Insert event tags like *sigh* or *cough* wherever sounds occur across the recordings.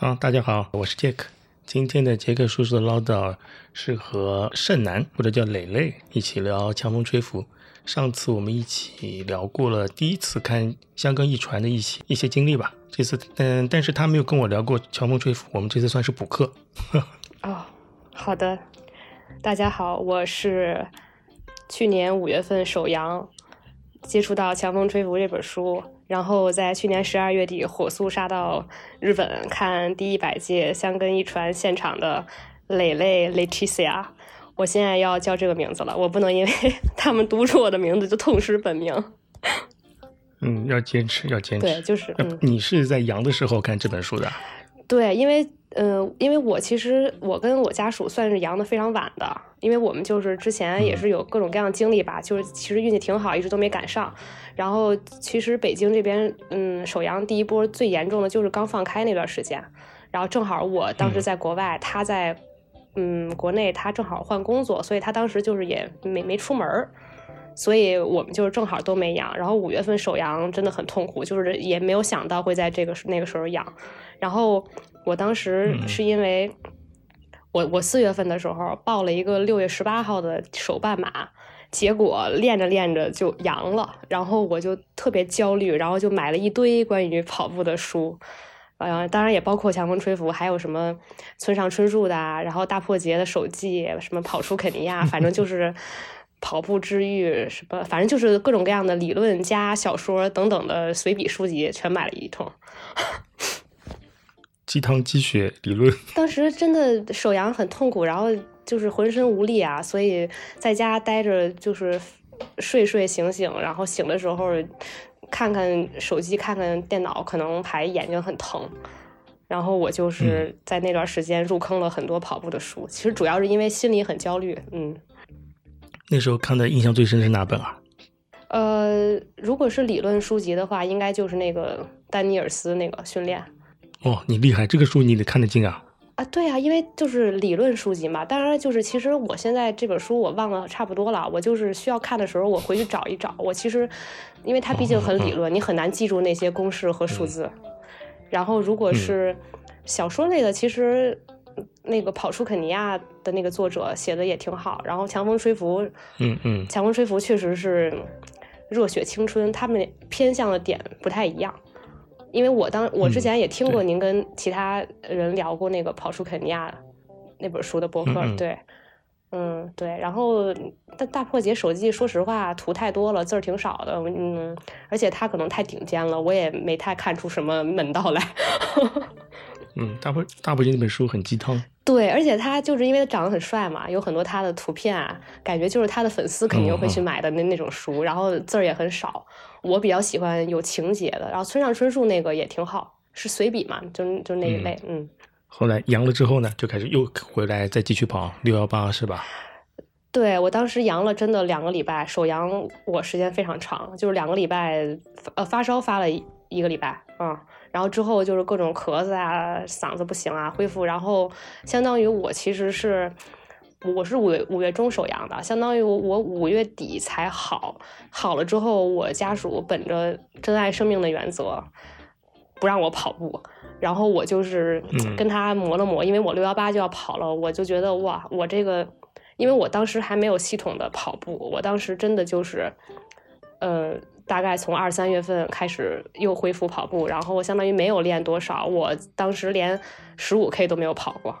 啊，大家好，我是杰克。今天的杰克叔叔的唠叨是和盛楠或者叫磊磊一起聊《强风吹拂》。上次我们一起聊过了第一次看香港一传的一些一些经历吧。这次，嗯，但是他没有跟我聊过《强风吹拂》，我们这次算是补课。*laughs* 哦，好的。大家好，我是去年五月份首阳接触到《强风吹拂》这本书。然后在去年十二月底火速杀到日本看第一百届香根一传现场的磊磊 Leticia，我现在要叫这个名字了，我不能因为 *laughs* 他们读出我的名字就痛失本名。嗯，要坚持，要坚持。对，就是。你是在阳的时候看这本书的？对，因为。嗯，因为我其实我跟我家属算是阳的非常晚的，因为我们就是之前也是有各种各样的经历吧，就是其实运气挺好，一直都没赶上。然后其实北京这边，嗯，首阳第一波最严重的就是刚放开那段时间，然后正好我当时在国外，他在嗯国内，他正好换工作，所以他当时就是也没没出门儿，所以我们就是正好都没阳。然后五月份首阳真的很痛苦，就是也没有想到会在这个那个时候阳，然后。我当时是因为我我四月份的时候报了一个六月十八号的手半马，结果练着练着就阳了，然后我就特别焦虑，然后就买了一堆关于跑步的书，呃，当然也包括强风吹拂，还有什么村上春树的，然后大破节的手记，什么跑出肯尼亚，反正就是跑步治愈什么，反正就是各种各样的理论加小说等等的随笔书籍全买了一通。鸡汤鸡血理论，*laughs* 当时真的手痒很痛苦，然后就是浑身无力啊，所以在家待着就是睡睡醒醒，然后醒的时候看看手机，看看电脑，可能还眼睛很疼。然后我就是在那段时间入坑了很多跑步的书，其实主要是因为心里很焦虑。嗯，那时候看的印象最深是哪本啊？呃，如果是理论书籍的话，应该就是那个丹尼尔斯那个训练。哦，你厉害，这个书你得看得进啊！啊，对呀，因为就是理论书籍嘛。当然，就是其实我现在这本书我忘了差不多了，我就是需要看的时候我回去找一找。我其实，因为它毕竟很理论，你很难记住那些公式和数字。然后，如果是小说类的，其实那个跑出肯尼亚的那个作者写的也挺好。然后强风吹拂，嗯嗯，强风吹拂确实是热血青春，他们偏向的点不太一样。因为我当我之前也听过您跟其他人聊过那个跑出肯尼亚那本书的博客，对，嗯对，然后但大破解手记，说实话图太多了，字儿挺少的，嗯，而且他可能太顶尖了，我也没太看出什么门道来。*laughs* 嗯，大部大破节那本书很鸡汤。对，而且他就是因为他长得很帅嘛，有很多他的图片啊，感觉就是他的粉丝肯定会去买的那那种书，然后字儿也很少。我比较喜欢有情节的，然后村上春树那个也挺好，是随笔嘛，就就那一类。嗯。后来阳了之后呢，就开始又回来再继续跑六幺八，是吧？对，我当时阳了，真的两个礼拜，首阳我时间非常长，就是两个礼拜，呃，发烧发了一个礼拜，嗯。然后之后就是各种咳嗽啊，嗓子不行啊，恢复。然后相当于我其实是，我是五月五月中首阳的，相当于我我五月底才好。好了之后，我家属本着珍爱生命的原则，不让我跑步。然后我就是跟他磨了磨，因为我六幺八就要跑了，我就觉得哇，我这个，因为我当时还没有系统的跑步，我当时真的就是，呃。大概从二三月份开始又恢复跑步，然后我相当于没有练多少，我当时连十五 K 都没有跑过，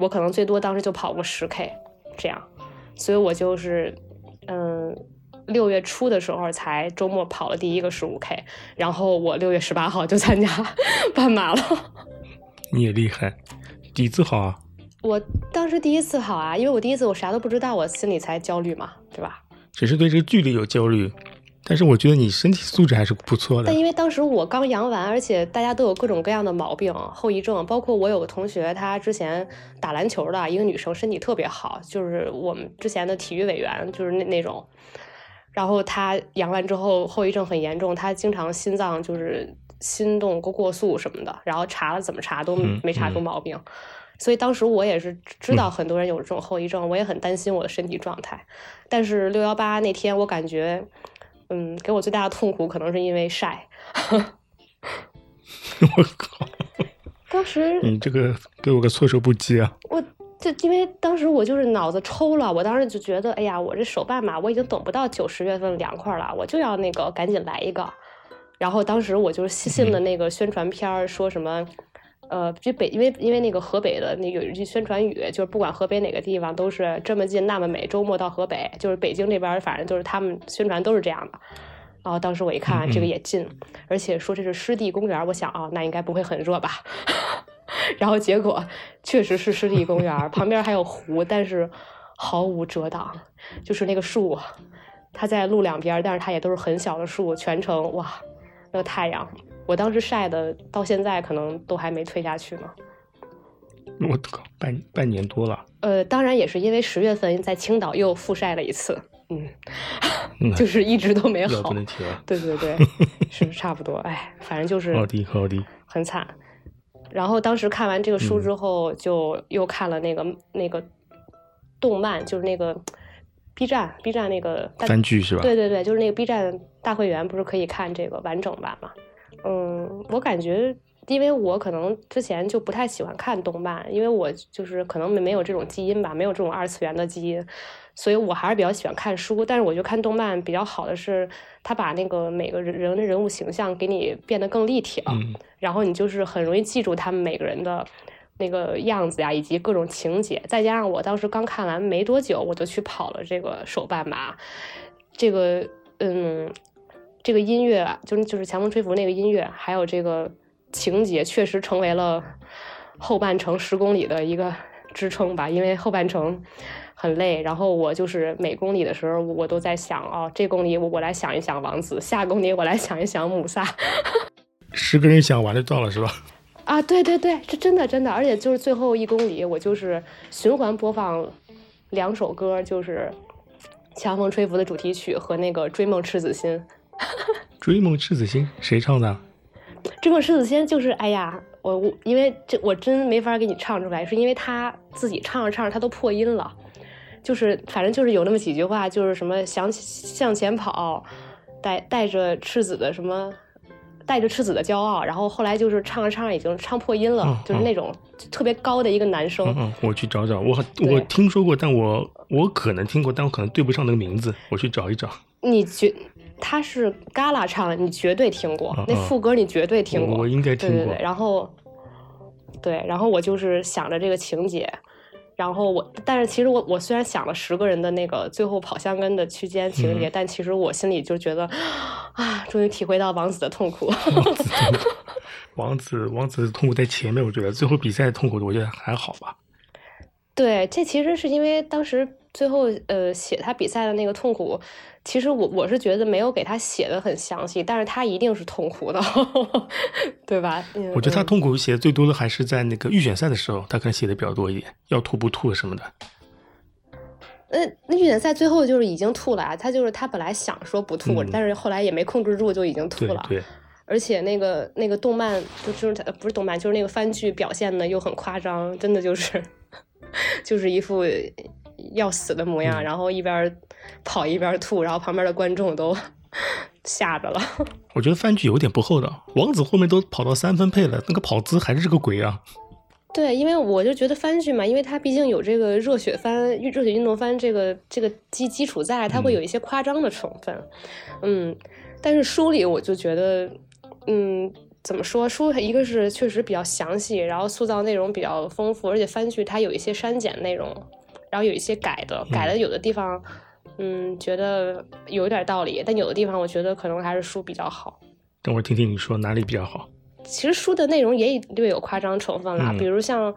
我可能最多当时就跑过十 K 这样，所以我就是嗯六月初的时候才周末跑了第一个十五 K，然后我六月十八号就参加 *laughs* 半马了。你也厉害，底子好啊！我当时第一次跑啊，因为我第一次我啥都不知道，我心里才焦虑嘛，对吧？只是对这个距离有焦虑。但是我觉得你身体素质还是不错的。但因为当时我刚阳完，而且大家都有各种各样的毛病、后遗症，包括我有个同学，她之前打篮球的一个女生，身体特别好，就是我们之前的体育委员，就是那那种。然后她阳完之后后遗症很严重，她经常心脏就是心动过过速什么的，然后查了怎么查都没查出毛病。所以当时我也是知道很多人有这种后遗症，我也很担心我的身体状态。但是六幺八那天，我感觉。嗯，给我最大的痛苦可能是因为晒。*laughs* 我靠！当时你这个给我个措手不及啊！我就因为当时我就是脑子抽了，我当时就觉得，哎呀，我这手办嘛，我已经等不到九十月份凉快了，我就要那个赶紧来一个。然后当时我就是信了那个宣传片儿，说什么，呃，就北，因为因为那个河北的那有一句宣传语，就是不管河北哪个地方都是这么近那么美，周末到河北，就是北京这边，反正就是他们宣传都是这样的。然后当时我一看，这个也近，而且说这是湿地公园，我想啊，那应该不会很热吧？*laughs* 然后结果确实是湿地公园，旁边还有湖，但是毫无遮挡，就是那个树，它在路两边，但是它也都是很小的树，全程哇。那个太阳，我当时晒的，到现在可能都还没退下去呢。我靠，半半年多了。呃，当然也是因为十月份在青岛又复晒了一次，嗯，就是一直都没好。不能提了。对对对，是差不多。哎，反正就是好的好的，很惨。然后当时看完这个书之后，就又看了那个那个动漫，就是那个。B 站，B 站那个番剧是吧？对对对，就是那个 B 站大会员，不是可以看这个完整版吗？嗯，我感觉，因为我可能之前就不太喜欢看动漫，因为我就是可能没没有这种基因吧，没有这种二次元的基因，所以我还是比较喜欢看书。但是我觉得看动漫比较好的是，他把那个每个人的人物形象给你变得更立体了，然后你就是很容易记住他们每个人的。那个样子呀，以及各种情节，再加上我当时刚看完没多久，我就去跑了这个手办吧，这个嗯，这个音乐就就是强风吹拂那个音乐，还有这个情节，确实成为了后半程十公里的一个支撑吧。因为后半程很累，然后我就是每公里的时候，我都在想哦，这公里我我来想一想王子，下公里我来想一想姆萨。*laughs* 十个人想完就到了是吧？啊，对对对，这真的真的，而且就是最后一公里，我就是循环播放两首歌，就是《强风吹拂》的主题曲和那个《追梦赤子心》。*laughs* 追梦赤子心谁唱的？追梦赤子心就是哎呀，我我因为这我真没法给你唱出来，是因为他自己唱着唱着他都破音了，就是反正就是有那么几句话，就是什么想向前跑，带带着赤子的什么。带着赤子的骄傲，然后后来就是唱着唱着已经唱破音了，就是那种特别高的一个男生。嗯，我去找找，我我听说过，但我我可能听过，但我可能对不上那个名字，我去找一找。你绝他是 Gala 唱的，你绝对听过那副歌，你绝对听过，我应该听过。对对对，然后对，然后我就是想着这个情节。然后我，但是其实我我虽然想了十个人的那个最后跑香根的区间情节，但其实我心里就觉得，啊，终于体会到王子的痛苦。王子 *laughs* 王子的痛苦在前面，我觉得最后比赛的痛苦，我觉得还好吧。对，这其实是因为当时最后呃写他比赛的那个痛苦。其实我我是觉得没有给他写的很详细，但是他一定是痛苦的，*laughs* 对吧？我觉得他痛苦写的最多的还是在那个预选赛的时候，他可能写的比较多一点，要吐不吐什么的。那那预选赛最后就是已经吐了啊，他就是他本来想说不吐，但是后来也没控制住，就已经吐了。对。而且那个那个动漫就是不是动漫，就是那个番剧表现的又很夸张，真的就是 *laughs* 就是一副。要死的模样，然后一边跑一边吐，然后旁边的观众都 *laughs* 吓着了。*laughs* 我觉得番剧有点不厚道，王子后面都跑到三分配了，那个跑姿还是个鬼啊！对，因为我就觉得番剧嘛，因为它毕竟有这个热血番、热血运动番这个这个基基础在，它会有一些夸张的成分。嗯，但是书里我就觉得，嗯，怎么说？书一个是确实比较详细，然后塑造内容比较丰富，而且番剧它有一些删减内容。然后有一些改的，改的有的地方，嗯，觉得有一点道理，但有的地方我觉得可能还是书比较好。等会儿听听你说哪里比较好。其实书的内容也略有夸张成分啦，比如像。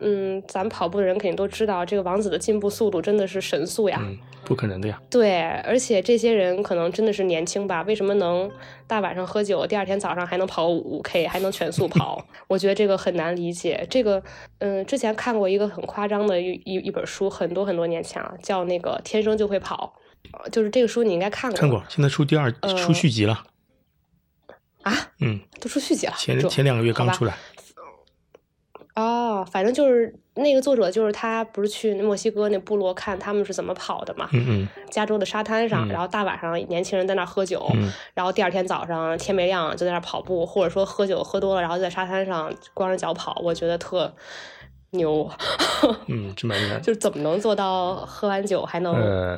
嗯，咱跑步的人肯定都知道，这个王子的进步速度真的是神速呀！嗯，不可能的呀。对，而且这些人可能真的是年轻吧？为什么能大晚上喝酒，第二天早上还能跑五 K，还能全速跑？*laughs* 我觉得这个很难理解。这个，嗯，之前看过一个很夸张的一一一本书，很多很多年前了，叫那个《天生就会跑》，就是这个书你应该看过。看过，现在出第二出续集了。啊？嗯，都出续集了。前前两个月刚出来。哦，反正就是那个作者，就是他不是去墨西哥那部落看他们是怎么跑的嘛？嗯嗯加州的沙滩上，嗯然后大晚上年轻人在那儿喝酒，嗯然后第二天早上天没亮就在那儿跑步，或者说喝酒喝多了，然后在沙滩上光着脚跑，我觉得特牛，嗯，这蛮厉害。就是怎么能做到喝完酒还能呃，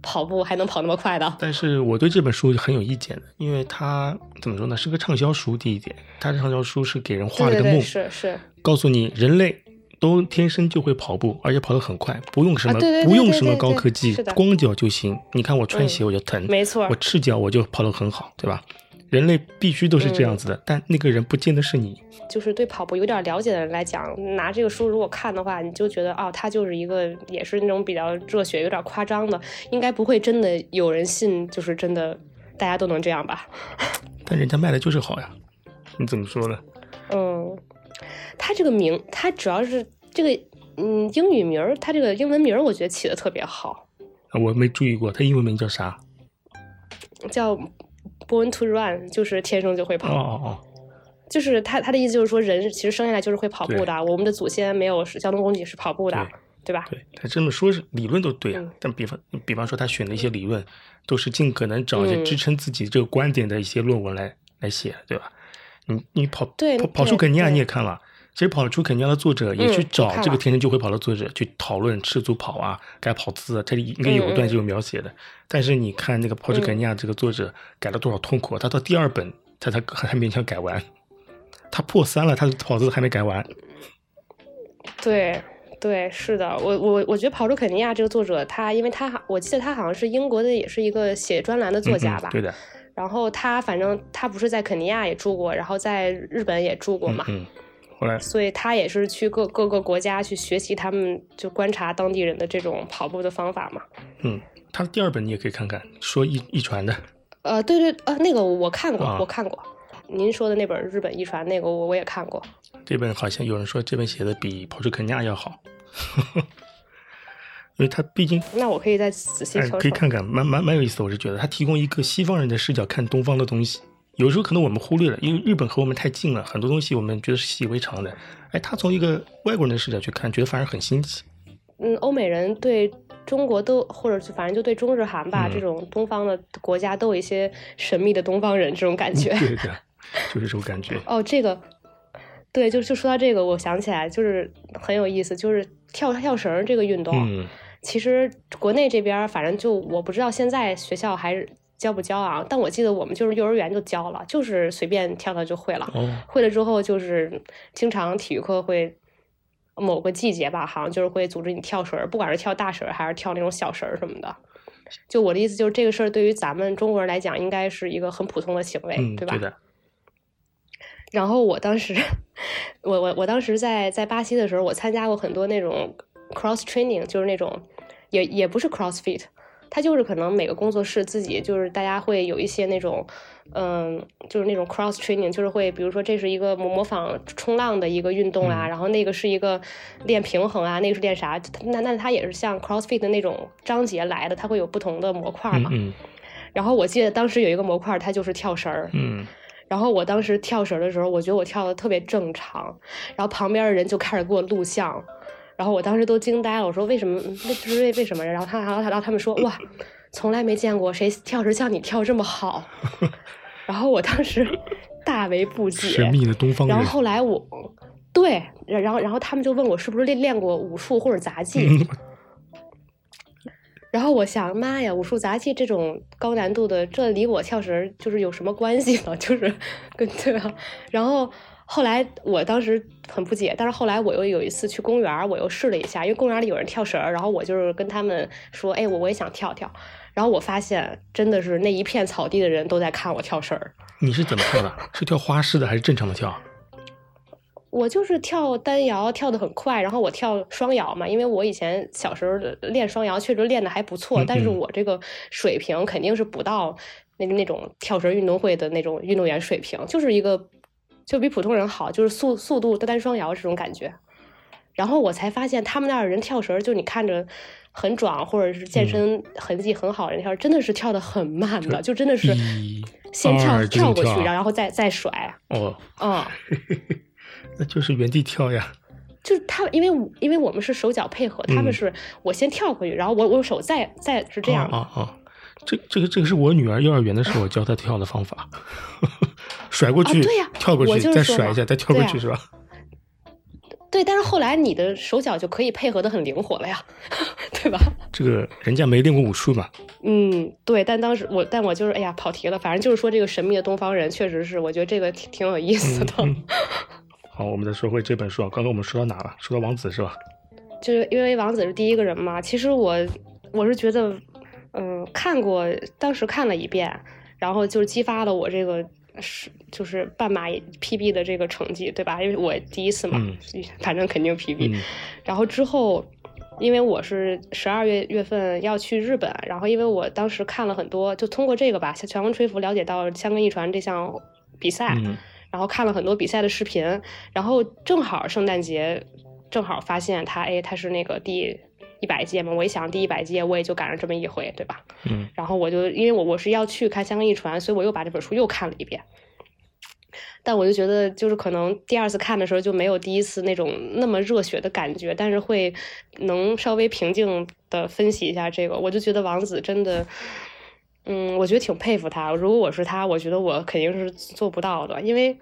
跑步还能跑那么快的？但是我对这本书很有意见的，因为它怎么说呢，是个畅销书。第一点，它的畅销书是给人画对对对，了个梦，是是，告诉你人类都天生就会跑步，而且跑得很快，不用什么、不用什么高科技，光脚就行。你看我穿鞋我就疼，没错我赤脚我就跑得很好，对吧？人类必须都是这样子嗯的，但那个人不见得是你。就是对跑步有点了解的人来讲，拿这个书如果看的话，你就觉得哦，他就是一个也是那种比较热血、有点夸张的，应该不会真的有人信，就是真的大家都能这样吧？*laughs* 但人家卖的就是好呀，你怎么说呢？嗯，他这个名，他主要是这个嗯英语名儿，他这个英文名儿，我觉得起的特别好，啊我没注意过，他英文名叫啥？叫 Born to Run，就是天生就会哦跑。哦哦哦，就是他他的意思就是说，人其实生下来就是会跑步的，我们的祖先没有是交通工具是跑步的，对吧？对他这么说是理论都对啊，嗯但比方比方说他选的一些理论，都是尽可能找一些嗯支撑自己这个观点的一些论文来、来写，对吧？你你跑对跑跑对出肯尼亚你也看了，其实跑出肯尼亚的作者也嗯去找这个天生就会跑的作者去讨论赤足跑啊、改跑姿啊，这里应该有一段嗯就有描写的。但是你看那个跑出肯尼亚这个作者改了多少痛苦啊，他到第二本他才还勉强改完，他破三了，他的跑姿还没改完。对对，是的，我我我觉得跑出肯尼亚这个作者，他因为他好，我记得他好像是英国的，也是一个写专栏的作家吧。嗯嗯对的，然后他反正他不是在肯尼亚也住过，然后在日本也住过嘛，嗯嗯，后来所以他也是去各各个国家去学习他们就观察当地人的这种跑步的方法嘛。嗯，他的第二本你也可以看看，说一一传的。呃，对对，呃，那个我看过，啊我看过。您说的那本日本遗传那个我我也看过。这本好像有人说这本写的比跑出肯尼亚要好，*laughs* 因为他毕竟那我可以再仔细。可以看看，蛮蛮蛮有意思的。我是觉得他提供一个西方人的视角看东方的东西，有时候可能我们忽略了，因为日本和我们太近了，很多东西我们觉得是习以为常的。哎，他从一个外国人的视角去看，觉得反而很新奇。嗯，欧美人对中国都，或者是反正就对中日韩吧，嗯这种东方的国家都有一些神秘的东方人这种感觉。*laughs* 对的，就是这种感觉。哦，这个，对，就就说到这个，我想起来，就是很有意思，就是跳跳绳这个运动，嗯其实国内这边反正就我不知道现在学校还是教不教啊，但我记得我们就是幼儿园就教了，就是随便跳跳就会了。哦，会了之后，就是经常体育课会某个季节吧，好像就是会组织你跳绳儿，不管是跳大绳儿还是跳那种小绳儿什么的。就我的意思就是，这个事儿对于咱们中国人来讲，应该是一个很普通的行为，嗯，对吧？的，然后我当时，我我我当时在在巴西的时候，我参加过很多那种 cross training，就是那种也也不是 crossfit，它就是可能每个工作室自己就是大家会有一些那种，嗯，就是那种 cross training，就是会比如说这是一个模模仿冲浪的一个运动啊，嗯然后那个是一个练平衡啊，那个是练啥？那那它也是像 crossfit 的那种章节来的，它会有不同的模块嘛。嗯嗯然后我记得当时有一个模块，它就是跳绳儿。嗯，然后我当时跳绳的时候，我觉得我跳的特别正常，然后旁边的人就开始给我录像，然后我当时都惊呆了，我说为什么？为就是为为什么？然后他，然后他，然后他们说哇，从来没见过谁跳绳像你跳这么好，*laughs* 然后我当时大为不解，神秘的东方人然后。后来我对，然后然后他们就问我是不是练练过武术或者杂技，嗯 *laughs* 然后我想，妈呀，武术杂技这种高难度的，这离我跳绳就是有什么关系呢？*laughs* 就是跟对吧？然后后来我当时很不解，但是后来我又有一次去公园，我又试了一下，因为公园里有人跳绳，然后我就是跟他们说，哎，我我也想跳跳。然后我发现，真的是那一片草地的人都在看我跳绳。你是怎么跳的？是跳花式的还是正常的跳？我就是跳单摇，跳得很快，然后我跳双摇嘛，因为我以前小时候练双摇确实练得还不错，嗯但是嗯我这个水平肯定是不到那个那种跳绳运动会的那种运动员水平，就是一个就比普通人好，就是速速度单双摇这种感觉。然后我才发现他们那儿人跳绳，就你看着很壮，或者是健身痕迹很好的人跳，真的是跳的很慢的，就真的是先跳跳过去，然后再再甩，哦，嗯。*laughs* 那就是原地跳呀。就是他，因为因为我们是手脚配合，他们是我先跳回去，然后我我手再再是这样。啊啊，这这个这个是我女儿幼儿园的时候教她跳的方法，*laughs* 甩过去，对呀，跳过去，再甩一下，再跳过去，是吧？对，但是后来你的手脚就可以配合的很灵活了呀，*laughs* 对吧？这个人家没练过武术嘛。嗯，对，但当时我，但我就是哎呀跑题了，反正就是说这个神秘的东方人，确实是我觉得这个挺挺有意思的。*laughs* 好，我们再说回这本书啊。刚刚我们说到哪了？说到王子是吧？就是因为王子是第一个人嘛。其实我我是觉得，嗯，看过，当时看了一遍，然后就激发了我这个是就是半马 PB 的这个成绩，对吧？因为我第一次嘛，*laughs* 反正肯定 PB。然后之后，因为我是十二月月份要去日本，然后因为我当时看了很多，就通过这个吧，全风吹拂了解到香根一传这项比赛。然后看了很多比赛的视频，然后正好圣诞节，正好发现他，哎，他是那个第一百届嘛。我一想，第一百届我也就赶上这么一回，对吧？嗯。然后我就因为我我是要去看香港一传，所以我又把这本书又看了一遍。但我就觉得，就是可能第二次看的时候就没有第一次那种那么热血的感觉，但是会能稍微平静的分析一下这个。我就觉得王子真的。嗯，我觉得挺佩服他。如果我是他，我觉得我肯定是做不到的，因为，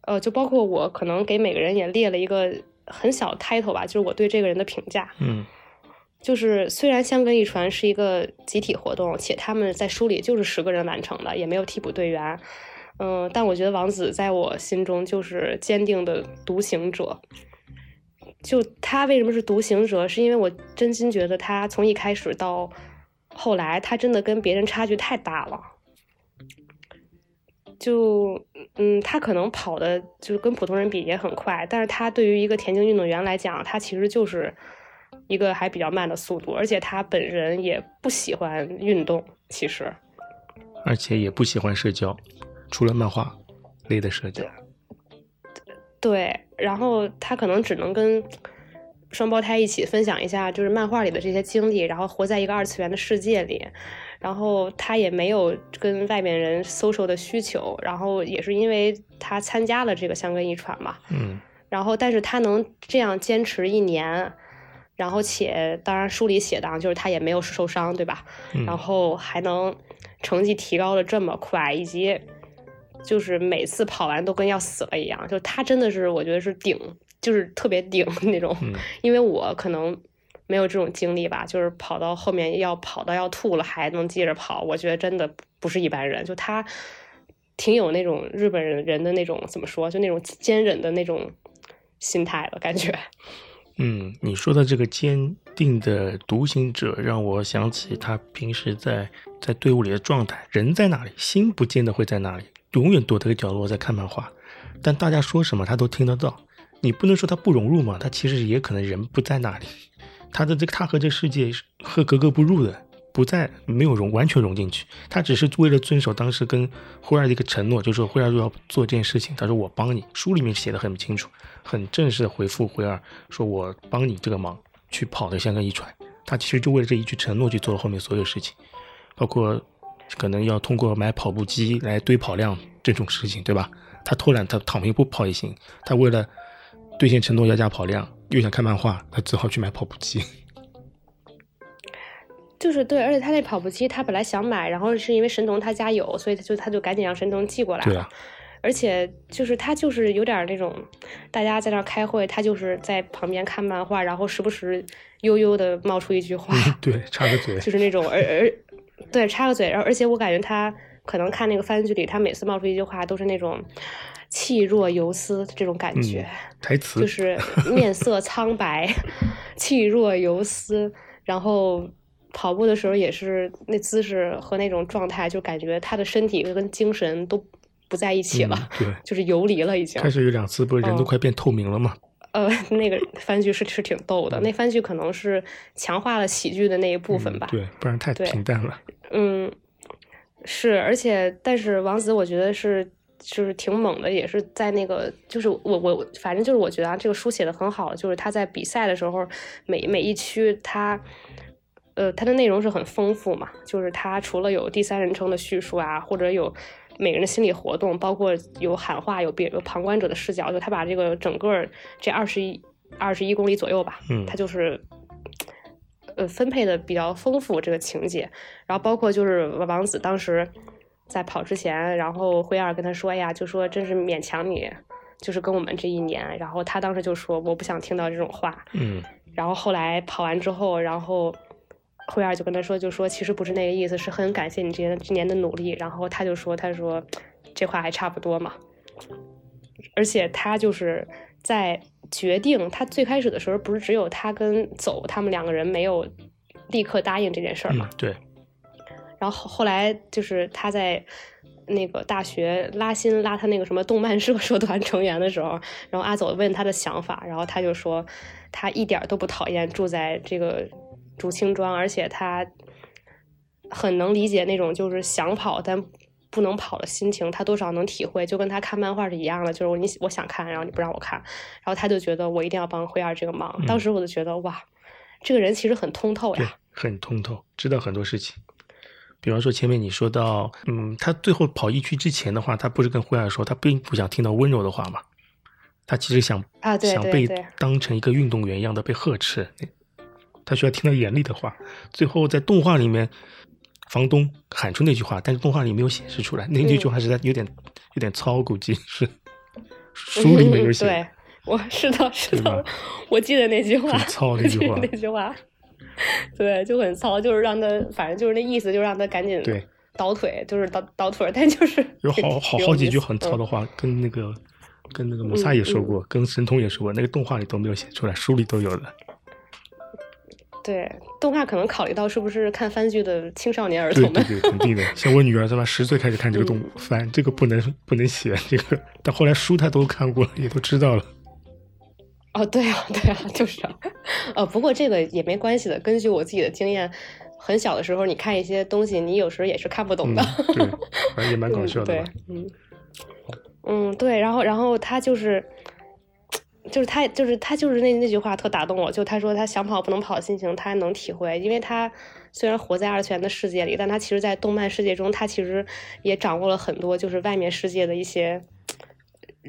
呃，就包括我可能给每个人也列了一个很小 title 吧，就是我对这个人的评价。嗯，就是虽然香格一传是一个集体活动，且他们在书里就是十个人完成的，也没有替补队员。嗯，但我觉得王子在我心中就是坚定的独行者。就他为什么是独行者，是因为我真心觉得他从一开始到。后来他真的跟别人差距太大了，就嗯，他可能跑的就是跟普通人比也很快，但是他对于一个田径运动员来讲，他其实就是一个还比较慢的速度，而且他本人也不喜欢运动，其实，而且也不喜欢社交，除了漫画类的社交，对，然后他可能只能跟。双胞胎一起分享一下，就是漫画里的这些经历，然后活在一个二次元的世界里，然后他也没有跟外面人 social 的需求，然后也是因为他参加了这个香根一传嘛，嗯，然后但是他能这样坚持一年，然后且当然书里写的，就是他也没有受伤，对吧？然后还能成绩提高的这么快，以及就是每次跑完都跟要死了一样，就他真的是我觉得是顶。就是特别顶那种，*laughs* 因为我可能没有这种经历吧，就是跑到后面要跑到要吐了还能接着跑，我觉得真的不是一般人。就他挺有那种日本人人的那种怎么说，就那种坚忍的那种心态了感觉。嗯，你说的这个坚定的独行者，让我想起他平时在在队伍里的状态，人在哪里，心不见得会在哪里，永远躲在个角落在看漫画，但大家说什么他都听得到。你不能说他不融入嘛？他其实也可能人不在那里，他的这个他和这世界和格格不入的，不在没有融完全融进去。他只是为了遵守当时跟辉儿的一个承诺，就是说辉儿要做这件事情，他说我帮你。书里面写的很清楚，很正式的回复辉儿，说我帮你这个忙去跑的香港一船。他其实就为了这一句承诺去做了后面所有事情，包括可能要通过买跑步机来堆跑量这种事情，对吧？他偷懒，他躺平不跑也行。他为了兑现承诺要加跑量，又想看漫画，他只好去买跑步机。*laughs* 就是对，而且他那跑步机，他本来想买，然后是因为神童他家有，所以他就他就赶紧让神童寄过来了。而且就是他就是有点那种，大家在那开会，他就是在旁边看漫画，然后时不时悠悠的冒出一句话，对，插个嘴，就是那种，而而对，插个嘴，然后而且我感觉他可能看那个番剧里，他每次冒出一句话都是那种。气若游丝这种感觉，台词就是面色苍白，*laughs* 气若游丝。然后跑步的时候也是那姿势和那种状态，就感觉他的身体跟精神都不在一起了，对，*laughs* 就是游离了已经。开始有两次，不是人都快变透明了吗？呃，那个番剧是是挺逗的，那番剧可能是强化了喜剧的那一部分吧，对，不然太平淡了。嗯，是，而且但是王子，我觉得是。就是挺猛的，也是在那个，就是我我反正就是我觉得啊，这个书写的很好，就是他在比赛的时候，每每一区他，呃，他的内容是很丰富嘛，就是他除了有第三人称的叙述啊，或者有每个人的心理活动，包括有喊话，有别有旁观者的视角，就他把这个整个这二十一二十一公里左右吧，嗯他就是。呃，分配的比较丰富这个情节，然后包括就是王子当时在跑之前，然后灰二跟他说：“哎呀，就说真是勉强你，就是跟我们这一年。”然后他当时就说：“我不想听到这种话。”嗯然后后来跑完之后，然后慧儿就跟他说，就说其实不是那个意思，是很感谢你这年这年的努力。然后他就说，他说这话还差不多嘛。而且他就是在决定，他最开始的时候不是只有他跟走他们两个人没有立刻答应这件事儿嘛嗯，，对，然后后后来就是他在那个大学拉新拉他那个什么动漫社社团成员的时候，然后阿走问他的想法，然后他就说他一点都不讨厌住在这个竹青庄，而且他很能理解那种就是想跑但不能跑的心情，他多少能体会，就跟他看漫画是一样的，就是你我想看，然后你不让我看，然后他就觉得我一定要帮灰二这个忙。嗯当时我就觉得哇，这个人其实很通透呀。，很通透，知道很多事情。比方说前面你说到，嗯，他最后跑一区之前的话，他不是跟灰二说，他并不想听到温柔的话嘛，他其实想啊对想被当成一个运动员一样的被呵斥，他需要听到严厉的话。最后在动画里面，房东喊出那句话，但是动画里没有显示出来，那那句话实在有点有点糙，估计是书里面有写。对，我是的，是的，我记得那句话，很糙那句话 *laughs* 那句话，对，就很糙，就是让他，反正就是那意思，就让他赶紧对倒腿，就是倒倒腿，但就是有好 *laughs* 好好几句很糙的。的话，跟那个跟那个摩萨也说过，跟神通也说过，那个动画里都没有写出来，书里都有的。对，动画可能考虑到是不是看番剧的青少年儿童们，对对，*laughs* 肯定的。像我女儿他妈十岁开始看这个动嗯番，这个不能不能写这个，但后来书她都看过了，也都知道了。哦，对啊，对啊，就是啊，呃，不过这个也没关系的。根据我自己的经验，很小的时候你看一些东西，你有时候也是看不懂嗯的。，对，反正也蛮搞 *laughs* 笑的嗯、对，嗯，嗯，对，然后然后他就是，就是他就是他就是那那句话特打动我，就他说他想跑不能跑的心情，他能体会，因为他虽然活在二次元的世界里，但他其实，在动漫世界中，他其实也掌握了很多就是外面世界的一些。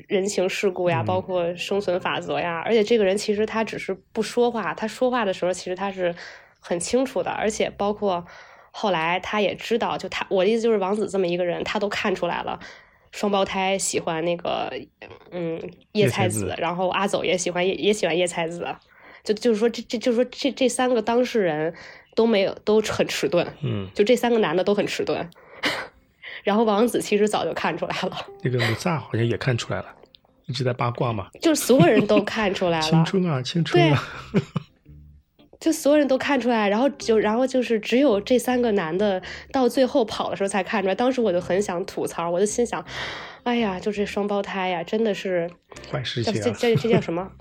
人情世故呀，嗯包括生存法则呀，而且这个人其实他只是不说话，他说话的时候其实他是很清楚的，而且包括后来他也知道，就他我的意思就是王子这么一个人，他都看出来了，双胞胎喜欢那个嗯叶叶菜子然后阿走也喜欢也也喜欢叶菜子，就就是说这这就是说这这三个当事人都没有都很迟钝，嗯，就这三个男的都很迟钝。*laughs* 然后王子其实早就看出来了，那个姆萨好像也看出来了，一直在八卦嘛。就是所有人都看出来了，青春啊，青春啊！*laughs* 就所有人都看出来，然后就然后就是只有这三个男的到最后跑的时候才看出来。当时我就很想吐槽，我就心想，哎呀，就这双胞胎呀，真的是坏事这情啊，这这这叫什么？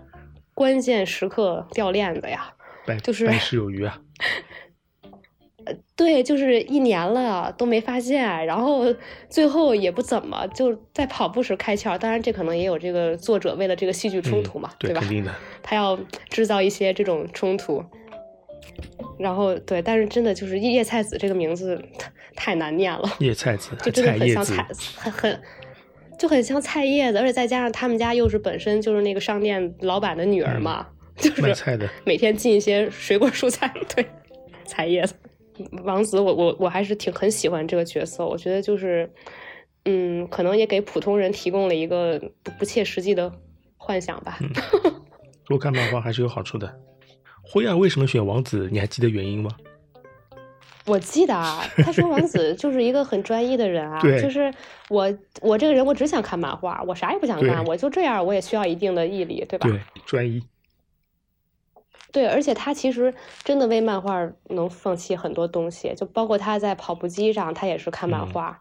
*laughs* 关键时刻掉链子呀！就是百事有余啊。*laughs* 对，就是一年了都没发现，然后最后也不怎么就在跑步时开窍。当然，这可能也有这个作者为了这个戏剧冲突嘛，嗯对，吧肯？定的。他要制造一些这种冲突。然后对，但是真的就是叶菜子这个名字太太难念了，叶菜子，就真的很像菜，很很就很像菜叶子，而且再加上他们家又是本身就是那个商店老板的女儿嘛，就是卖菜的。每天进一些水果蔬菜，*laughs* 对，菜叶子。王子我，我我还是挺很喜欢这个角色，我觉得就是，嗯，可能也给普通人提供了一个不不切实际的幻想吧。*laughs* 嗯多看漫画还是有好处的。灰暗为什么选王子？你还记得原因吗？我记得啊，*laughs* 他说王子就是一个很专一的人啊，就是我我这个人我只想看漫画，我啥也不想干，我就这样，我也需要一定的毅力，对吧？对，专一。对，而且他其实真的为漫画能放弃很多东西，就包括他在跑步机上，他也是看漫嗯画。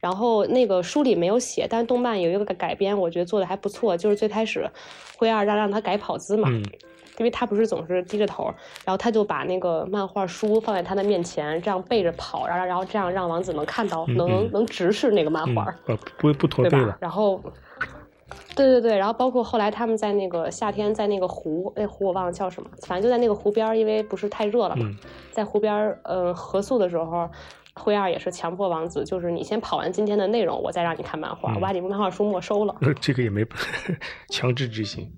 然后那个书里没有写，但是动漫有一个改改编，我觉得做的还不错。就是最开始灰二让让他改跑姿嘛，嗯，因为他不是总是低着头，然后他就把那个漫画书放在他的面前，这样背着跑，然后然后这样让王子能看到，嗯能能直视那个漫嗯画。呃，不会不驼背了？。然后，对对对，然后包括后来他们在那个夏天在那个湖，那湖我忘了叫什么，反正就在那个湖边儿，因为不是太热了嘛，嗯在湖边儿，呃，合宿的时候，灰二也是强迫王子，就是你先跑完今天的内容，我再让你看漫画，嗯我把你漫画书没收了。呃，这个也没 *laughs* 强制执行。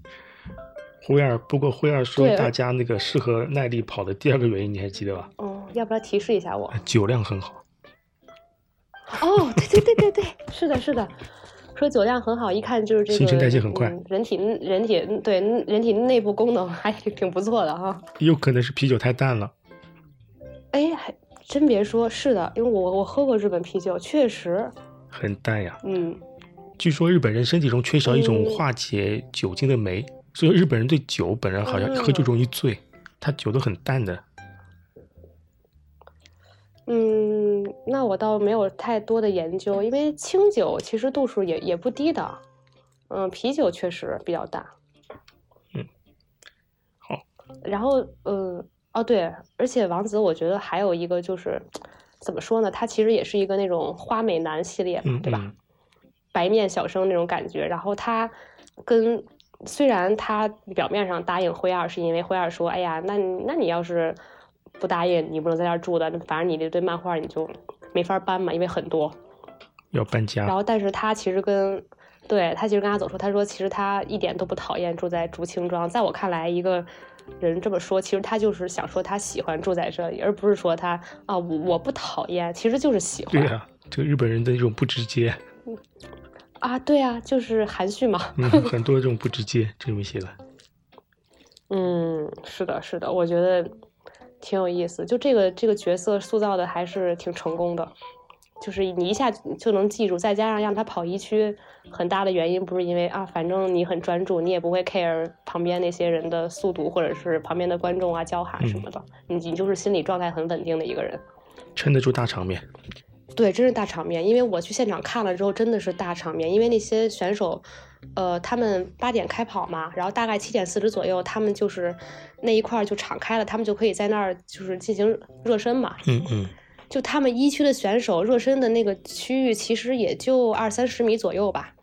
灰二，不过灰二说大家那个适合耐力跑的第二个原因，你还记得吧？哦，要不要提示一下我？酒量很好。哦，对对对对对，是的，是的，说酒量很好，一看就是这个新陈代谢很快嗯人体人体对人体内部功能还挺不错的哈。有可能是啤酒太淡了。哎，还真别说，是的，因为我我喝过日本啤酒，确实，很淡呀。嗯，据说日本人身体中缺少一种嗯化解酒精的酶，所以日本人对酒本人好像一喝就容易醉，他酒都很淡的。嗯，那我倒没有太多的研究，因为清酒其实度数也也不低的，嗯，啤酒确实比较大。嗯，好。然后，嗯，哦对，而且王子我觉得还有一个就是，怎么说呢？他其实也是一个那种花美男系列嘛，嗯对吧？嗯白面小生那种感觉。然后他跟虽然他表面上答应灰二，是因为灰二说：“哎呀，那那你要是不答应，你不能在这儿住的，那反正你这堆漫画你就没法搬嘛，因为很多。”要搬家。然后，但是他其实跟对他其实跟他走说，他说其实他一点都不讨厌住在竹青庄。在我看来，一个人这么说，其实他就是想说他喜欢住在这里，而不是说他啊我我不讨厌，其实就是喜欢对呀、这个日本人的这种不直接，啊，对啊，就是含蓄嘛。嗯，*laughs* 很多这种不直接这么写的。嗯，是的，是的，我觉得挺有意思。就这个这个角色塑造的还是挺成功的，就是你一下就能记住，再加上让他跑一区，很大的原因不是因为啊，反正你很专注，你也不会 care 旁边那些人的速度，或者是旁边的观众啊叫喊什么的，你你就是心理状态很稳定的一个人。撑得住大场面。对，真是大场面。因为我去现场看了之后，真的是大场面。因为那些选手，呃，他们八点开跑嘛，然后大概七点四十左右，他们就是那一块就敞开了，他们就可以在那儿就是进行热身嘛。嗯嗯，就他们一区的选手热身的那个区域，其实也就二三十米左右吧，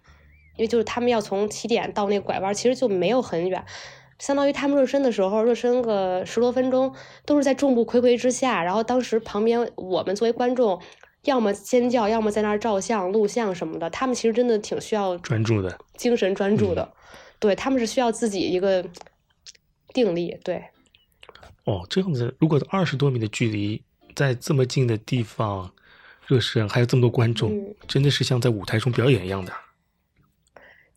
因为就是他们要从起点到那个拐弯，其实就没有很远。相当于他们热身的时候，热身个十多分钟，都是在众目睽睽之下。然后当时旁边我们作为观众，要么尖叫，要么在那儿照相、录像什么的。他们其实真的挺需要专注的。精神专注的，对他们是需要自己一个定力。对，哦，这样子，如果二十多米的距离，在这么近的地方热身，还有这么多观众，嗯真的是像在舞台中表演一样的。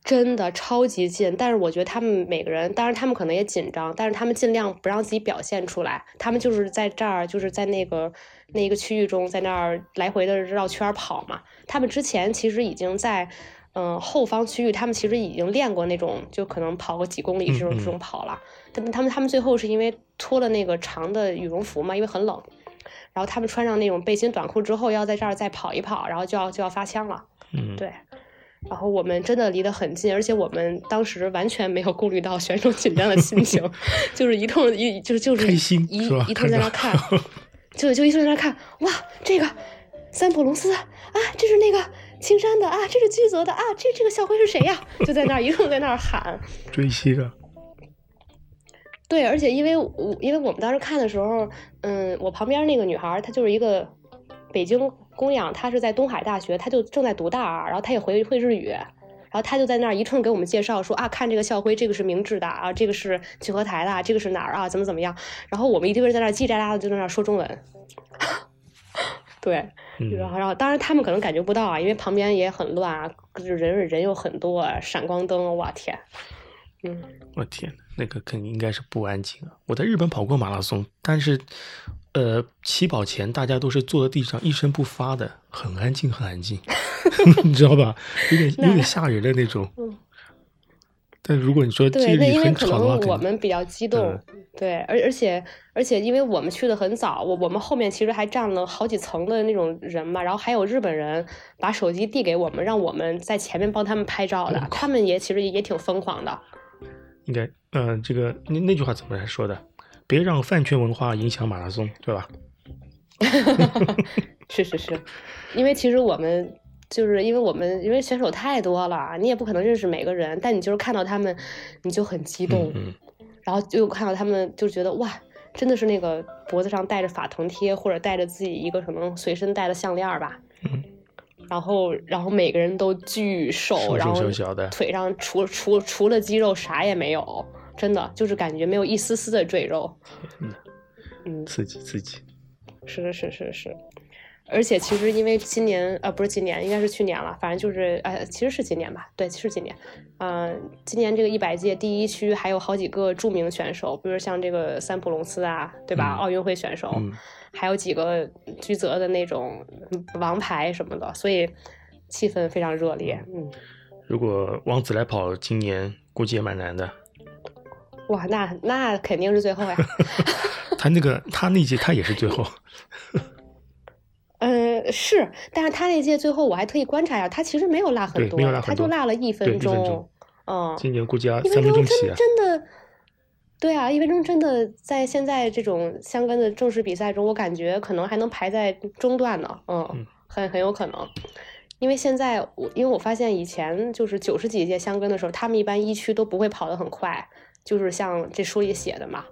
真的超级近，但是我觉得他们每个人，当然他们可能也紧张，但是他们尽量不让自己表现出来。他们就是在这儿，就是在那个那一个区域中，在那儿来回的绕圈儿跑嘛。他们之前其实已经在，嗯、后方区域，他们其实已经练过那种，就可能跑个几公里这种这种跑了。但他们他们最后是因为脱了那个长的羽绒服嘛，因为很冷，然后他们穿上那种背心短裤之后，要在这儿再跑一跑，然后就要就要发枪了。嗯，对，然后我们真的离得很近，而且我们当时完全没有顾虑到选手紧张的心情，*laughs* 就是一通一就是就是一一通在那看 *laughs* 看，就就一直在那看，哇，这个三浦龙司啊，这是那个青山的啊，这是居泽的啊，这这个校徽是谁呀？*laughs* 就在那儿一路在那儿喊，追星啊，对，而且因为我因为我们当时看的时候，嗯，我旁边那个女孩她就是一个北京公养，她是在东海大学，她就正在读大二，然后她也会会日语，然后他就在那儿一通给我们介绍说啊，看这个校徽，这个是明治的啊，这个是聚合台的啊，这个是哪儿啊，怎么怎么样，然后我们一堆人在那儿叽叽喳喳的就在那儿说中文，*laughs* 对，嗯，然后然后当然他们可能感觉不到啊，因为旁边也很乱啊，就是人人又很多啊，闪光灯，哇天，嗯。我天，那个肯定应该是不安静啊！我在日本跑过马拉松，但是，呃，起跑前大家都是坐在地上一声不发的，很安静，很安静，*laughs* 你知道吧？有点有点吓人的那种。嗯但如果你说这对，那里因为可能我们比较激动，对，而而且而且因为我们去的很早，我我们后面其实还站了好几层的那种人嘛，然后还有日本人把手机递给我们，让我们在前面帮他们拍照的，他们也其实也挺疯狂的。应该，嗯、这个那那句话怎么来说的？别让饭圈文化影响马拉松，对吧？*laughs* 是是是，因为其实我们就是因为我们因为选手太多了，你也不可能认识每个人，但你就是看到他们，你就很激动，嗯嗯，然后就看到他们就觉得哇，真的是那个脖子上戴着法藤贴，或者戴着自己一个可能随身带的项链吧。嗯。然后，然后每个人都巨瘦，然后腿上除除除了肌肉啥也没有，真的就是感觉没有一丝丝的赘肉。嗯，刺激刺激。是是是是。而且其实因为今年呃不是今年，应该是去年了，反正就是呃其实是今年吧，对，是今年。嗯，今年这个一百届第一区还有好几个著名选手，比如像这个三浦龙司啊，对吧？奥运会选手，还有几个居泽的那种王牌什么的，所以气氛非常热烈。嗯，如果王子来跑，今年估计也蛮难的。哇，那那肯定是最后呀。*laughs* 他那个他那届他也是最后。呃，是，但是他那届最后我还特意观察一下，他其实没有落很多，他就落了一分钟。嗯，今年估计要三分钟起啊。真的，对啊，一分钟真的在现在这种相关的正式比赛中，我感觉可能还能排在中段呢。嗯，很很有可能，因为现在我因为我发现以前就是九十几届香根的时候，他们一般一区都不会跑得很快，就是像这书里写的嘛。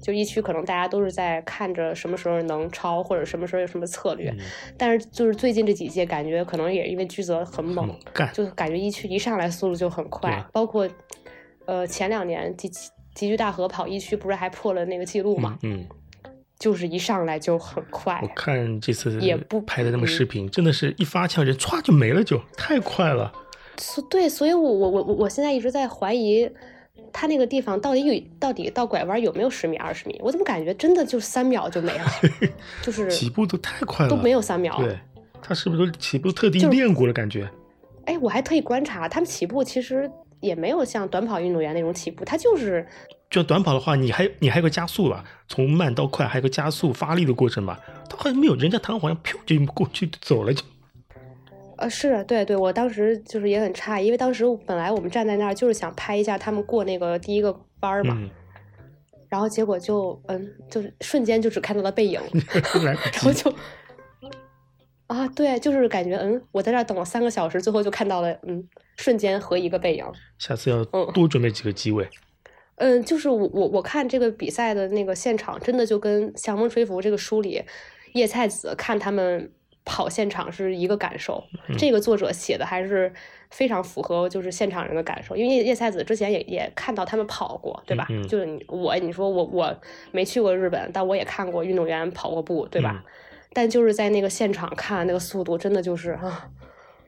就一区可能大家都是在看着什么时候能超，或者什么时候有什么策略，但是就是最近这几届感觉可能也因为居泽很猛，就感觉一区一上来速度就很快，包括呃前两年集集聚大河跑一区不是还破了那个记录嘛？嗯，就是一上来就很快。我看这次也不拍的那么视频，真的是一发枪人歘就没了，就太快了。所对，所以我我我我现在一直在怀疑。他那个地方到底有到底到拐弯有没有十米二十米？我怎么感觉真的就三秒就没了？*laughs* 就是起步都太快了，都没有三秒。对，他是不是都起步特地练过了？感觉？哎，我还特意观察，他们起步其实也没有像短跑运动员那种起步，他就是。就短跑的话，你还你还有个加速吧，从慢到快还有个加速发力的过程吧，他好像没有，人家弹好像噗就过去走了就。呃，是对对，我当时就是也很诧异，因为当时本来我们站在那儿就是想拍一下他们过那个第一个弯儿嘛，然后结果就嗯，就是瞬间就只看到了背影，*laughs* 然后就啊，对，就是感觉嗯，我在这儿等了三个小时，最后就看到了嗯，瞬间和一个背影。下次要多准备几个机位。嗯，就是我我我看这个比赛的那个现场，真的就跟《向风吹拂》这个书里叶菜子看他们。跑现场是一个感受，这个作者写的还是非常符合就是现场人的感受，因为叶叶菜子之前也也看到他们跑过，对吧？就是你我你说我我没去过日本，但我也看过运动员跑过步，对吧？但就是在那个现场看那个速度，真的就是啊，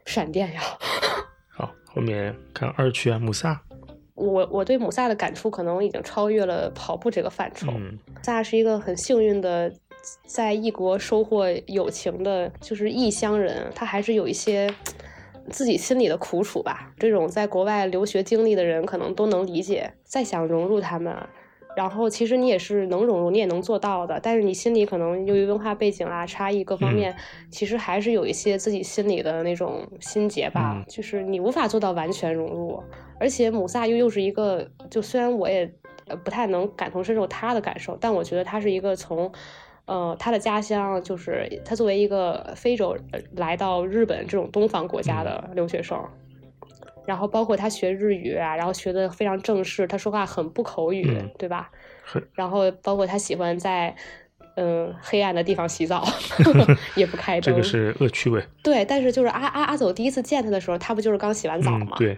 闪电呀！好，后面看二区啊，姆萨。我我对姆萨的感触可能已经超越了跑步这个范畴。姆萨是一个很幸运的。在异国收获友情的，就是异乡人，他还是有一些自己心里的苦楚吧。这种在国外留学经历的人，可能都能理解。再想融入他们，然后其实你也是能融入，你也能做到的。但是你心里可能由于文化背景啊、差异各方面，其实还是有一些自己心里的那种心结吧。就是你无法做到完全融入。而且姆萨又又是一个，就虽然我也不太能感同身受他的感受，但我觉得他是一个从。呃，他的家乡就是他作为一个非洲来到日本这种东方国家的留学生，然后包括他学日语啊，然后学的非常正式，他说话很不口语，对吧？然后包括他喜欢在嗯黑暗的地方洗澡 *laughs* *laughs* 也不开灯，这个是恶趣味。对，但是就是阿阿阿走第一次见他的时候，他不就是刚洗完澡吗？对。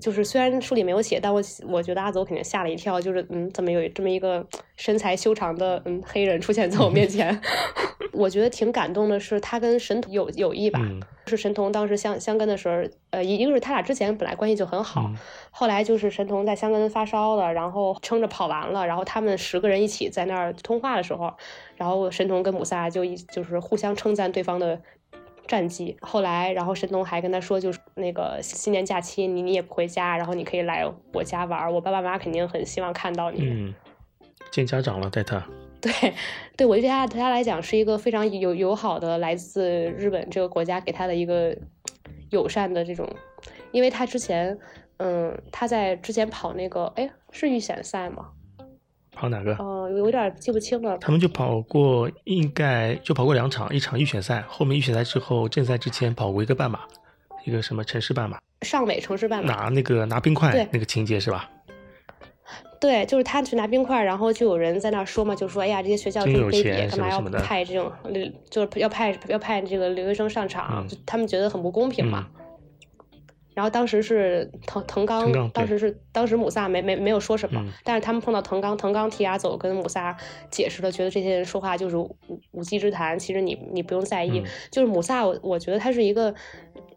就是虽然书里没有写，但我我觉得阿走肯定吓了一跳。就是嗯，怎么有这么一个身材修长的嗯黑人出现在我面前？*laughs* 我觉得挺感动的是他跟神童有友谊吧。是神童当时相相跟的时候，呃，一个是他俩之前本来关系就很好，后来就是神童在香根发烧了，然后撑着跑完了，然后他们十个人一起在那儿通话的时候，然后神童跟姆萨就一就是互相称赞对方的。战绩。后来，然后神童还跟他说，就是那个新年假期，你你也不回家，然后你可以来我家玩，我爸爸妈妈肯定很希望看到你。嗯，见家长了，带他。对，对我觉得他对他来讲是一个非常友友好的来自日本这个国家给他的一个友善的这种，因为他之前，嗯，他在之前跑那个，哎，是预选赛吗？跑哪个？哦，有点记不清了。他们就跑过，应该就跑过两场，一场预选赛，后面预选赛之后正赛之前跑过一个半马，一个什么城市半马，上尾城市半马，拿那个拿冰块那个情节是吧？对，就是他去拿冰块，然后就有人在那说嘛，就说哎呀，这些学校这么卑鄙，干嘛要派这种就是要派要派这个留学生上场，就他们觉得很不公平嘛。然后当时是藤藤冈，当时是当时姆萨没没没有说什么，但是他们碰到藤冈，藤冈提亚走跟姆萨解释了，觉得这些人说话就是无无稽之谈，其实你你不用在意。就是姆萨，我我觉得他是一个，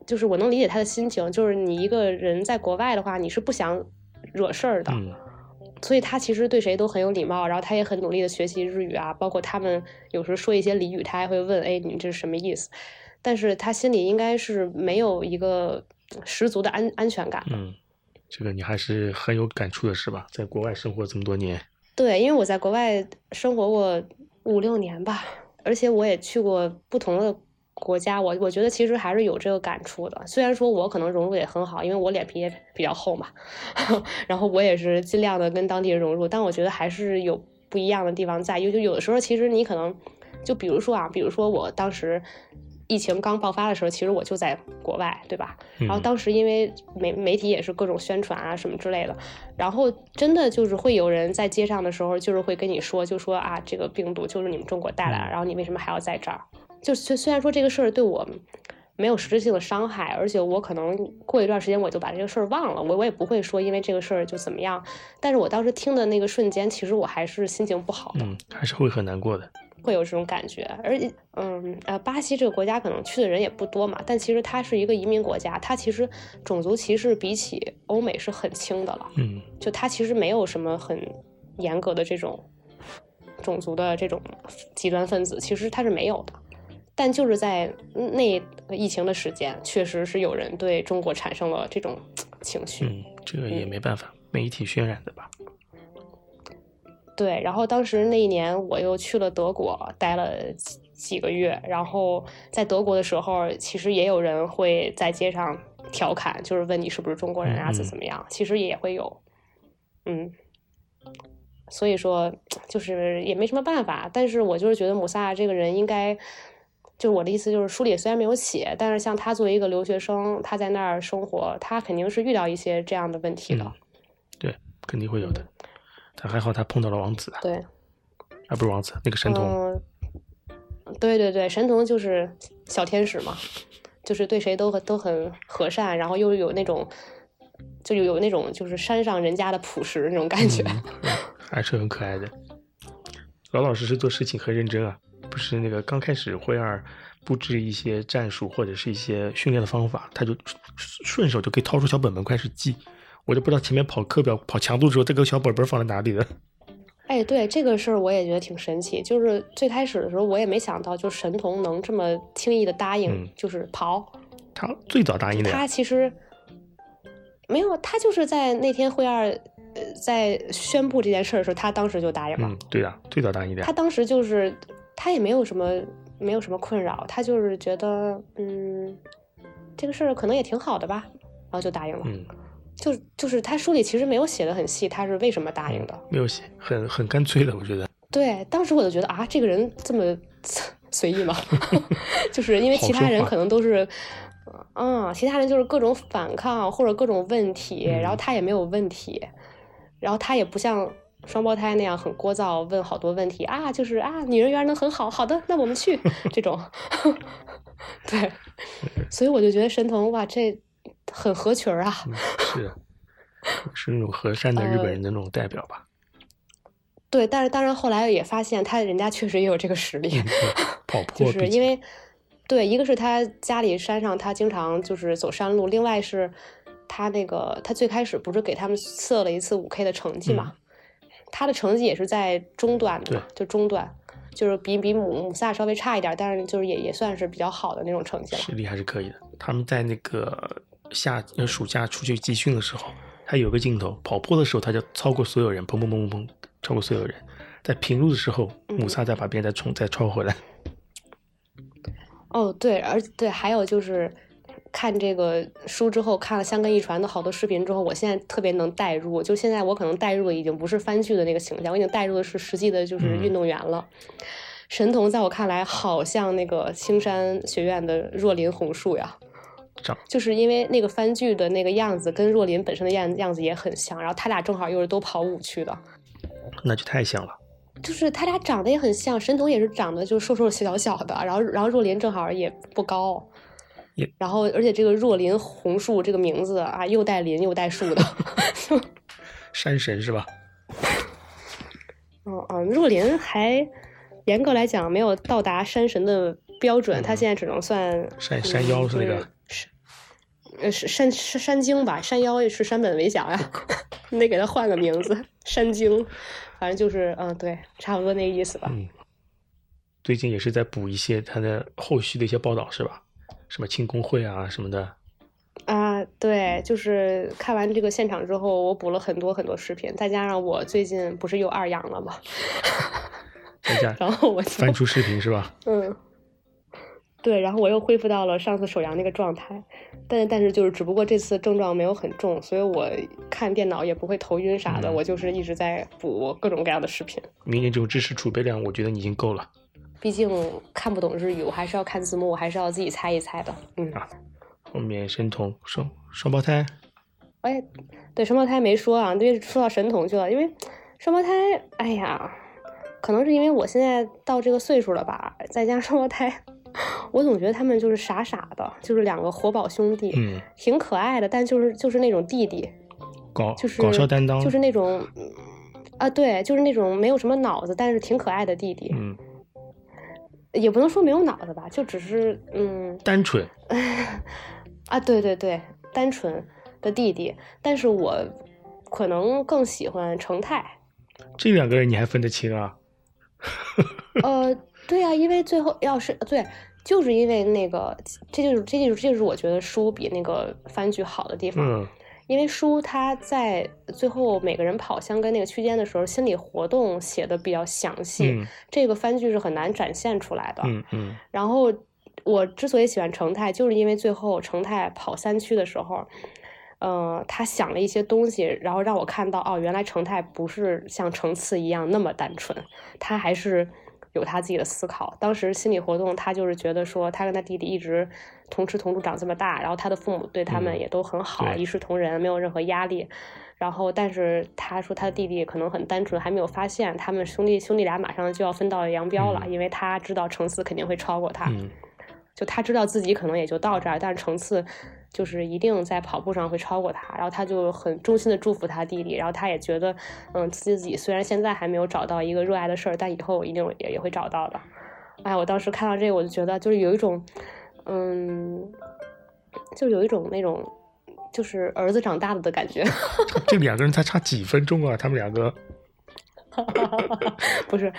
就是我能理解他的心情，就是你一个人在国外的话，你是不想惹事儿的，所以他其实对谁都很有礼貌，然后他也很努力的学习日语啊，包括他们有时候说一些俚语，他还会问，哎，你这是什么意思？但是他心里应该是没有一个。十足的安安全感。嗯，这个你还是很有感触的，是吧？在国外生活这么多年。对，因为我在国外生活过五六年吧，而且我也去过不同的国家，我我觉得其实还是有这个感触的。虽然说我可能融入也很好，因为我脸皮也比较厚嘛，*laughs* 然后我也是尽量的跟当地人融入，但我觉得还是有不一样的地方在。有就有的时候，其实你可能就比如说啊，比如说我当时。疫情刚爆发的时候，其实我就在国外，对吧？然后当时因为媒媒体也是各种宣传啊什么之类的，然后真的就是会有人在街上的时候，就是会跟你说，就说啊，这个病毒就是你们中国带来的，然后你为什么还要在这儿？就虽虽然说这个事儿对我没有实质性的伤害，而且我可能过一段时间我就把这个事儿忘了，我我也不会说因为这个事儿就怎么样。但是我当时听的那个瞬间，其实我还是心情不好的，嗯，还是会很难过的。会有这种感觉，而且，嗯，呃，巴西这个国家可能去的人也不多嘛，但其实它是一个移民国家，它其实种族歧视比起欧美是很轻的了，嗯，就它其实没有什么很严格的这种种族的这种极端分子，其实它是没有的，但就是在那疫情的时间，确实是有人对中国产生了这种情绪，嗯，这个。也没办法，媒体渲染的吧。对，然后当时那一年我又去了德国，待了几几个月。然后在德国的时候，其实也有人会在街上调侃，就是问你是不是中国人啊，怎怎么样？其实也会有，嗯。所以说，就是也没什么办法。但是我就是觉得姆萨这个人应该，就是我的意思就是，书里虽然没有写，但是像他作为一个留学生，他在那儿生活，他肯定是遇到一些这样的问题的。对，肯定会有的。他还好，他碰到了王子。对，啊，不是王子，那个神童。对对对，神童就是小天使嘛，就是对谁都都很和善，然后又有那种，就有有那种就是山上人家的朴实那种感觉，还是很可爱的。老老实实做事情很认真啊，不是那个刚开始灰二布置一些战术或者是一些训练的方法，他就顺手就可以掏出小本本开始记。我就不知道前面跑课表、跑强度的时候，这个小本本放在哪里了。*laughs* 哎，对这个事儿我也觉得挺神奇。就是最开始的时候，我也没想到，就神童能这么轻易的答应，就是跑。他最早答应的。他其实没有，他就是在那天会二呃在宣布这件事的时候，他当时就答应了。嗯，对的，最早答应的。他当时就是他也没有什么没有什么困扰，他就是觉得嗯这个事儿可能也挺好的吧，然后就答应了。嗯。就就是他书里其实没有写的很细，他是为什么答应的？没有写，很很干脆的，我觉得。*laughs* 对，当时我就觉得啊，这个人这么 *laughs* 随意吗？*laughs* 就是因为其他人可能都是，嗯，其他人就是各种反抗或者各种问题，然后他也没有问题，然后他也不像双胞胎那样很聒噪，问好多问题啊，就是啊，女人缘能很好，好的，那我们去这种。对，所以我就觉得神童哇，这。很合群啊，是是那种和善的日本人的那种代表吧？对，但是当然后来也发现他人家确实也有这个实力，*laughs* 就是因为对，一个是他家里山上他经常就是走山路，另外是他那个他最开始不是给他们测了一次五 K 的成绩嘛？他的成绩也是在中段的，就中段，就是比比姆姆萨稍微差一点，但是就是也也算是比较好的那种成绩了，实力还是可以的。他们在那个。夏呃暑假出去集训的时候，他有个镜头，跑坡的时候他就超过所有人，砰砰砰砰砰，超过所有人。在平路的时候，姆萨再把别人再冲再超回来。哦，对，而对，还有就是看这个书之后，看了香根一传的好多视频之后，我现在特别能代入。就现在我可能代入的已经不是番剧的那个形象，我已经代入的是实际的，就是运动员了。神童在我看来，好像那个青山学院的若林红树呀。长就是因为那个番剧的那个样子跟若琳本身的样样子也很像，然后他俩正好又是都跑舞去的，那就太像了。就是他俩长得也很像，神童也是长得就瘦瘦小小的，然后然后若琳正好也不高也，然后而且这个若琳红树这个名字啊，又带林又带树的 *laughs* *laughs* 山神是吧？*laughs* 哦哦，若琳还严格来讲没有到达山神的标准，他现在只能算山山妖是那个呃山山是山精吧？山妖也是山本维祥呀，你得给他换个名字，山精，反正就是嗯对，差不多那个意思吧。嗯，最近也是在补一些他的后续的一些报道是吧？什么庆功会啊什么的。啊，对，就是看完这个现场之后，我补了很多很多视频，再加上我最近不是又二阳了吗？*laughs* 然后我翻出视频是吧？嗯，对，然后我又恢复到了上次手阳那个状态，但是但是就是只不过这次症状没有很重，所以我看电脑也不会头晕啥的，嗯我就是一直在补各种各样的视频。明年这种知识储备量，我觉得你已经够了。毕竟看不懂日语，我还是要看字幕，我还是要自己猜一猜的。嗯，啊后面神童双双胞胎，哎，对双胞胎没说啊，对，说到神童去了，因为双胞胎，哎呀，可能是因为我现在到这个岁数了吧，再加上双胞胎，我总觉得他们就是傻傻的，就是两个活宝兄弟，嗯，挺可爱的，但就是就是那种弟弟，搞就是搞笑担当，就是那种。嗯啊，对，就是那种没有什么脑子，但是挺可爱的弟弟，嗯，也不能说没有脑子吧，就只是嗯，单纯，*laughs* 啊，对对对，单纯的弟弟，但是我可能更喜欢成泰。这两个人你还分得清啊？*laughs* 呃，对呀、因为最后要是对，就是因为那个，这就是这就是这就是我觉得书比那个番剧好的地方，嗯因为书它在最后每个人跑香根那个区间的时候，心理活动写的比较详细，嗯这个番剧是很难展现出来的。嗯嗯然后我之所以喜欢成泰，就是因为最后成泰跑三区的时候，呃，他想了一些东西，然后让我看到哦，原来成泰不是像成次一样那么单纯，他还是有他自己的思考。当时心理活动，他就是觉得说，他跟他弟弟一直同吃同住长这么大，然后他的父母对他们嗯也都很好，对一视同仁，没有任何压力。然后，但是他说他的弟弟可能很单纯，还没有发现他们兄弟兄弟俩马上就要分道扬镳了，嗯因为他知道程四肯定会超过他。嗯就他知道自己可能也就到这儿，但是程次就是一定在跑步上会超过他，然后他就很衷心的祝福他弟弟，然后他也觉得，嗯，自己虽然现在还没有找到一个热爱的事儿，但以后一定也也会找到的。哎，我当时看到这个，我就觉得就是有一种，嗯，就有一种那种，就是儿子长大了的感觉。*laughs* 这两个人才差几分钟啊？他们两个，*laughs* 不是，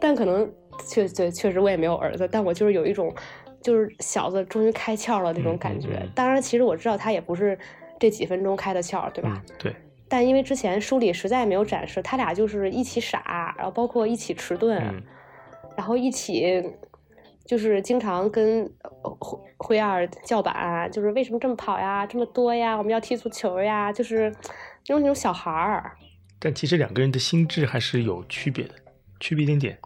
但可能确确确实我也没有儿子，但我就是有一种就是小子终于开窍了那种感觉。当然，其实我知道他也不是这几分钟开的窍，对吧？嗯，对，但因为之前书里实在没有展示，他俩就是一起傻，然后包括一起迟钝，嗯然后一起就是经常跟呃灰灰二叫板，就是为什么这么跑呀，这么多呀，我们要踢足球呀，就是那种那种小孩儿。但其实两个人的心智还是有区别的，区别一点点。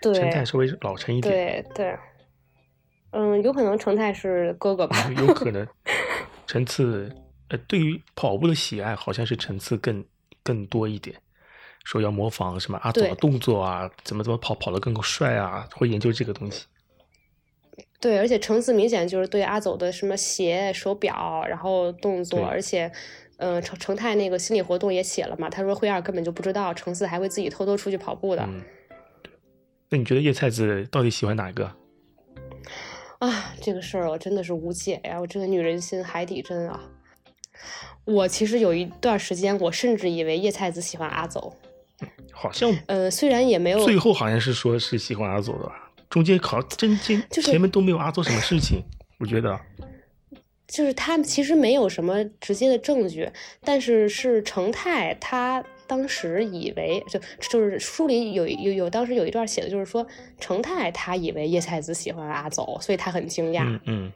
对，陈泰稍微老成一点，对对，嗯，有可能成泰是哥哥吧？有可能陈次，呃，对于跑步的喜爱好像是陈次更更多一点，说要模仿什么阿走的动作啊，怎么怎么跑跑得更帅啊，会研究这个东西。对，而且橙子明显就是对阿走的什么鞋、手表，然后动作，而且，嗯、成成泰那个心理活动也写了嘛，他说灰二根本就不知道橙子还会自己偷偷出去跑步的。嗯，那你觉得叶菜子到底喜欢哪一个？啊，这个事儿我真的是无解呀！我这个女人心海底针啊！我其实有一段时间，我甚至以为叶菜子喜欢阿走，好像呃，虽然也没有最后好像是说是喜欢阿走的吧，中间考真间就是前面都没有阿走什么事情，我觉得。就是他们其实没有什么直接的证据，但是是成泰他当时以为就就是书里有有有当时有一段写的就是说成泰他以为叶菜子喜欢阿走，所以他很惊讶，嗯嗯，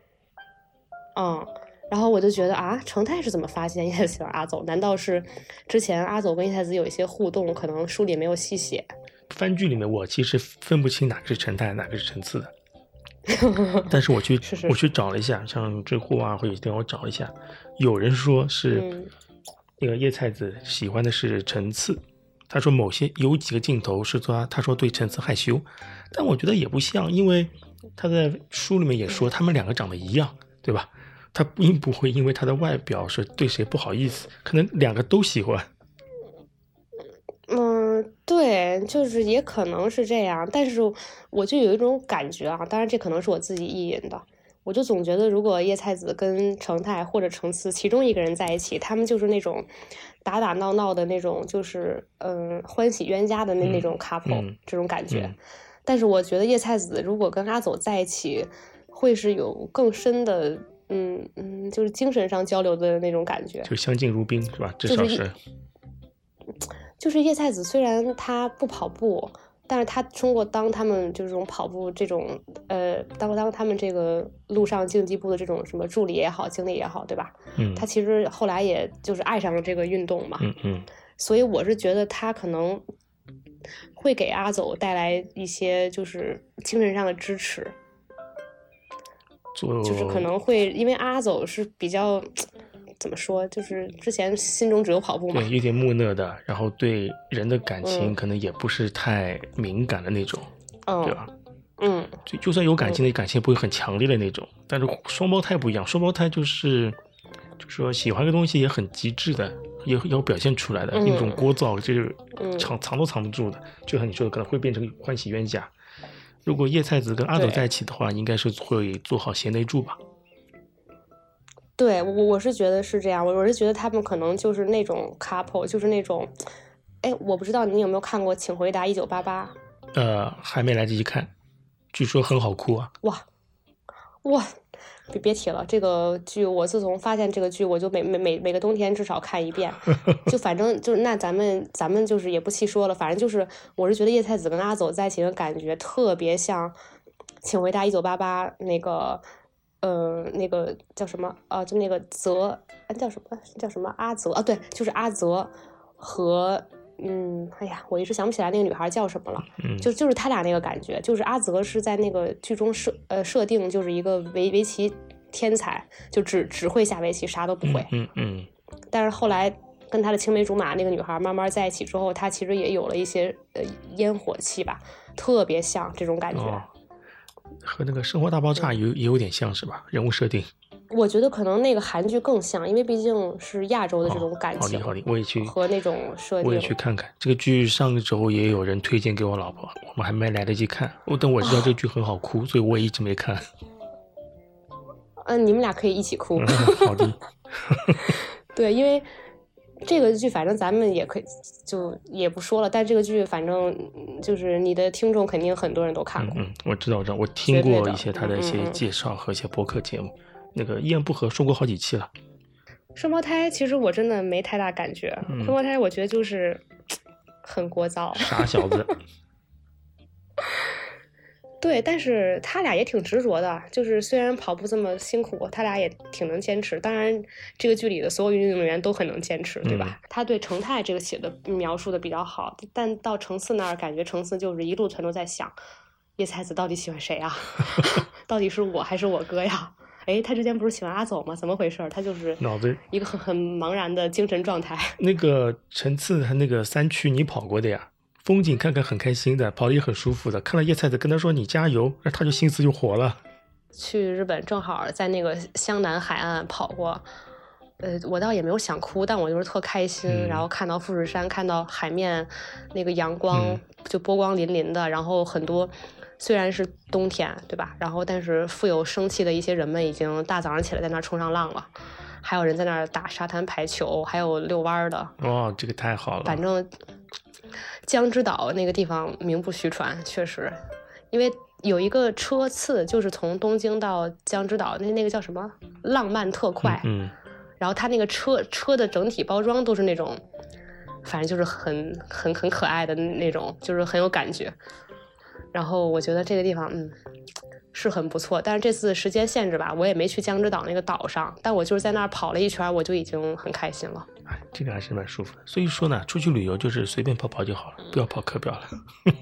嗯，然后我就觉得啊，成泰是怎么发现叶菜子喜欢阿走？难道是之前阿走跟叶菜子有一些互动，可能书里没有细写？番剧里面我其实分不清哪个是成泰，哪个是陈次的。*laughs* 但是我去我去找了一下，像知乎啊或者地方我找了一下，有人说是嗯那个叶菜子喜欢的是陈次，他说某些有几个镜头是说他他说对陈次害羞，但我觉得也不像，因为他在书里面也说他们两个长得一样，对吧？他并不会因为他的外表是对谁不好意思，可能两个都喜欢。嗯，对，就是也可能是这样，但是我就有一种感觉啊，当然这可能是我自己意淫的，我就总觉得如果叶菜子跟程泰或者程次其中一个人在一起，他们就是那种打打闹闹的那种，就是嗯欢喜冤家的那那种 couple、嗯这种感觉。嗯但是我觉得叶菜子如果跟阿走在一起，会是有更深的，嗯嗯，就是精神上交流的那种感觉。就相敬如宾，是吧？至少是，就是叶菜子虽然她不跑步，但是他通过当他们就是这种跑步这种呃，当当他们这个路上竞技部的这种什么助理也好，经理也好，对吧？嗯他其实后来也就是爱上了这个运动嘛，嗯嗯，所以我是觉得他可能会给阿走带来一些就是精神上的支持，就是可能会因为阿走是比较怎么说，就是之前心中只有跑步嘛对，有点木讷的，然后对人的感情嗯可能也不是太敏感的那种，嗯对嗯吧？嗯就就算有感情的感情也不会很强烈的那种。但是双胞胎不一样，双胞胎就是，就说喜欢一个东西也很极致的，也要表现出来的，嗯那种聒噪就是嗯藏藏都藏不住的。就像你说的，可能会变成欢喜冤家。如果叶菜子跟阿斗在一起的话，应该是会做好贤内助吧？对我我是觉得是这样，我我是觉得他们可能就是那种 couple，就是那种，哎，我不知道你有没有看过《请回答一九八八》？呃，还没来得及看，据说很好哭啊。哇哇，别别提了，这个剧我自从发现这个剧，我就每每每每个冬天至少看一遍，*laughs* 就反正就是那咱们咱们就是也不细说了，反正就是我是觉得叶菜子跟阿走在一起的感觉特别像《请回答一九八八》那个。呃，那个叫什么？呃，就那个泽，啊叫什么？叫什么？阿泽啊，对，就是阿泽和嗯，哎呀，我一直想不起来那个女孩叫什么了。嗯，就就是他俩那个感觉，就是阿泽是在那个剧中设呃设定就是一个围围棋天才，就只只会下围棋，啥都不会。嗯嗯但是后来跟他的青梅竹马那个女孩慢慢在一起之后，他其实也有了一些呃烟火气吧，特别像这种感嗯，觉。哦，和那个《生活大爆炸》有也有点像是吧？人物设定。我觉得可能那个韩剧更像，因为毕竟是亚洲的这种感情哦好的好的，我也去和那种设定。我也去看看这个剧。上周也有人推荐给我老婆，我们还没来得及看。我等我知道这个剧很好哭，所以我也一直没看。*laughs* 嗯，你们俩可以一起哭。嗯好的，*laughs* 对，因为这个剧，反正咱们也可以就也不说了，但这个剧反正嗯就是你的听众肯定很多人都看过。嗯嗯，我知道，我知道，我听过一些他的一些介绍和一些播客节目。那个一言不合说过好几期了。双胞胎其实我真的没太大感觉，嗯双胞胎我觉得就是 *tsk* 很聒噪。傻小子，*laughs* 对，但是他俩也挺执着的，就是虽然跑步这么辛苦，他俩也挺能坚持。当然，这个剧里的所有运动员都很能坚持，对吧？他对程泰这个写的描述的比较好，但到程次那儿，感觉程次就是一路全都在想，叶菜子到底喜欢谁啊？*laughs* 到底是我还是我哥呀？哎，他之前不是喜欢阿走吗？怎么回事儿？他就是脑子一个很很茫然的精神状态。那个陈次他那个三区你跑过的呀，风景看看很开心的，跑得也很舒服的。看到叶菜子跟他说你加油，那他就心思就活了。去日本正好在那个湘南海岸跑过，呃，我倒也没有想哭，但我就是特开心。嗯然后看到富士山，看到海面那个阳光、嗯就波光粼粼的，然后很多虽然是冬天，对吧？然后但是富有生气的一些人们已经大早上起来在那儿冲上浪了，还有人在那儿打沙滩排球，还有遛弯儿的，哇，这个太好了。反正江之岛那个地方名不虚传，确实，因为有一个车次就是从东京到江之岛，那那个叫什么？浪漫特快，嗯，然后它那个车车的整体包装都是那种，反正就是很很很可爱的那种，就是很有感觉。然后我觉得这个地方，嗯，是很不错。但是这次时间限制吧，我也没去江之岛那个岛上，但我就是在那儿跑了一圈，我就已经很开心了。哎，这个还是蛮舒服的。所以说呢，出去旅游就是随便跑跑就好了，不要跑课表了。*laughs*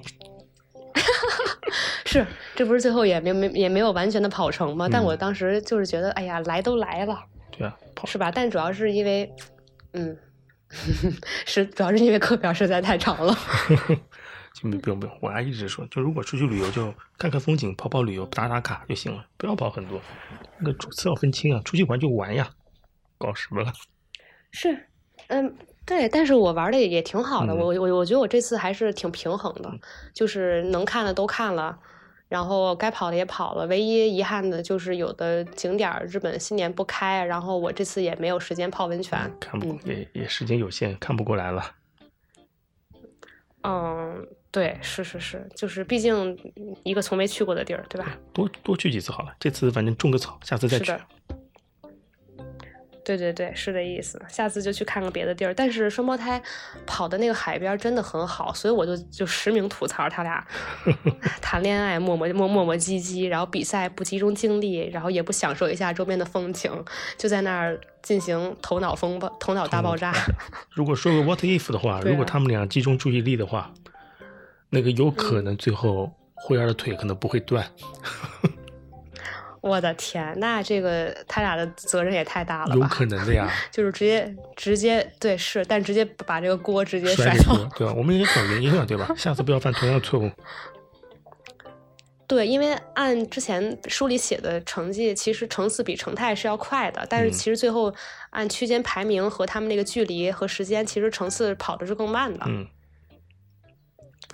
是，这不是最后也没没也没有完全的跑成吗？但我当时就是觉得，哎呀，来都来了，对啊，跑是吧？但主要是因为，嗯，*laughs* 是主要是因为课表实在太长了。*laughs* 就不用不用，我还一直说，就如果出去旅游，就看看风景，跑跑旅游，打打卡就行了，不要跑很多。那个主次要分清啊，出去玩就玩呀，搞什么了？*laughs* 是，嗯，对，但是我玩的也挺好的，我我我觉得我这次还是挺平衡的，就是能看的都看了，然后该跑的也跑了，唯一遗憾的就是有的景点日本新年不开，然后我这次也没有时间泡温泉，看不也也时间有限，看不过来了。嗯。对，是是是，就是毕竟一个从没去过的地儿，对吧？多多去几次好了，这次反正种个草，下次再去。对对对，是的意思，下次就去看看别的地儿。但是双胞胎跑的那个海边真的很好，所以我就就实名吐槽他俩 *laughs* 谈恋爱磨磨磨磨磨唧唧，然后比赛不集中精力，然后也不享受一下周边的风情，就在那儿进行头脑风暴、头脑大爆炸。如果说个 what if 的话，*laughs* 如果他们俩集中注意力的话。那个有可能最后慧儿的腿可能不会断。我的天，那这个他俩的责任也太大了吧？有可能的呀，*laughs* 就是直接直接对是，但直接把这个锅直接甩掉对吧？我们也找原因了，对吧？下次不要犯同样的错误。*laughs* 对，因为按之前书里写的成绩，其实成四比成泰是要快的，但是其实最后按区间排名和他们那个距离和时间，其实成四跑的是更慢的。嗯。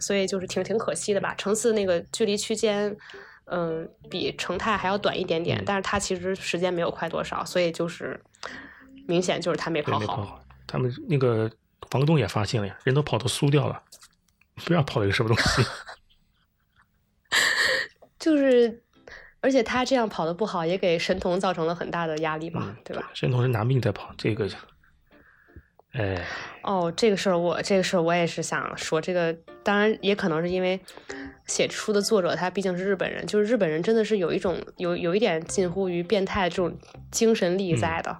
所以就是挺挺可惜的吧，程四那个距离区间，嗯，比程泰还要短一点点，但是他其实时间没有快多少，所以就是明显就是他没跑好。他们那个房东也发现了呀，人都跑到输掉了，不知道跑了一个什么东西。*laughs* 就是，而且他这样跑的不好，也给神童造成了很大的压力嘛，对吧？神童是拿命在跑，这个。哎，哦，这个事儿我这个事儿我也是想说，这个当然也可能是因为写书的作者他毕竟是日本人，就是日本人真的是有一种有有一点近乎于变态的这种精神力在的。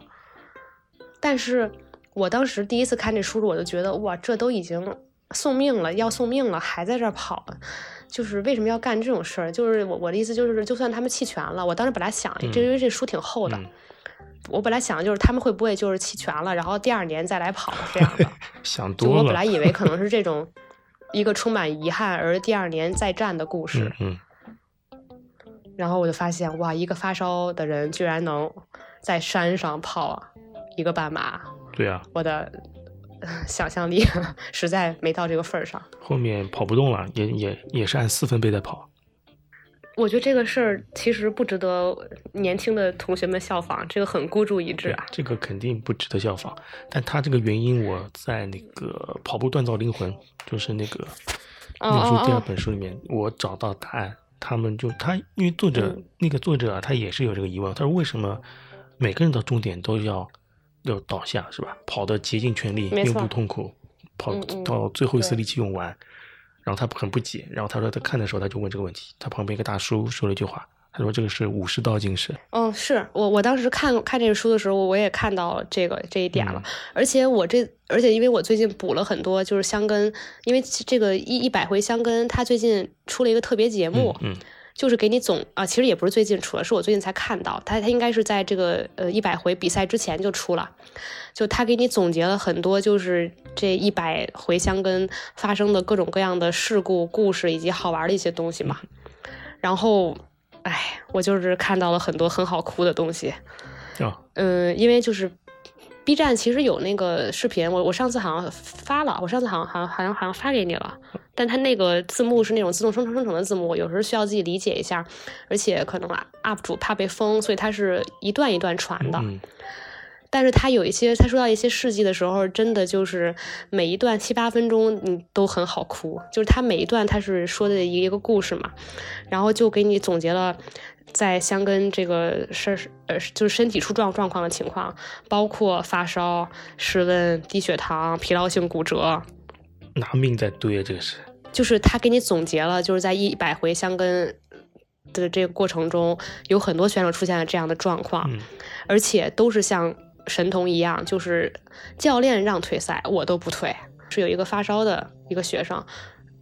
但是我当时第一次看这书我就觉得哇，这都已经送命了，要送命了，还在这儿跑，就是为什么要干这种事儿？就是我我的意思就是，就算他们弃权了，我当时本来想，这因为这书挺厚的。我本来想的就是他们会不会就是弃权了，然后第二年再来跑这样的。*laughs* 想多了。我本来以为可能是这种一个充满遗憾而第二年再战的故事。嗯。然后我就发现，哇，一个发烧的人居然能在山上跑一个半马。对啊。我的想象力 *laughs* 实在没到这个份儿上。后面跑不动了，也也也是按四分贝在跑。我觉得这个事儿其实不值得年轻的同学们效仿，这个很孤注一掷啊。这个肯定不值得效仿，但他这个原因我在那个《跑步锻造灵魂》就是那个那书第二本书里面，我找到答案。他们就他因为作者那个作者啊，他也是有这个疑问，他说为什么每个人到终点都要要倒下是吧？跑的竭尽全力，面部痛苦，跑到最后一丝力气用完。然后他很不解，然后他说他看的时候他就问这个问题，他旁边一个大叔说了一句话，他说这个是武士道精神。嗯，是我我当时看看这个书的时候，我也看到这个这一点了，而且我这而且因为我最近补了很多就是香根，因为这个一一百回香根他最近出了一个特别节目，嗯。就是给你总啊，其实也不是最近出了，是我最近才看到他，他应该是在这个呃一百回比赛之前就出了，就他给你总结了很多，就是这一百回箱根发生的各种各样的事故、故事以及好玩的一些东西嘛。然后，哎，我就是看到了很多很好哭的东西。嗯，因为就是 B 站其实有那个视频，我我上次好像发了，我上次好像好像好像好像发给你了。但它那个字幕是那种自动生成生成的字幕，有时候需要自己理解一下，而且可能 UP 主怕被封，所以它是一段一段传的。但是它有一些，他说到一些事迹的时候，真的就是每一段七八分钟，你都很好哭。就是他每一段他是说的一个故事嘛，然后就给你总结了在香根这个事儿，呃，就是身体出状状况的情况，包括发烧、室温、低血糖、疲劳性骨折，拿命在堆啊，这个是。就是他给你总结了，就是在一百回香根的这个过程中，有很多选手出现了这样的状况，而且都是像神童一样，就是教练让退赛，我都不退。是有一个发烧的一个学生，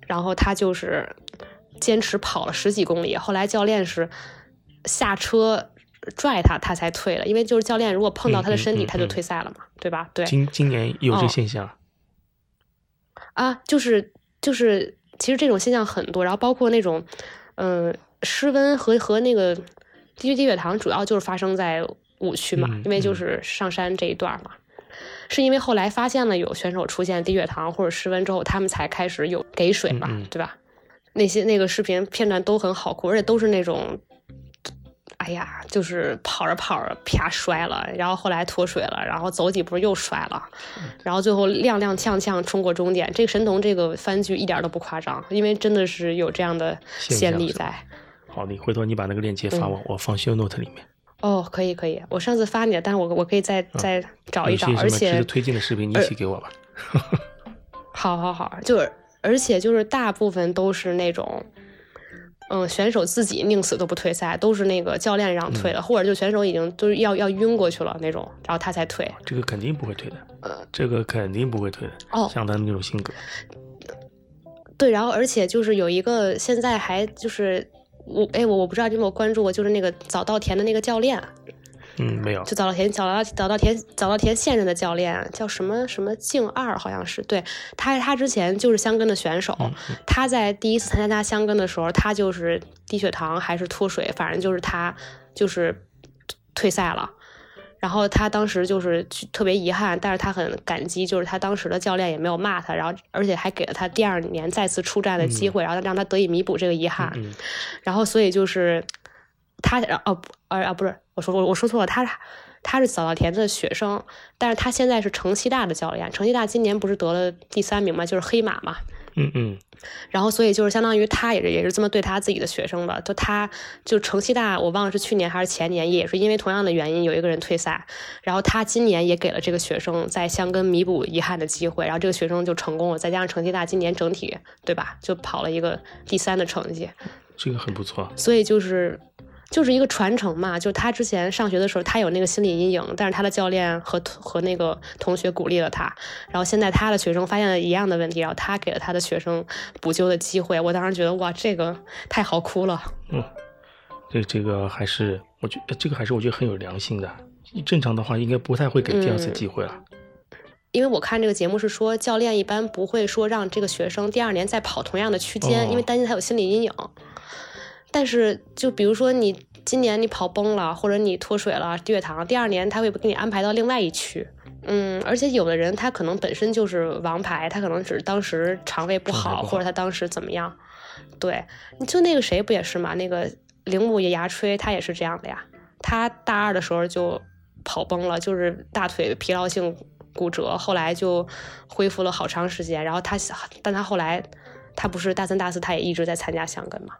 然后他就是坚持跑了十几公里，后来教练是下车拽他，他才退了。因为就是教练如果碰到他的身体，他就退赛了嘛，对吧？对。今今年有这现象啊，就是就是，其实这种现象很多，然后包括那种嗯失温和和那个低低血糖，主要就是发生在五区嘛，因为就是上山这一段嘛。是因为后来发现了有选手出现低血糖或者失温之后，他们才开始有给水嘛，对吧？那些那个视频片段都很好哭，而且都是那种，哎呀，就是跑着跑着啪摔了，然后后来脱水了，然后走几步又摔了，然后最后踉踉跄跄冲过终点。这个神童这个番剧一点都不夸张，因为真的是有这样的先例在。好，你回头你把那个链接发我，我放 show note 里面。哦，可以可以，我上次发你的，但是我我可以再再找一找，而且推荐的视频你一起给我吧。好好好，就是而且就是大部分都是那种，嗯，选手自己宁死都不退赛，都是那个教练让退的，或者就选手已经都是要要晕过去了那种，然后他才退。这个肯定不会退的，呃，这个肯定不会退的。哦，像他那种性格。对，然后而且就是有一个现在还就是。我哎，我我不知道你有没有关注过，就是那个早稻田的那个教练，嗯，没有，就早稻田早稻早稻田早稻田现任的教练叫什么什么静二，好像是，对他他之前就是香根的选手，他在第一次参加香根的时候，他就是低血糖还是脱水，反正就是他就是退赛了。然后他当时就是特别遗憾，但是他很感激，就是他当时的教练也没有骂他，然后而且还给了他第二年再次出战的机会，然后让他得以弥补这个遗憾。然后所以就是他，哦，啊啊，不是，我说我我说错了，他他是早稻田的学生，但是他现在是城西大的教练，城西大今年不是得了第三名嘛，就是黑马嘛。嗯嗯。然后，所以就是相当于他也是也是这么对他自己的学生的，就他就城西大，我忘了是去年还是前年，也是因为同样的原因有一个人退赛，然后他今年也给了这个学生在香根弥补遗憾的机会，然后这个学生就成功了，再加上城西大今年整体对吧，就跑了一个第三的成绩，这个很不错，所以就是。就是一个传承嘛，就他之前上学的时候，他有那个心理阴影，但是他的教练和和那个同学鼓励了他，然后现在他的学生发现了一样的问题，然后他给了他的学生补救的机会。我当时觉得哇，这个太好哭了。嗯，这这个还是我觉得这个还是我觉得很有良心的。正常的话，应该不太会给第二次机会了。因为我看这个节目是说，教练一般不会说让这个学生第二年再跑同样的区间，因为担心他有心理阴影。但是，就比如说你今年你跑崩了，或者你脱水了、低血糖，第二年他会给你安排到另外一区。嗯，而且有的人他可能本身就是王牌，他可能只是当时肠胃不好，或者他当时怎么样。对，就那个谁不也是嘛？那个铃木野牙吹他也是这样的呀。他大二的时候就跑崩了，就是大腿疲劳性骨折，后来就恢复了好长时间。然后他，但他后来他不是大三、大四，他也一直在参加香根嘛。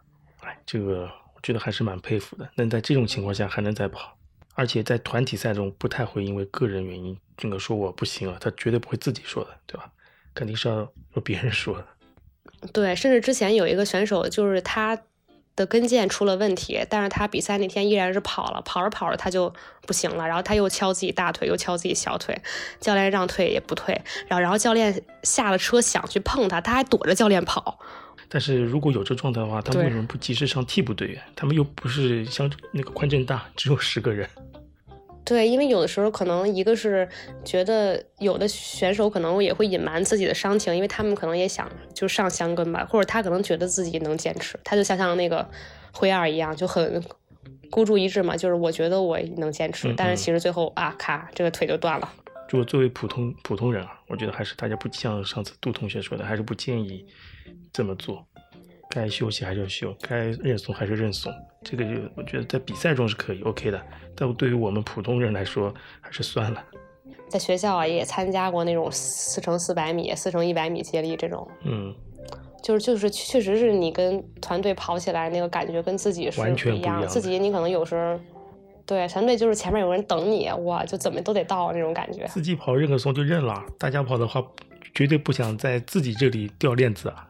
这个我觉得还是蛮佩服的，能在这种情况下还能再跑，而且在团体赛中不太会因为个人原因这个说我不行了，他绝对不会自己说的，对吧？肯定是要由别人说的。对，甚至之前有一个选手，就是他的跟腱出了问题，但是他比赛那天依然是跑了，跑着跑着他就不行了，然后他又敲自己大腿，又敲自己小腿，教练让退也不退，然后然后教练下了车想去碰他，他还躲着教练跑。但是如果有这状态的话，他们为什么不及时上替补队员？他们又不是像那个宽正大，只有十个人。对，因为有的时候可能一个是觉得有的选手可能也会隐瞒自己的伤情，因为他们可能也想就上香根吧，或者他可能觉得自己能坚持，他就像像那个灰二一样，就很孤注一掷嘛，就是我觉得我能坚持，但是其实最后啊，咔，这个腿就断了。如果作为普通普通人啊，我觉得还是大家不像上次杜同学说的，还是不建议。这么做，该休息还是要休，该认怂还是认怂。这个就我觉得在比赛中是可以 OK 的，但对于我们普通人来说，还是算了。在学校啊，也参加过那种四乘四百米、四乘一百米接力这种，嗯，就是就是确实是你跟团队跑起来那个感觉跟自己是完全不一样。自己你可能有时候对团队就是前面有人等你，哇，就怎么都得到那种感觉。自己跑认个怂就认了，大家跑的话绝对不想在自己这里掉链子啊。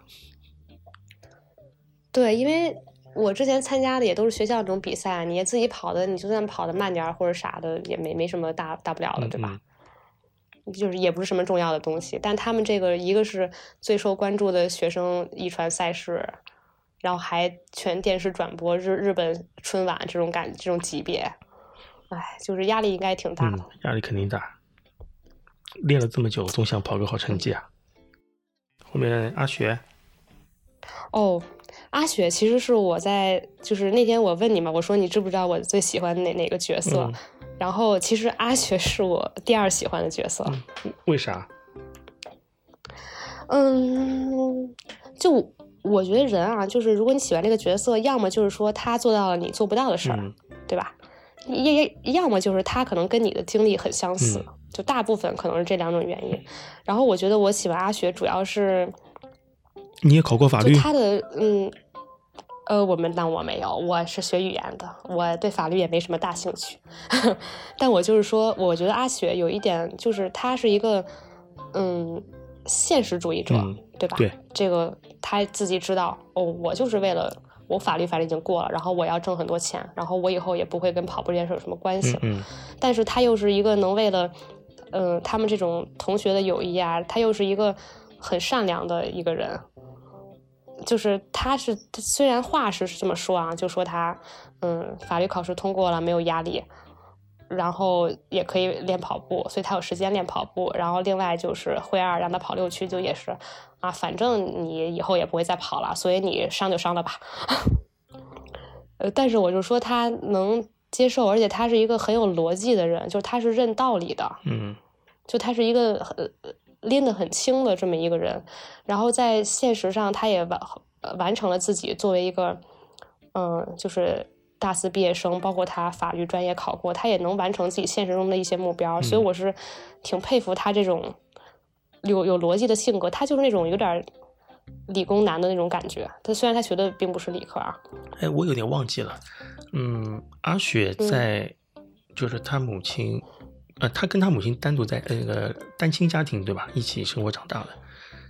对，因为我之前参加的也都是学校这种比赛，你自己跑的，你就算跑的慢点或者啥的，也没没什么大大不了的，对吧？就是也不是什么重要的东西。但他们这个一个是最受关注的学生遗传赛事，然后还全电视转播日日本春晚这种感这种级别，哎，就是压力应该挺大的。嗯，压力肯定大。练了这么久，总想跑个好成绩啊。后面阿雪，哦，阿雪其实是我在就是那天我问你嘛，我说你知不知道我最喜欢哪哪个角色？嗯然后其实阿雪是我第二喜欢的角色。为啥？嗯，就我觉得人啊，就是如果你喜欢这个角色，要么就是说他做到了你做不到的事儿，嗯对吧？也要么就是他可能跟你的经历很相似，嗯就大部分可能是这两种原因。然后我觉得我喜欢阿雪，主要是你也考过法律？他的嗯。呃，我们那我没有，我是学语言的，我对法律也没什么大兴趣。*laughs* 但我就是说，我觉得阿雪有一点，就是她是一个嗯现实主义者，嗯对吧？对，这个他自己知道，哦，我就是为了我法律法律已经过了，然后我要挣很多钱，然后我以后也不会跟跑步这件事有什么关系了。嗯但是他又是一个能为了，嗯、他们这种同学的友谊啊，他又是一个很善良的一个人。就是他是虽然话是这么说啊，就说他嗯法律考试通过了，没有压力，然后也可以练跑步，所以他有时间练跑步。然后另外就是灰二让他跑六区，就也是啊，反正你以后也不会再跑了，所以你伤就伤了吧。*laughs* 呃，但是我就说他能接受，而且他是一个很有逻辑的人，就是他是认道理的，嗯就他是一个很拎得很轻的这么一个人，然后在现实上他也完呃完成了自己作为一个嗯，就是大四毕业生，包括他法律专业考过，他也能完成自己现实中的一些目标，所以嗯我是挺佩服他这种有有逻辑的性格，他就是那种有点理工男的那种感觉。他虽然他学的并不是理科啊，哎，我有点忘记了。嗯，阿雪在、就是他母亲，呃，他跟他母亲单独在呃那个单亲家庭对吧，一起生活长大的。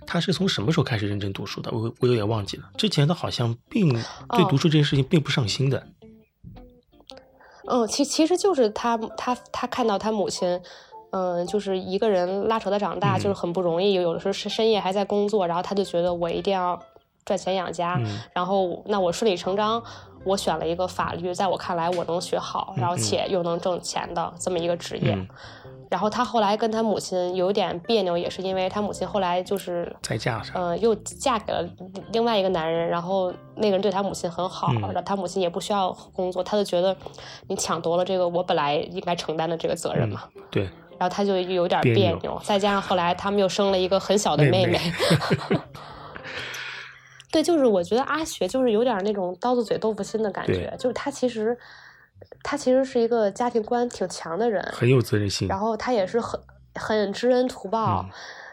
他是从什么时候开始认真读书的？我我有点忘记了。之前他好像并对哦读书这件事情并不上心的。嗯，其其实就是他他他看到他母亲，嗯，就是一个人拉扯他长大，嗯就是很不容易，有有的时候是深夜还在工作，然后他就觉得我一定要赚钱养家，嗯然后那我顺理成章，我选了一个法律，在我看来我能学好，然后嗯且又能挣钱的这么一个职业。嗯，然后他后来跟他母亲有点别扭，也是因为他母亲后来就是再嫁上。嗯，又嫁给了另外一个男人，然后那个人对他母亲很好，嗯然后他母亲也不需要工作，他就觉得你抢夺了这个我本来应该承担的这个责任嘛，对，然后他就有点别扭别扭，再加上后来他们又生了一个很小的妹妹妹。*laughs* 对，就是我觉得阿雪就是有点那种刀子嘴豆腐心的感觉，就是她其实，她其实是一个家庭观挺强的人，很有责任心。然后她也是很很知恩图报，嗯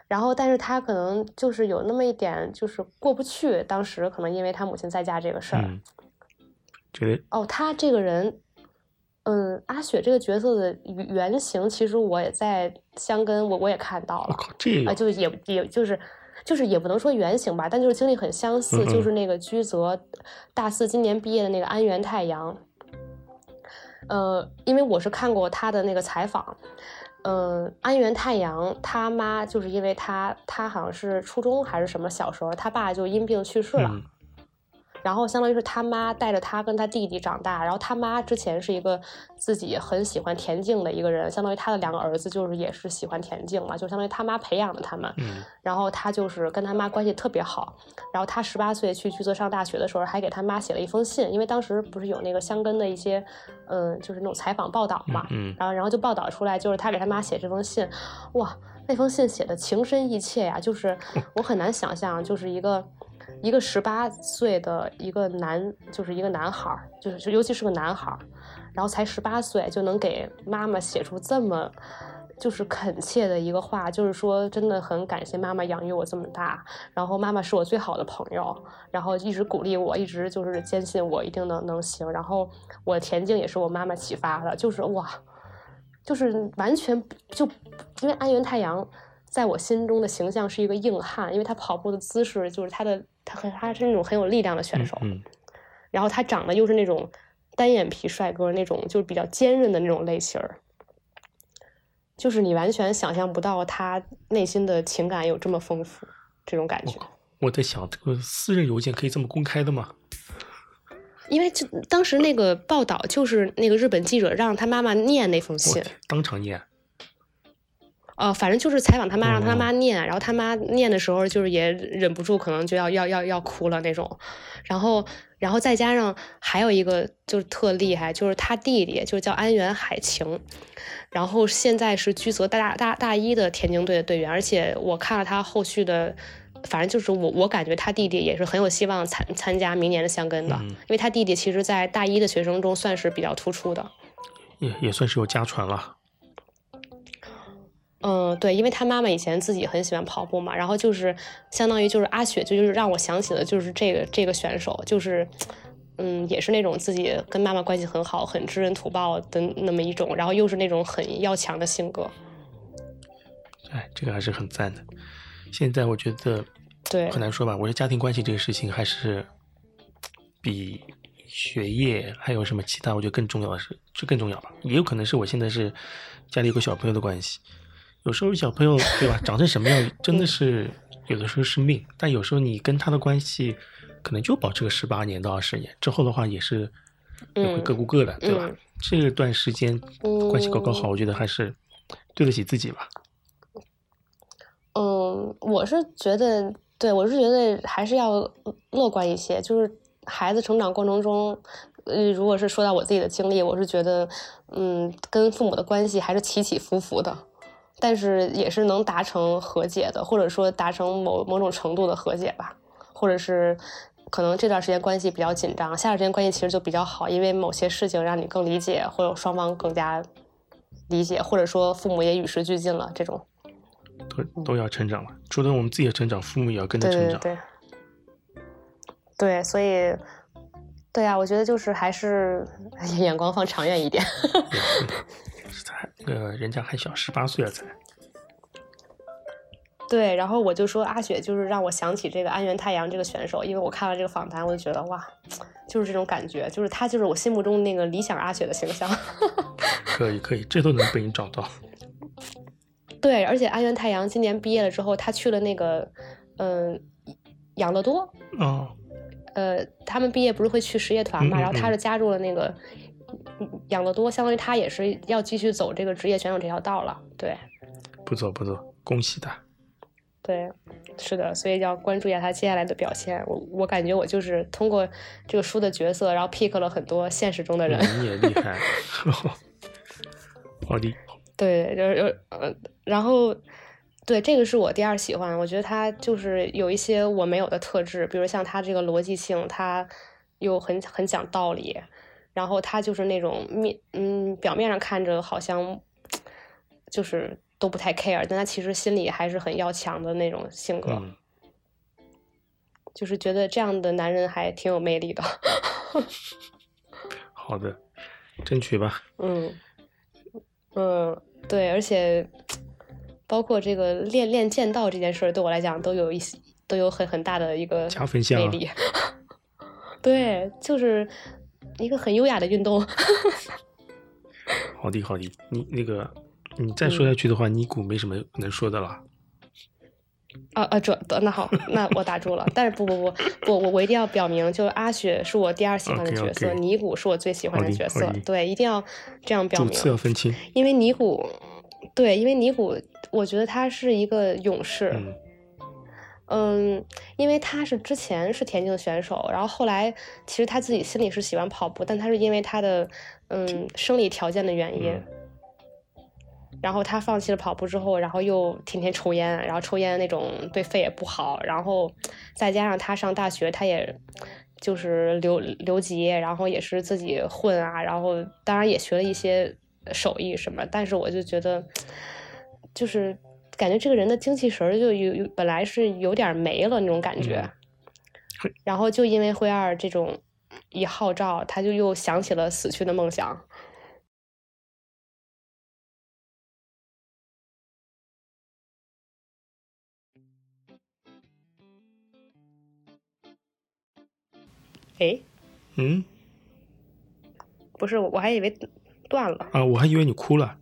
然后但是他可能就是有那么一点就是过不去，当时可能因为他母亲在家这个事儿。嗯，觉得哦，他这个人，嗯，阿雪这个角色的原原型，其实我也在香根我我也看到了，我靠，这啊，个就也也就是。就是也不能说原型吧，但就是经历很相似，嗯嗯就是那个居泽大四今年毕业的那个安源太阳，呃，因为我是看过他的那个采访，嗯，安源太阳他妈就是因为他他好像是初中还是什么小时候，他爸就因病去世了，嗯然后相当于是他妈带着他跟他弟弟长大，然后他妈之前是一个自己很喜欢田径的一个人，相当于他的两个儿子就是也是喜欢田径嘛，就相当于他妈培养的他们，嗯。然后他就是跟他妈关系特别好，然后他十八岁去居泽上大学的时候，还给他妈写了一封信，因为当时不是有那个香根的一些，嗯，就是那种采访报道嘛，嗯然后然后就报道出来，就是他给他妈写这封信，哇，那封信写的情深意切呀，就是 *laughs* 我很难想象，就是一个一个十八岁的一个男，就是一个男孩，就是就尤其是个男孩，然后才十八岁就能给妈妈写出这么。就是恳切的一个话，就是说真的很感谢妈妈养育我这么大，然后妈妈是我最好的朋友，然后一直鼓励我，一直就是坚信我一定能能行，然后我田径也是我妈妈启发的，就是哇，就是完全就因为安源太阳在我心中的形象是一个硬汉，因为他跑步的姿势就是他的他很他是那种很有力量的选手，嗯然后他长得又是那种单眼皮帅哥那种，就是比较坚韧的那种类型儿，就是你完全想象不到他内心的情感有这么丰富，这种感觉。我在想，这个私人邮件可以这么公开的吗？*laughs* 因为就当时那个报道就是那个日本记者让他妈妈念那封信，当场念。呃，反正就是采访他妈，让他妈念，然后他妈念的时候，就是也忍不住，可能就要要要要哭了那种。然后，然后再加上还有一个就是特厉害，就是他弟弟，就是叫安源海晴，然后现在是居泽大大大一的田径队的队员，而且我看了他后续的，反正就是我我感觉他弟弟也是很有希望参参加明年的香根的，因为他弟弟其实在大一的学生中算是比较突出的，也也算是有家传了。嗯，对，因为他妈妈以前自己很喜欢跑步嘛，然后就是相当于就是阿雪，就就是让我想起了就是这个这个选手，就是嗯，也是那种自己跟妈妈关系很好、很知恩图报的那么一种，然后又是那种很要强的性格。哎，这个还是很赞的。现在我觉得对很难说吧，我觉得家庭关系这个事情还是比学业还有什么其他，我觉得更重要的是，这更重要吧。也有可能是我现在是家里有个小朋友的关系。有时候小朋友对吧，*laughs* 长成什么样真的是有的时候是命，但有时候你跟他的关系可能就保持个十八年到二十年，之后的话也是也会各顾各的，对吧？这段时间关系搞搞好，我觉得还是对得起自己吧。嗯，我是觉得，对我是觉得还是要乐观一些。就是孩子成长过程中，呃，如果是说到我自己的经历，我是觉得，嗯，跟父母的关系还是起起伏伏的。但是也是能达成和解的，或者说达成某某种程度的和解吧，或者是可能这段时间关系比较紧张，下段时间关系其实就比较好，因为某些事情让你更理解，或者双方更加理解，或者说父母也与时俱进了，这种都都要成长了。除了我们自己的成长，父母也要跟着成长。对对对，所以对啊，我觉得就是还是 *laughs* 眼光放长远一点。*laughs* 才那个人家还小，十八岁了才。对，然后我就说阿雪就是让我想起这个安源太阳这个选手，因为我看了这个访谈，我就觉得哇，就是这种感觉，就是他就是我心目中那个理想阿雪的形象。*laughs* 可以可以，这都能被你找到。对，而且安源太阳今年毕业了之后，他去了那个嗯养乐多。哦。呃，他们毕业不是会去实业团嘛？然后他是加入了那个。养乐多，相当于他也是要继续走这个职业选手这条道了。对，不错不错，恭喜他。对，是的，所以要关注一下他接下来的表现。我我感觉我就是通过这个书的角色，然后 pick 了很多现实中的人。你也厉害，*laughs* 好的。对，就是呃，然后对这个是我第二喜欢，我觉得他就是有一些我没有的特质，比如像他这个逻辑性，他又很很讲道理。然后他就是那种面，嗯，表面上看着好像就是都不太 care，但他其实心里还是很要强的那种性格，就是觉得这样的男人还挺有魅力的。*laughs* 好的，争取吧。嗯嗯，对，而且包括这个练练剑道这件事儿，对我来讲都有一些都有很很大的一个加分项。魅力。*laughs* 对，就是。一个很优雅的运动。*laughs* 好的，好的，你那个，你再说下去的话，尼古没什么能说的了。啊啊，这那好，那我打住了。但是不不不不，我我一定要表明，就是阿雪是我第二喜欢的角色，尼古是我最喜欢的角色。对，一定要这样表明。主次要分清。因为尼古，对，因为尼古，我觉得他是一个勇士。嗯，因为他是之前是田径选手，然后后来其实他自己心里是喜欢跑步，但他是因为他的嗯生理条件的原因，然后他放弃了跑步之后，然后又天天抽烟，然后抽烟那种对肺也不好，然后再加上他上大学，他也就是留留级，然后也是自己混啊，然后当然也学了一些手艺什么，但是我就觉得就是。感觉这个人的精气神儿就有有本来是有点没了那种感觉，然后就因为灰二这种一号召，他就又想起了死去的梦想。哎，嗯，不是，我还以为断了啊，我还以为你哭了。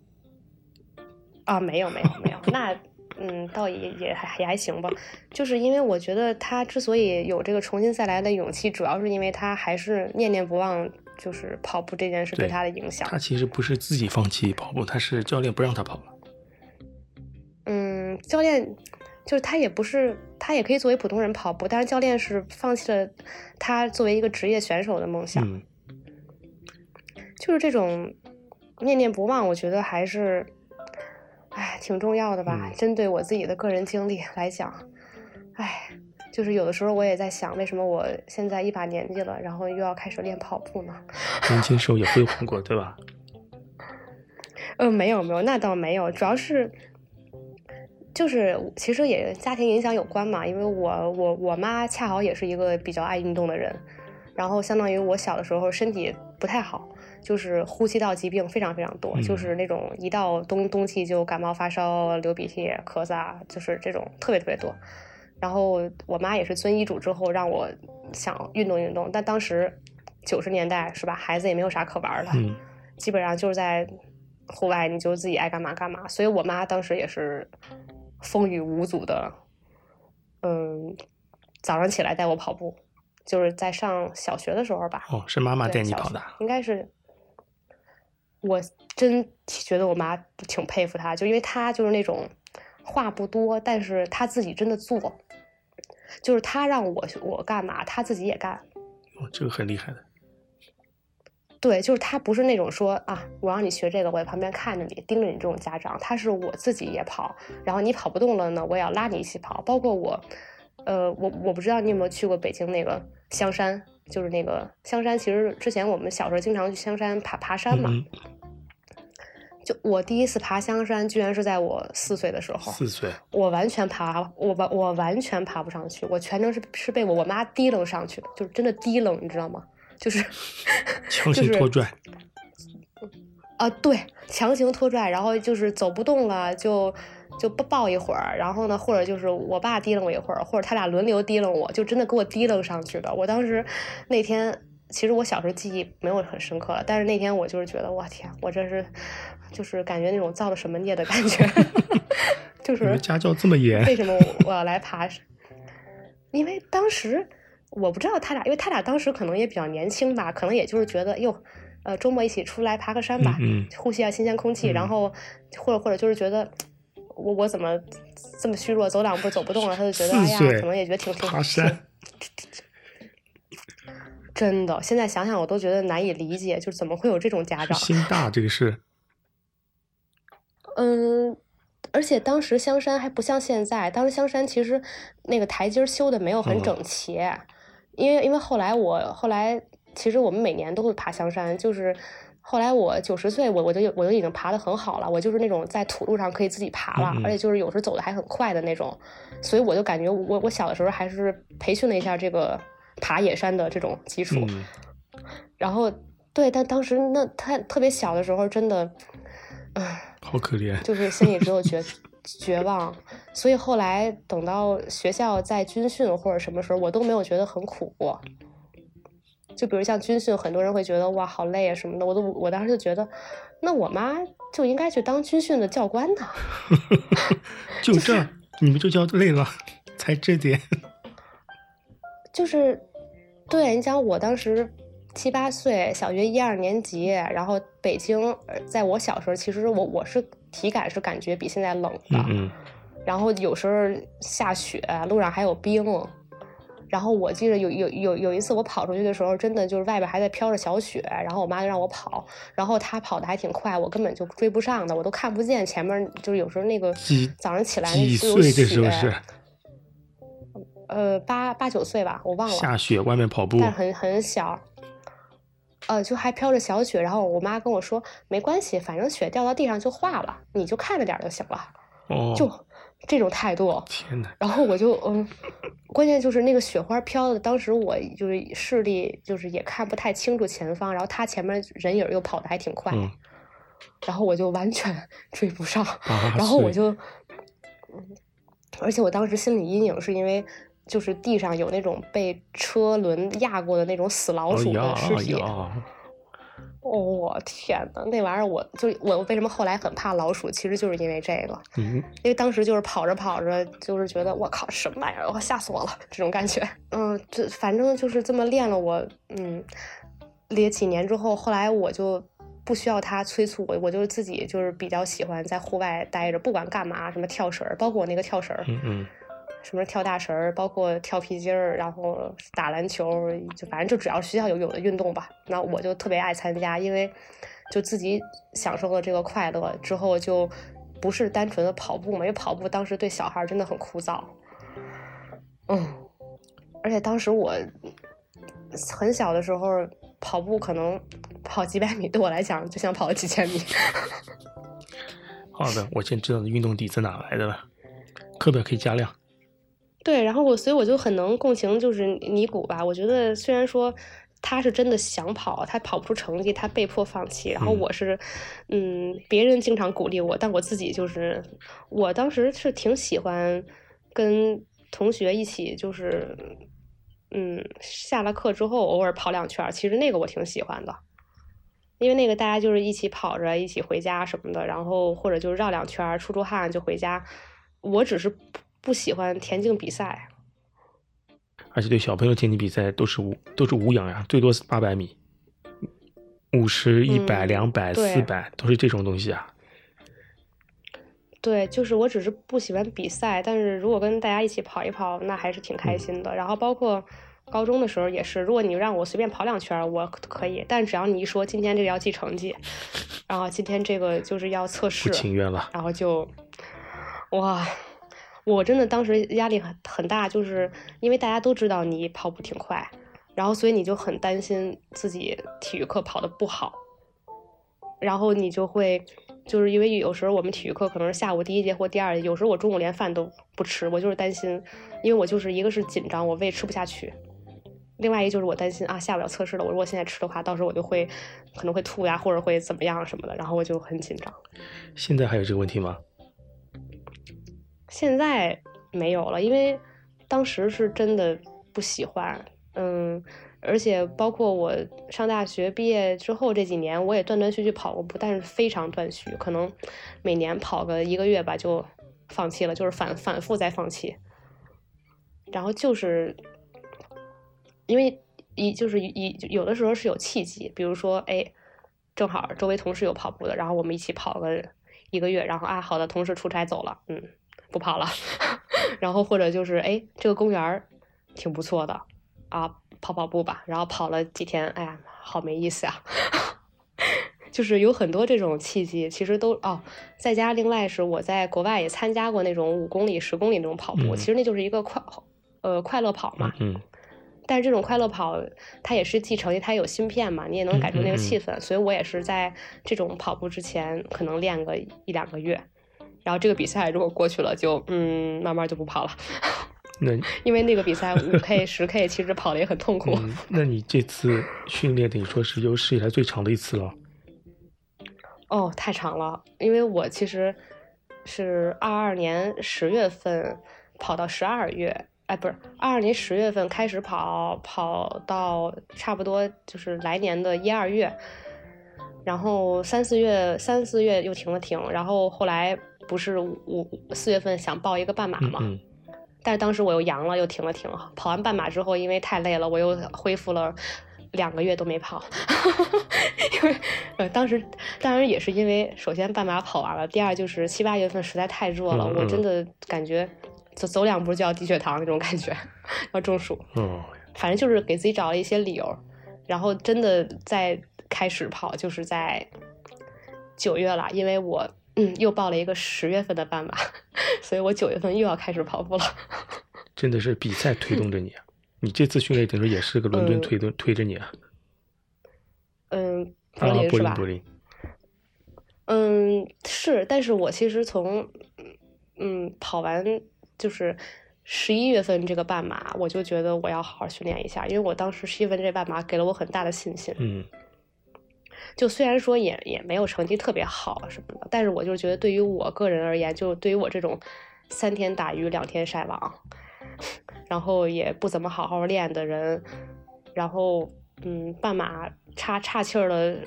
啊，没有没有没有，那嗯，倒也也还也还行吧。就是因为我觉得他之所以有这个重新再来的勇气，主要是因为他还是念念不忘，就是跑步这件事对他的影响。他其实不是自己放弃跑步，他是教练不让他跑了。嗯，教练就是他也不是，他也可以作为普通人跑步，但是教练是放弃了他作为一个职业选手的梦想。嗯，就是这种念念不忘，我觉得还是，哎，挺重要的吧。针对我自己的个人经历来讲，哎，就是有的时候我也在想，为什么我现在一把年纪了，然后又要开始练跑步呢？年轻时候也辉煌过，对吧？*laughs* 呃，没有没有，那倒没有，主要是。就是其实也家庭影响有关嘛，因为我我我妈恰好也是一个比较爱运动的人，然后相当于我小的时候身体不太好，就是呼吸道疾病非常非常多，就是那种一到冬冬季就感冒发烧、流鼻涕、咳嗽，就是这种特别特别多。然后我妈也是遵医嘱之后让我想运动运动，但当时九十年代是吧，孩子也没有啥可玩的，*laughs* 基本上就是在户外你就自己爱干嘛干嘛，所以我妈当时也是。风雨无阻的，嗯，早上起来带我跑步，就是在上小学的时候吧。哦，是妈妈带你跑的？应该是。我真觉得我妈挺佩服她，就因为她就是那种话不多，但是她自己真的做，就是她让我我干嘛，她自己也干。哦，这个很厉害的。对，就是她不是那种说啊，我让你学这个，我在旁边看着你，盯着你这种家长。他是我自己也跑，然后你跑不动了呢，我也要拉你一起跑。包括我，呃，我我不知道你有没有去过北京那个香山，就是那个香山。其实之前我们小时候经常去香山爬爬山嘛。就我第一次爬香山，居然是在我四岁的时候。四岁。我完全爬，我完我完全爬不上去，我全程是是被我我妈提楞上去的，就是真的提楞，你知道吗？就是 *laughs* 强行拖拽，啊，对，强行拖拽，然后就是走不动了，就就抱抱一会儿，然后呢，或者就是我爸提楞我一会儿，或者他俩轮流提楞我，就真的给我提楞上去的。我当时那天，其实我小时候记忆没有很深刻了，但是那天我就是觉得，我天，我这是就是感觉那种造了什么孽的感觉，*laughs* 就是家教这么严，为什么我要来爬？因为当时。我不知道他俩，因为他俩当时可能也比较年轻吧，可能也就是觉得哟，呃，周末一起出来爬个山吧，嗯呼吸下新鲜空气，然后或者或者就是觉得我我怎么这么虚弱，走两步走不动了，他就觉得哎呀，可能也觉得挺挺爬山，真的，现在想想我都觉得难以理解，就是怎么会有这种家长心大这个是，嗯，而且当时香山还不像现在，当时香山其实那个台阶修的没有很整齐。因为因为后来我后来其实我们每年都会爬香山，就是后来我九十岁，我我就我就已经爬的很好了，我就是那种在土路上可以自己爬了，而且就是有时走的还很快的那种，所以我就感觉我我小的时候还是培训了一下这个爬野山的这种基础，然后对，但当时那他特别小的时候，真的，唉，好可怜，就是心里只有绝。*laughs* 绝望，所以后来等到学校在军训或者什么时候，我都没有觉得很苦过。就比如像军训，很多人会觉得哇好累啊什么的，我都我当时就觉得，那我妈就应该去当军训的教官呢。*laughs* 就这，你们就叫累了，才这点。就是，对你讲，我当时七八岁，小学一二年级，然后北京，在我小时候，其实我我是。体感是感觉比现在冷的，然后有时候下雪，路上还有冰。然后我记得有有有有一次我跑出去的时候，真的就是外边还在飘着小雪，然后我妈就让我跑，然后她跑的还挺快，我根本就追不上的，我都看不见前面，就是有时候那个早上起来那有雪。呃，八八九岁吧，我忘了。下雪外面跑步，但很很小。呃，就还飘着小雪，然后我妈跟我说，没关系，反正雪掉到地上就化了，你就看着点就行了。哦，就这种态度。天呐。然后我就嗯，关键就是那个雪花飘的，当时我就是视力就是也看不太清楚前方，然后他前面人影又跑的还挺快，然后我就完全 *laughs* 追不上，然后我就，而且我当时心理阴影是因为。就是地上有那种被车轮压过的那种死老鼠的尸体，*laughs* 哦，我天呐，那玩意儿我就我为什么后来很怕老鼠，其实就是因为这个，嗯，因为当时就是跑着跑着，就是觉得我靠什么玩意儿，我吓死我了这种感觉。嗯，这反正就是这么练了我，嗯，练几年之后，后来我就不需要他催促我，我就自己就是比较喜欢在户外待着，不管干嘛，什么跳绳，包括我那个跳绳，嗯嗯，什么跳大绳儿，包括跳皮筋儿，然后打篮球，就反正就只要学校有有的运动吧，那我就特别爱参加，因为就自己享受了这个快乐之后，就不是单纯的跑步嘛，因为跑步当时对小孩真的很枯燥，嗯，而且当时我很小的时候跑步，可能跑几百米对我来讲就像跑了几千米。好的，我现在知道你运动底子哪来的了，课表可以加量。对，然后我所以我就很能共情，就是尼古吧。我觉得虽然说他是真的想跑，他跑不出成绩，他被迫放弃。然后嗯我是，嗯，别人经常鼓励我，但我自己就是，我当时是挺喜欢跟同学一起，就是，嗯，下了课之后偶尔跑两圈儿，其实那个我挺喜欢的。因为那个大家就是一起跑着，一起回家什么的，然后或者就是绕两圈儿出出汗就回家。我只是不不喜欢田径比赛，而且对小朋友田径比赛都是无都是无氧呀，最多是八百米，五十、一百、嗯两百、四百都是这种东西啊。对，就是我只是不喜欢比赛，但是如果跟大家一起跑一跑，那还是挺开心的。然后包括高中的时候也是，如果你让我随便跑两圈，我可以，但只要你一说今天这个要记成绩，然后今天这个就是要测试不，情愿了。然后就哇，我真的当时压力很很大，就是因为大家都知道你跑步挺快，然后所以你就很担心自己体育课跑的不好，然后你就会就是因为有时候我们体育课可能是下午第一节或第二节，有时候我中午连饭都不吃，我就是担心，因为我就是一个是紧张，我胃吃不下去。另外一个就是我担心啊，下午要测试了，我如果现在吃的话，到时候我就会可能会吐呀，或者会怎么样什么的，然后我就很紧张。现在还有这个问题吗？现在没有了，因为当时是真的不喜欢，嗯，而且包括我上大学毕业之后这几年，我也断断续续跑过步，但是非常断续，可能每年跑个一个月吧就放弃了，就是反反复再放弃，然后就是因为一就是一有的时候是有契机，比如说哎，正好周围同事有跑步的，然后我们一起跑个一个月，然后啊好的，同事出差走了，嗯。不跑了，*laughs* 然后或者就是哎，这个公园儿挺不错的啊，跑跑步吧。然后跑了几天，哎呀，好没意思啊、*laughs* 就是有很多这种契机，其实都哦，再加另外是我在国外也参加过那种五公里、十公里那种跑步，嗯其实那就是一个快呃快乐跑嘛。嗯但是这种快乐跑，它也是记成绩，它有芯片嘛，你也能感受那个气氛。所以我也是在这种跑步之前，可能练个一两个月，然后这个比赛如果过去了就，嗯慢慢就不跑了，*laughs* 那因为那个比赛五 K、十 K 其实跑的也很痛苦。嗯，那你这次训练等于说是有史以来最长的一次了。哦，太长了，因为我其实是二二年十月份跑到十二月，哎，不是二二年十月份开始跑，跑到差不多就是来年的一二月，然后三四月三四月又停了停，然后后来不是五五四月份想报一个半马嘛，嗯嗯但是当时我又阳了，又停了停。跑完半马之后，因为太累了，我又恢复了两个月都没跑，*laughs* 因为呃当时当然也是因为首先半马跑完了，第二就是七八月份实在太热了，我真的感觉走走两步就要低血糖那种感觉，要中暑。嗯，反正就是给自己找了一些理由，然后真的在开始跑，就是在九月了，因为我嗯又报了一个十月份的半马，*laughs* 所以我九月份又要开始跑步了。*laughs* 真的是比赛推动着你啊！你这次训练等于说也是个伦敦嗯推动推着你啊。嗯，啊，柏林是吧？柏林柏林，嗯，是，但是我其实从嗯跑完就是十一月份这个半马，我就觉得我要好好训练一下，因为我当时十一月份这半马给了我很大的信心。嗯就虽然说也也没有成绩特别好什么的，但是我就觉得对于我个人而言，就对于我这种三天打鱼两天晒网，*laughs* 然后也不怎么好好练的人，然后嗯半马差岔气儿了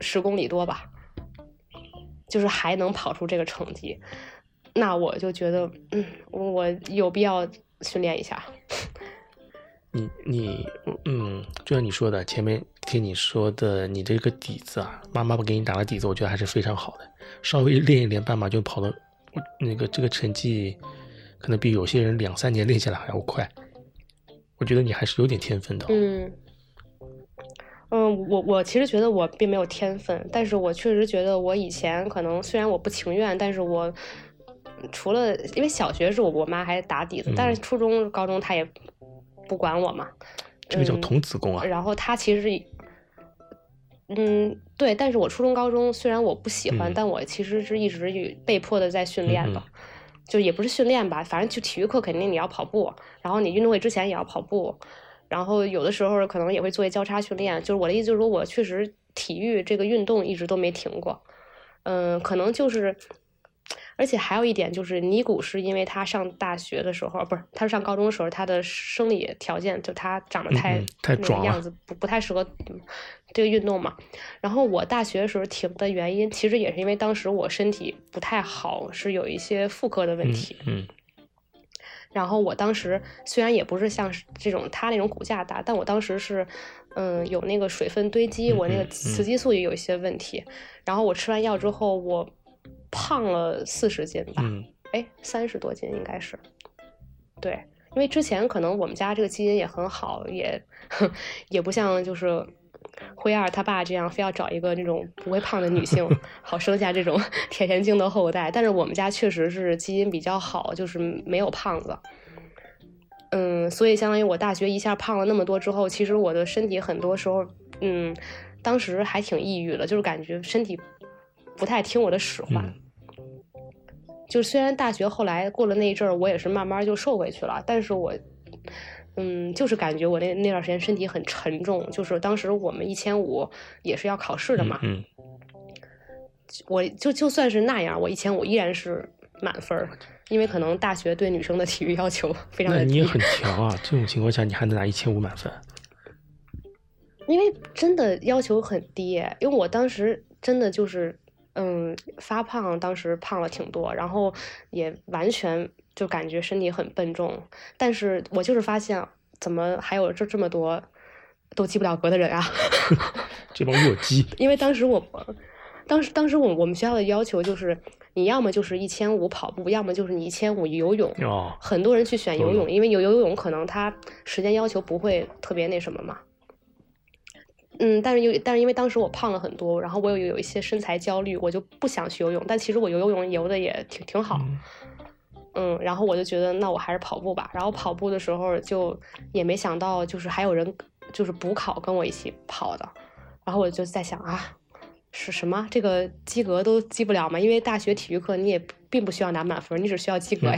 十公里多吧，就是还能跑出这个成绩，那我就觉得，嗯，我有必要训练一下。你你嗯，就像你说的，前面听你说的，你这个底子啊，妈妈不给你打了底子，我觉得还是非常好的。稍微练一练半马就跑了，那个这个成绩可能比有些人两三年练下来还要快。我觉得你还是有点天分的。嗯嗯，我我其实觉得我并没有天分，但是我确实觉得我以前可能虽然我不情愿，但是我除了因为小学是我我妈还打底子，但是初中高中她也。不管我嘛，这个叫童子功啊。然后他其实，嗯，对，但是我初中、高中虽然我不喜欢，但我其实是一直被迫的在训练的，就也不是训练吧，反正就体育课肯定你要跑步，然后你运动会之前也要跑步，然后有的时候可能也会做一交叉训练。就是我的意思就是说，我确实体育这个运动一直都没停过，嗯，可能就是。而且还有一点就是，尼古是因为他上大学的时候，不是他上高中的时候，他的生理条件就他长得太太壮样子不不太适合这个运动嘛。然后我大学的时候停的原因，其实也是因为当时我身体不太好，是有一些妇科的问题。嗯。然后我当时虽然也不是像这种他那种骨架大，但我当时是嗯有那个水分堆积，我那个雌激素也有一些问题。然后我吃完药之后，我。胖了四十斤吧，哎，三十多斤应该是，对，因为之前可能我们家这个基因也很好，也 *laughs* 也不像就是灰二他爸这样非要找一个那种不会胖的女性，*laughs* 好生下这种铁田精的后代。但是我们家确实是基因比较好，就是没有胖子。嗯，所以相当于我大学一下胖了那么多之后，其实我的身体很多时候，嗯，当时还挺抑郁的，就是感觉身体不太听我的使唤。就虽然大学后来过了那一阵儿，我也是慢慢就瘦回去了，但是我，嗯，就是感觉我那那段时间身体很沉重。就是当时我们一千五也是要考试的嘛，嗯，我就就算是那样，我一千五依然是满分儿，因为可能大学对女生的体育要求非常的低。那你也很强啊！*laughs* 这种情况下你还能拿一千五满分？因为真的要求很低，因为我当时真的就是。嗯，发胖，当时胖了挺多，然后也完全就感觉身体很笨重。但是我就是发现，怎么还有这这么多都及不了格的人啊？*laughs* 这帮弱鸡。因为当时我，当时当时我我们学校的要求就是，你要么就是一千五跑步，要么就是你一千五游泳。哦。很多人去选游泳，因为游游泳可能他时间要求不会特别那什么嘛。嗯，但是有，但是因为当时我胖了很多，然后我有有一些身材焦虑，我就不想去游泳。但其实我游游泳游的也挺挺好，嗯，然后我就觉得那我还是跑步吧。然后跑步的时候就也没想到，就是还有人就是补考跟我一起跑的。然后我就在想啊，是什么这个及格都及不了吗？因为大学体育课你也并不需要拿满分，你只需要及格呀。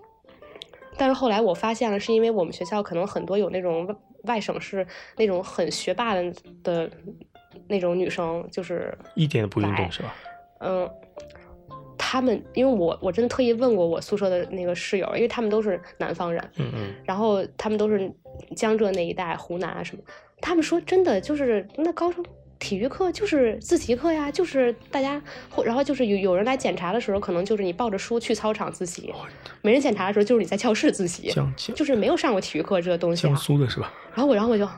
*laughs* 但是后来我发现了，是因为我们学校可能很多有那种。外省是那种很学霸的的那种女生，就是一点都不运动是吧？嗯，他们因为我我真的特意问过我宿舍的那个室友，因为他们都是南方人，嗯嗯，然后他们都是江浙那一带，湖南啊什么，他们说真的就是那高中。体育课就是自习课呀，就是大家，然后就是有有人来检查的时候，可能就是你抱着书去操场自习；没人检查的时候，就是你在教室自习，就是没有上过体育课这个东西。江苏的是吧？然后我，然后我就，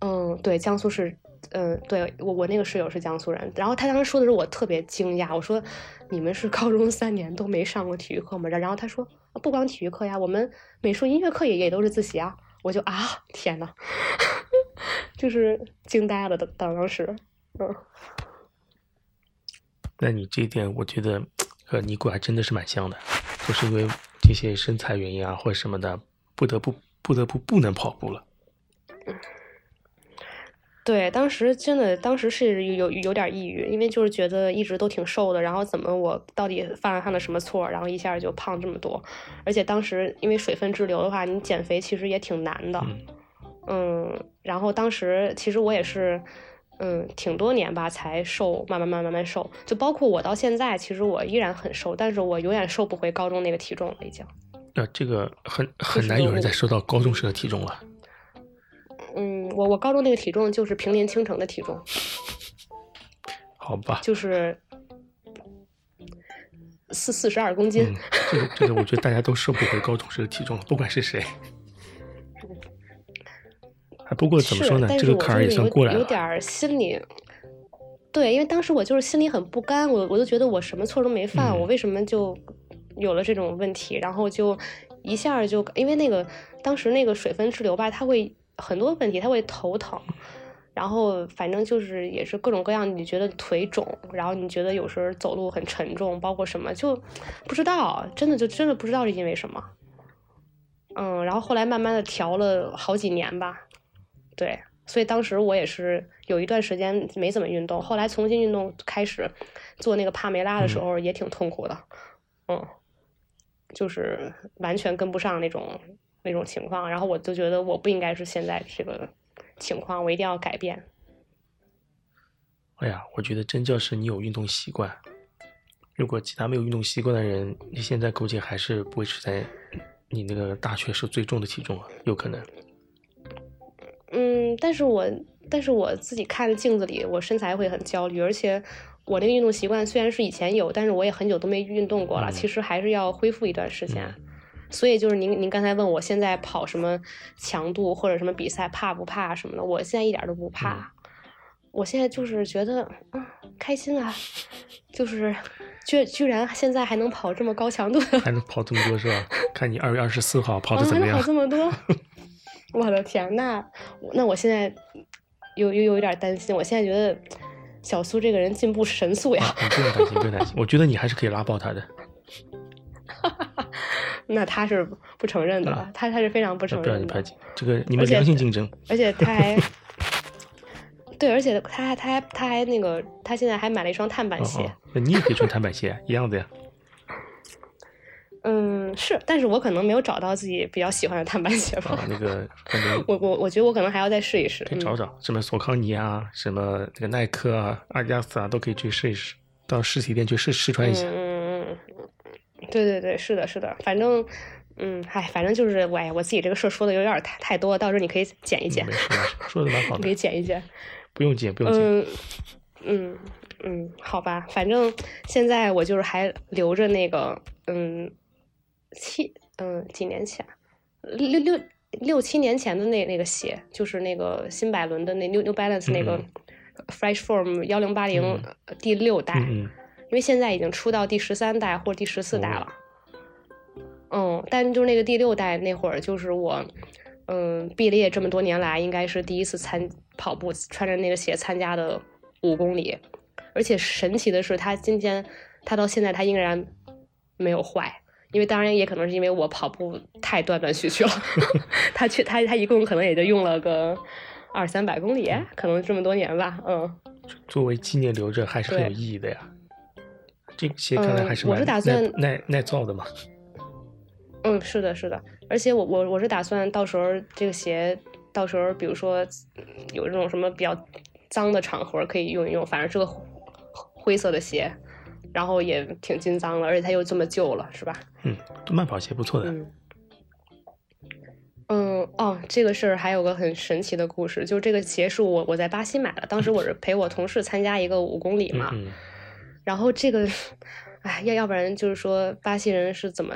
嗯，对，江苏是，嗯，对我我那个室友是江苏人，然后他当时说的时候，我特别惊讶，我说你们是高中三年都没上过体育课吗？然后他说不光体育课呀，我们美术、音乐课也也都是自习啊。我就啊，天呐，就是惊呆了的当时，嗯。那你这一点，我觉得和尼古还真的是蛮像的，就是因为这些身材原因啊，或者什么的，不得不不得不不能跑步了。对，当时真的，当时是有有点抑郁，因为就是觉得一直都挺瘦的，然后怎么我到底犯了犯了什么错，然后一下就胖这么多，而且当时因为水分滞留的话，你减肥其实也挺难的，嗯，然后当时其实我也是，嗯，挺多年吧才瘦，慢慢慢慢慢瘦，就包括我到现在，其实我依然很瘦，但是我永远瘦不回高中那个体重了，已经。那这个很很难有人再瘦到高中时的体重了。嗯，我我高中那个体重就是平林倾城的体重，*laughs* 好吧，就是四四十二公斤。嗯，这个这个，我觉得大家都瘦不回高中时的体重了，不管是谁。还不过怎么说呢，这个坎儿也算过来了。有点心里，对，因为当时我就是心里很不甘，我我就觉得我什么错都没犯，我为什么就有了这种问题？然后就一下就因为那个当时那个水分滞留吧，它会很多问题，它会头疼，然后反正就是也是各种各样，你觉得腿肿，然后你觉得有时候走路很沉重，包括什么就不知道，真的就真的不知道是因为什么。嗯，然后后来慢慢的调了好几年吧。对，所以当时我也是有一段时间没怎么运动，后来重新运动开始做那个帕梅拉的时候也挺痛苦的，嗯，就是完全跟不上那种那种情况，然后我就觉得我不应该是现在这个情况，我一定要改变。哎呀，我觉得真叫是你有运动习惯，如果其他没有运动习惯的人，你现在估计还是不会是在你那个大学时最重的体重啊，有可能。嗯，但是我但是我自己看镜子里，我身材会很焦虑，而且我那个运动习惯虽然是以前有，但是我也很久都没运动过了，其实还是要恢复一段时间。所以就是您您刚才问我现在跑什么强度或者什么比赛怕不怕什么的，我现在一点都不怕，我现在就是觉得嗯开心啊，就是居居然现在还能跑这么高强度，还能跑这么多是吧？*laughs* 看你二月二十四号跑的怎么样？跑这么多。*laughs* 我的天，那那我现在有有有一点担心。我现在觉得小苏这个人进步神速呀！不用担心，不用担心。我觉得你还是可以拉爆他的。*laughs* 那他是不承认的，他他是非常不承认。不要你排挤，这个你们良性竞争。而且他还 *laughs* 对，而且他还他还他还那个，他现在还买了一双碳板鞋。那你也可以穿碳板鞋，一样的呀。嗯，是，但是我可能没有找到自己比较喜欢的碳板鞋吧。那个，*laughs* 我我我觉得我可能还要再试一试。可以找找，什么索康尼啊，什么这个耐克啊、阿迪达斯啊，都可以去试一试，到实体店去试试穿一下。嗯嗯嗯，对对对，是的，是的，反正，嗯，嗨，反正就是，哎，我自己这个事儿说的有点太太多，到时候你可以剪一剪。说的蛮好 *laughs* 的。可以剪一剪。不用剪，不用剪。嗯嗯嗯，好吧，反正现在我就是还留着那个，嗯。七嗯，几年前，六六六七年前的那那个鞋，就是那个新百伦的那 New New Balance 那个 Fresh Form 幺零八零第六代，因为现在已经出到第十三代或者第十四代了。嗯，但就是那个第六代那会儿，就是我嗯毕了业这么多年来，应该是第一次参跑步，穿着那个鞋参加的五公里，而且神奇的是，它今天它到现在它依然没有坏。因为当然也可能是因为我跑步太断断续续了，*laughs* 他去他他一共可能也就用了个二三百公里，可能这么多年吧，嗯。作为纪念留着还是很有意义的呀。这鞋看来还是蛮耐耐耐造的嘛。嗯，是的，是的，而且我我我是打算到时候这个鞋到时候比如说有这种什么比较脏的场合可以用一用，反正是个灰色的鞋。然后也挺金脏了，而且它又这么旧了，是吧？嗯，慢跑鞋不错的。嗯，嗯哦，这个事儿还有个很神奇的故事，就是这个鞋是我我在巴西买的，当时我是陪我同事参加一个五公里嘛。嗯。然后这个，哎，要要不然就是说巴西人是怎么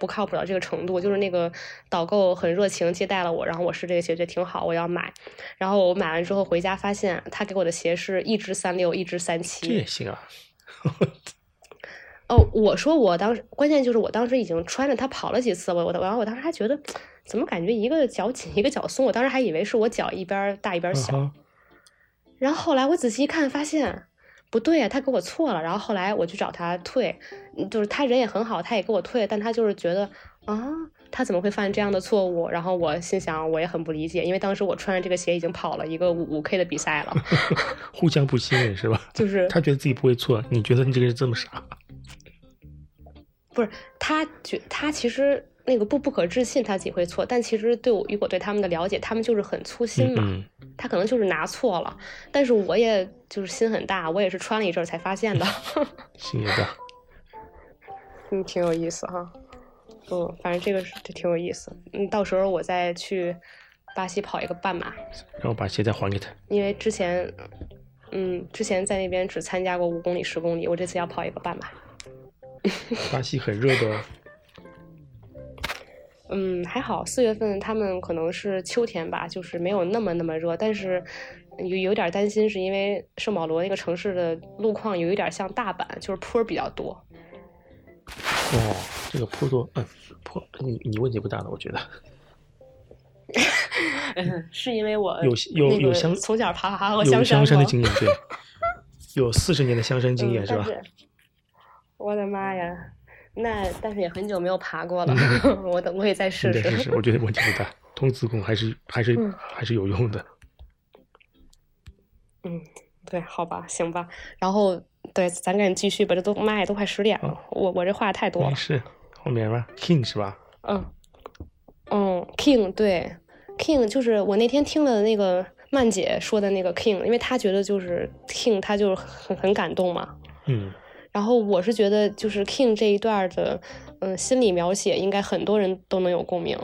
不靠谱到这个程度？就是那个导购很热情接待了我，然后我试这个鞋觉得挺好，我要买。然后我买完之后回家发现，他给我的鞋是一只三六，一只三七。这也行啊。*laughs* 哦，我说我当时关键就是我当时已经穿着它跑了几次，我我然后我当时还觉得怎么感觉一个脚紧一个脚松，我当时还以为是我脚一边大一边小，然后后来我仔细一看发现不对啊，他给我错了，然后后来我去找他退，就是他人也很好，他也给我退，但他就是觉得啊，他怎么会犯这样的错误？然后我心想我也很不理解，因为当时我穿着这个鞋已经跑了一个五五 K 的比赛了，*laughs* 互相不信任是吧？就是他觉得自己不会错，你觉得你这个人这么傻？*laughs* 不是他觉他其实那个不不可置信他自己会错，但其实对我以我对他们的了解，他们就是很粗心嘛。他可能就是拿错了，但是我也就是心很大，我也是穿了一阵才发现的。*laughs* 心也大，嗯，挺有意思哈。嗯，反正这个是这挺有意思。嗯，到时候我再去巴西跑一个半马，然后把鞋再还给他。因为之前，嗯，之前在那边只参加过五公里、十公里，我这次要跑一个半马。*laughs* 巴西很热的。嗯，还好，四月份他们可能是秋天吧，就是没有那么那么热，但是有有点担心，是因为圣保罗那个城市的路况有一点像大阪，就是坡比较多。哦，这个坡度，嗯，坡，你你问题不大的，我觉得。嗯，*laughs* 是因为我有有有香从小爬爬过香山 *laughs* 的经验，对，有四十年的香山经验是吧？我的妈呀！那但是也很久没有爬过了，*laughs* 我等我也再试试。我觉得问题不大，通子功还是还是还是有用的。嗯，对，好吧，行吧。然后对，咱赶紧继续吧，这都妈呀，都快十点了，我我这话太多了。是后面吧，King 是吧？嗯嗯，King 对，King 就是我那天听了那个曼姐说的那个 King，因为她觉得就是 King，她就是很很感动嘛。嗯。然后我是觉得，就是 King 这一段的，嗯，心理描写应该很多人都能有共鸣。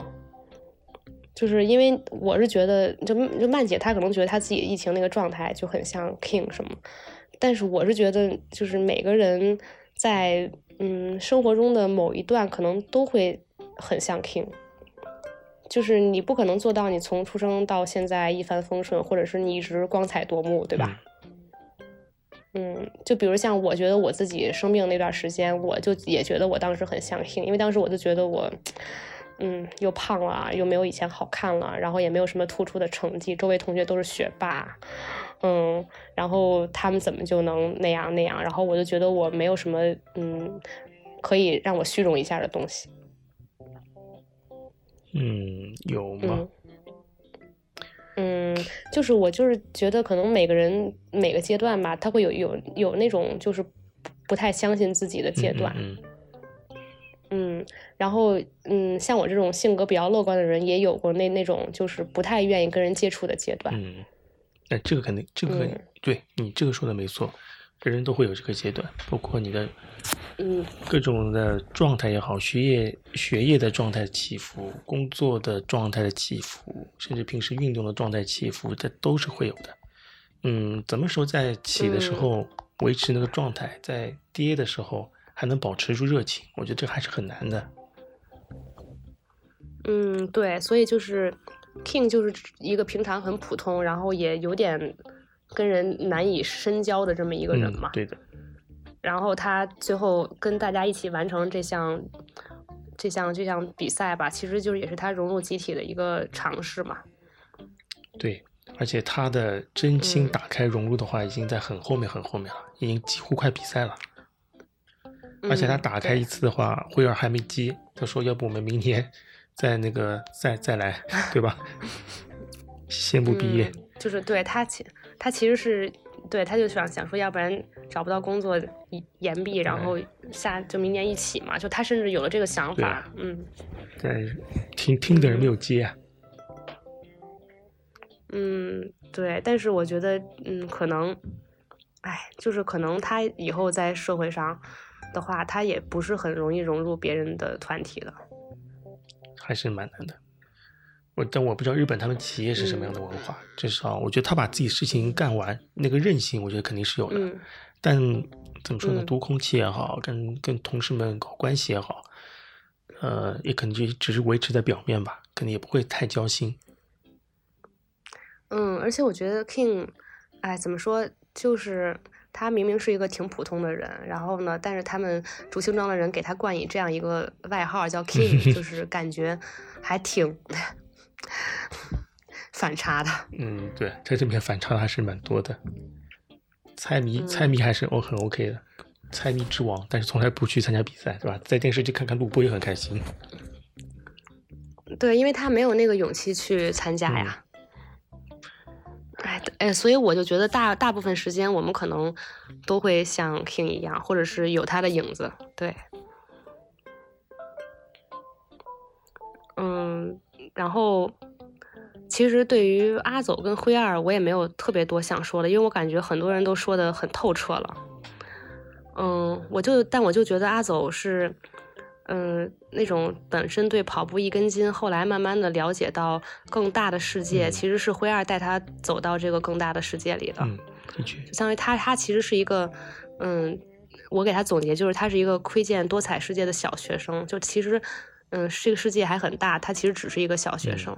就是因为我是觉得，就就曼姐她可能觉得她自己疫情那个状态就很像 King 什么，但是我是觉得，就是每个人在嗯生活中的某一段可能都会很像 King。就是你不可能做到你从出生到现在一帆风顺，或者是你一直光彩夺目，对吧？嗯，就比如像我觉得我自己生病那段时间，我就也觉得我当时很相信，因为当时我就觉得我，嗯，又胖了，又没有以前好看了，然后也没有什么突出的成绩，周围同学都是学霸，嗯，然后他们怎么就能那样那样？然后我就觉得我没有什么，嗯，可以让我虚荣一下的东西。嗯，有吗？嗯，就是我就是觉得可能每个人每个阶段吧，他会有有有那种就是不太相信自己的阶段。嗯，然后嗯，像我这种性格比较乐观的人，也有过那那种就是不太愿意跟人接触的阶段。嗯，哎，这个肯定，这个对你这个说的没错。人人都会有这个阶段，包括你的，嗯，各种的状态也好，学业学业的状态起伏，工作的状态的起伏，甚至平时运动的状态起伏，这都是会有的。嗯，怎么说在起的时候维持那个状态，在跌的时候还能保持住热情，我觉得这还是很难的。嗯，对，所以就是 King 就是一个平常很普通，然后也有点。跟人难以深交的这么一个人嘛，对的。然后他最后跟大家一起完成这项这项这项比赛吧，其实就是也是他融入集体的一个尝试嘛。对，而且他的真心打开融入的话，已经在很后面很后面了，已经几乎快比赛了。而且他打开一次的话，辉儿还没接，他说要不我们明年再那个再再来，对吧？*laughs* 先不毕业。就是对他其。他其实是对，他就想想说，要不然找不到工作延毕，然后下就明年一起嘛。就他甚至有了这个想法，嗯。对，听听的人没有接啊。嗯，对，但是我觉得，嗯，可能，哎，就是可能他以后在社会上的话，他也不是很容易融入别人的团体的。还是蛮难的。我但我不知道日本他们企业是什么样的文化，至少我觉得他把自己事情干完，那个韧性我觉得肯定是有的。但怎么说呢？读空气也好，跟跟同事们搞关系也好，呃，也可能就只是维持在表面吧，可能也不会太交心。嗯，而且我觉得 King，哎，怎么说？就是他明明是一个挺普通的人，然后呢，但是他们竹青庄的人给他冠以这样一个外号叫 *laughs* King，就是感觉还挺。*laughs* 反差的，嗯，对，在这边反差还是蛮多的。猜谜，猜谜还是我很 OK 的，猜谜之王，但是从来不去参加比赛，对吧？在电视机看看录播也很开心。对，因为他没有那个勇气去参加呀。哎，哎，所以我就觉得大大部分时间我们可能都会像 King 一样，或者是有他的影子。对，嗯。然后，其实对于阿走跟灰二，我也没有特别多想说的，因为我感觉很多人都说的很透彻了。嗯，我就，但我就觉得阿走是，嗯，那种本身对跑步一根筋，后来慢慢的了解到更大的世界，嗯其实是灰二带他走到这个更大的世界里的。嗯，的确，相当于他，他其实是一个，嗯，我给他总结就是他是一个窥见多彩世界的小学生。就其实，嗯，这个世界还很大，他其实只是一个小学生，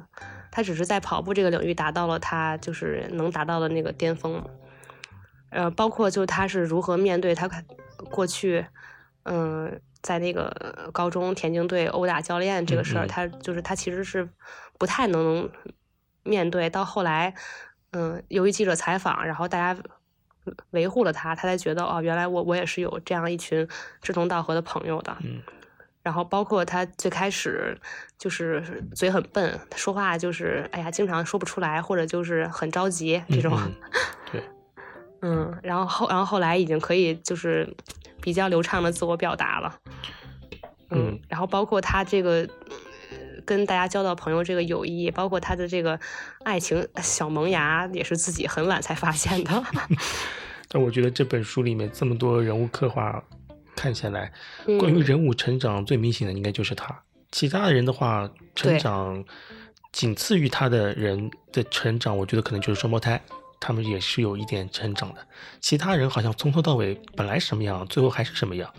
他只是在跑步这个领域达到了他就是能达到的那个巅峰。呃，包括就是他是如何面对他过去，嗯、在那个高中田径队殴打教练这个事儿，他就是他其实是不太能面对，到后来，嗯，由于记者采访，然后大家维护了他，他才觉得哦，原来我我也是有这样一群志同道合的朋友的。嗯然后包括他最开始就是嘴很笨，他说话就是哎呀，经常说不出来，或者就是很着急这种。嗯对，*laughs* 嗯，然后后然后后来已经可以就是比较流畅的自我表达了。嗯然后包括他这个呃跟大家交到朋友这个友谊，包括他的这个爱情小萌芽，也是自己很晚才发现的。*laughs* 但我觉得这本书里面这么多人物刻画，看下来，嗯关于人物成长最明显的应该就是他。其他的人的话，成长仅次于他的人的成长，我觉得可能就是双胞胎，他们也是有一点成长的。其他人好像从头到尾本来什么样，最后还是什么样。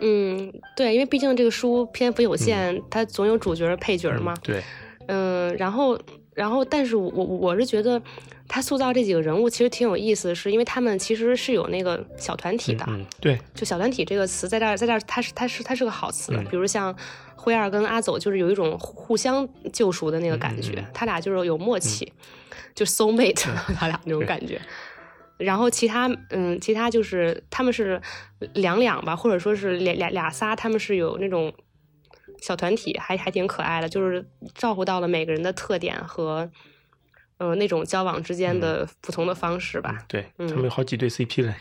嗯，对，因为毕竟这个书篇幅有限，它总有主角、配角嘛嗯。对，嗯，然后，然后，但是我我我是觉得他塑造这几个人物其实挺有意思的是，因为他们其实是有那个小团体的。对，就小团体这个词在这儿，在这儿，它是它是它是个好词。嗯比如像灰二跟阿走，就是有一种互互相救赎的那个感觉，他俩就是有默契，就 soul mate，、他俩那种感觉。然后其他，嗯，其他就是他们是两两吧，或者说是俩俩俩仨，他们是有那种小团体，还还挺可爱的，就是照顾到了每个人的特点和，呃，那种交往之间的不同的方式吧。对，嗯他们有好几对 CP 嘞。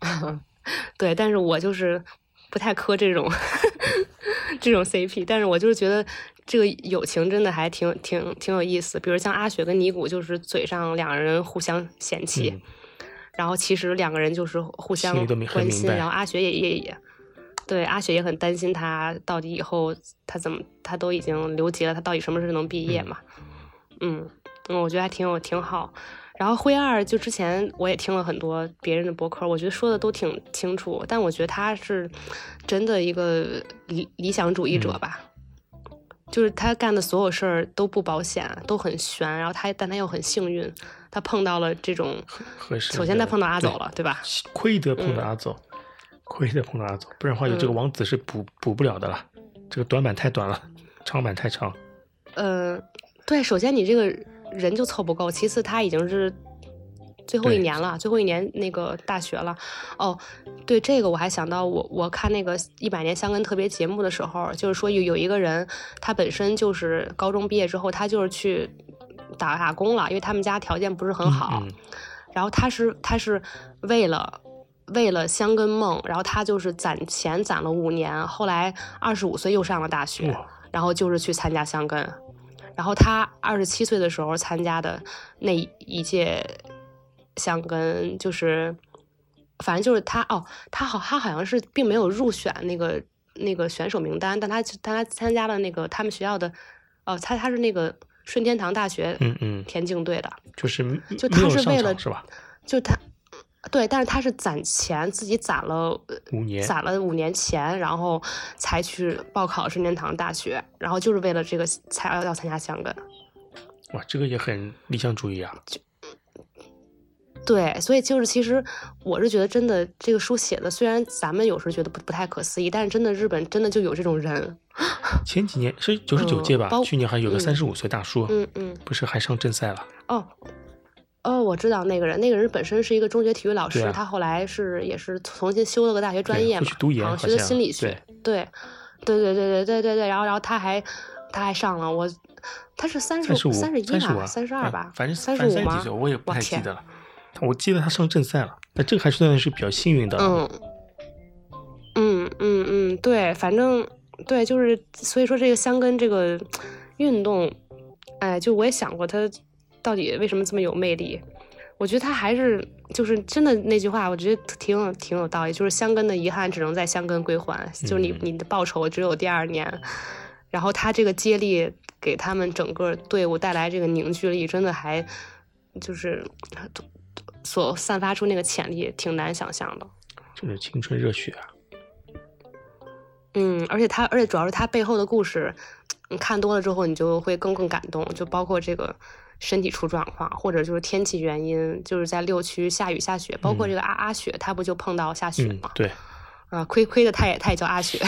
*laughs* 对，但是我就是不太磕这种 *laughs* 这种 CP，但是我就是觉得这个友情真的还挺挺挺有意思。比如像阿雪跟尼古，就是嘴上两个人互相嫌弃，嗯然后其实两个人就是互相关心，然后阿雪也也也。对阿雪也很担心他到底以后他怎么他都已经留级了，他到底什么时候能毕业嘛？嗯嗯，我觉得还挺有挺好。然后灰二就之前我也听了很多别人的博客，我觉得说的都挺清楚，但我觉得他是真的一个理理想主义者嗯吧，就是他干的所有事儿都不保险，都很悬，然后他但他又很幸运，他碰到了这种，合适。首先他碰到阿走了，对吧？亏得碰到嗯阿走，亏得碰到阿走，不然的话有这个嗯王子是补补不了的了。这个短板太短了，长板太长。呃，对，首先你这个人就凑不够，其次他已经是最后一年了，最后一年那个大学了。哦，对，这个我还想到我我看那个一百年香根特别节目的时候，就是说有有一个人，他本身就是高中毕业之后，他就是去打打工了，因为他们家条件不是很好，嗯嗯然后他是他是为了。为了香根梦，然后他就是攒钱攒了五年，后来二十五岁又上了大学，然后就是去参加香根，然后他二十七岁的时候参加的那一届香根，就是反正就是他哦，他好他好像是并没有入选那个那个选手名单，但他但他参加了那个他们学校的哦，他他是那个顺天堂大学嗯嗯，田径队的，就是就他是为了是吧？就他。对，但是他是攒钱，自己攒了呃五年，攒了五年钱，然后才去报考顺天堂大学，然后就是为了这个才要要参加香根。哇，这个也很理想主义啊。对，所以就是其实我是觉得真的这个书写的，虽然咱们有时候觉得不不太可思议，但是真的日本真的就有这种人。*laughs* 前几年是九十九嗯届吧，包去年还有个嗯三十五岁大叔，嗯嗯，不是还上正赛了？哦哦，我知道那个人，那个人本身是一个中学体育老师，啊他后来是也是重新修了个大学专业嘛，学的心理学。对对对对对对对对，然后然后他还他还上了我。他是三十三十一吧，啊，三十二吧啊，反正三十五吗反正几岁？我也不太记得了。我记得他上正赛了，那这个还算是比较幸运的。嗯，嗯嗯嗯，对，反正对，就是所以说这个香根这个运动，哎，就我也想过他到底为什么这么有魅力。我觉得他还是就是真的那句话，我觉得挺有挺有道理，就是香根的遗憾只能在香根归还，就是你你的报酬只有第二年。然后他这个接力给他们整个队伍带来这个凝聚力，真的还就是所散发出那个潜力，挺难想象的。就是青春热血啊！嗯，而且他，而且主要是他背后的故事，你看多了之后，你就会更更感动。就包括这个身体出状况，或者就是天气原因，就是在六区下雨下雪，包括这个阿阿雪，他不就碰到下雪吗？对。啊，亏亏的他也他也叫阿雪，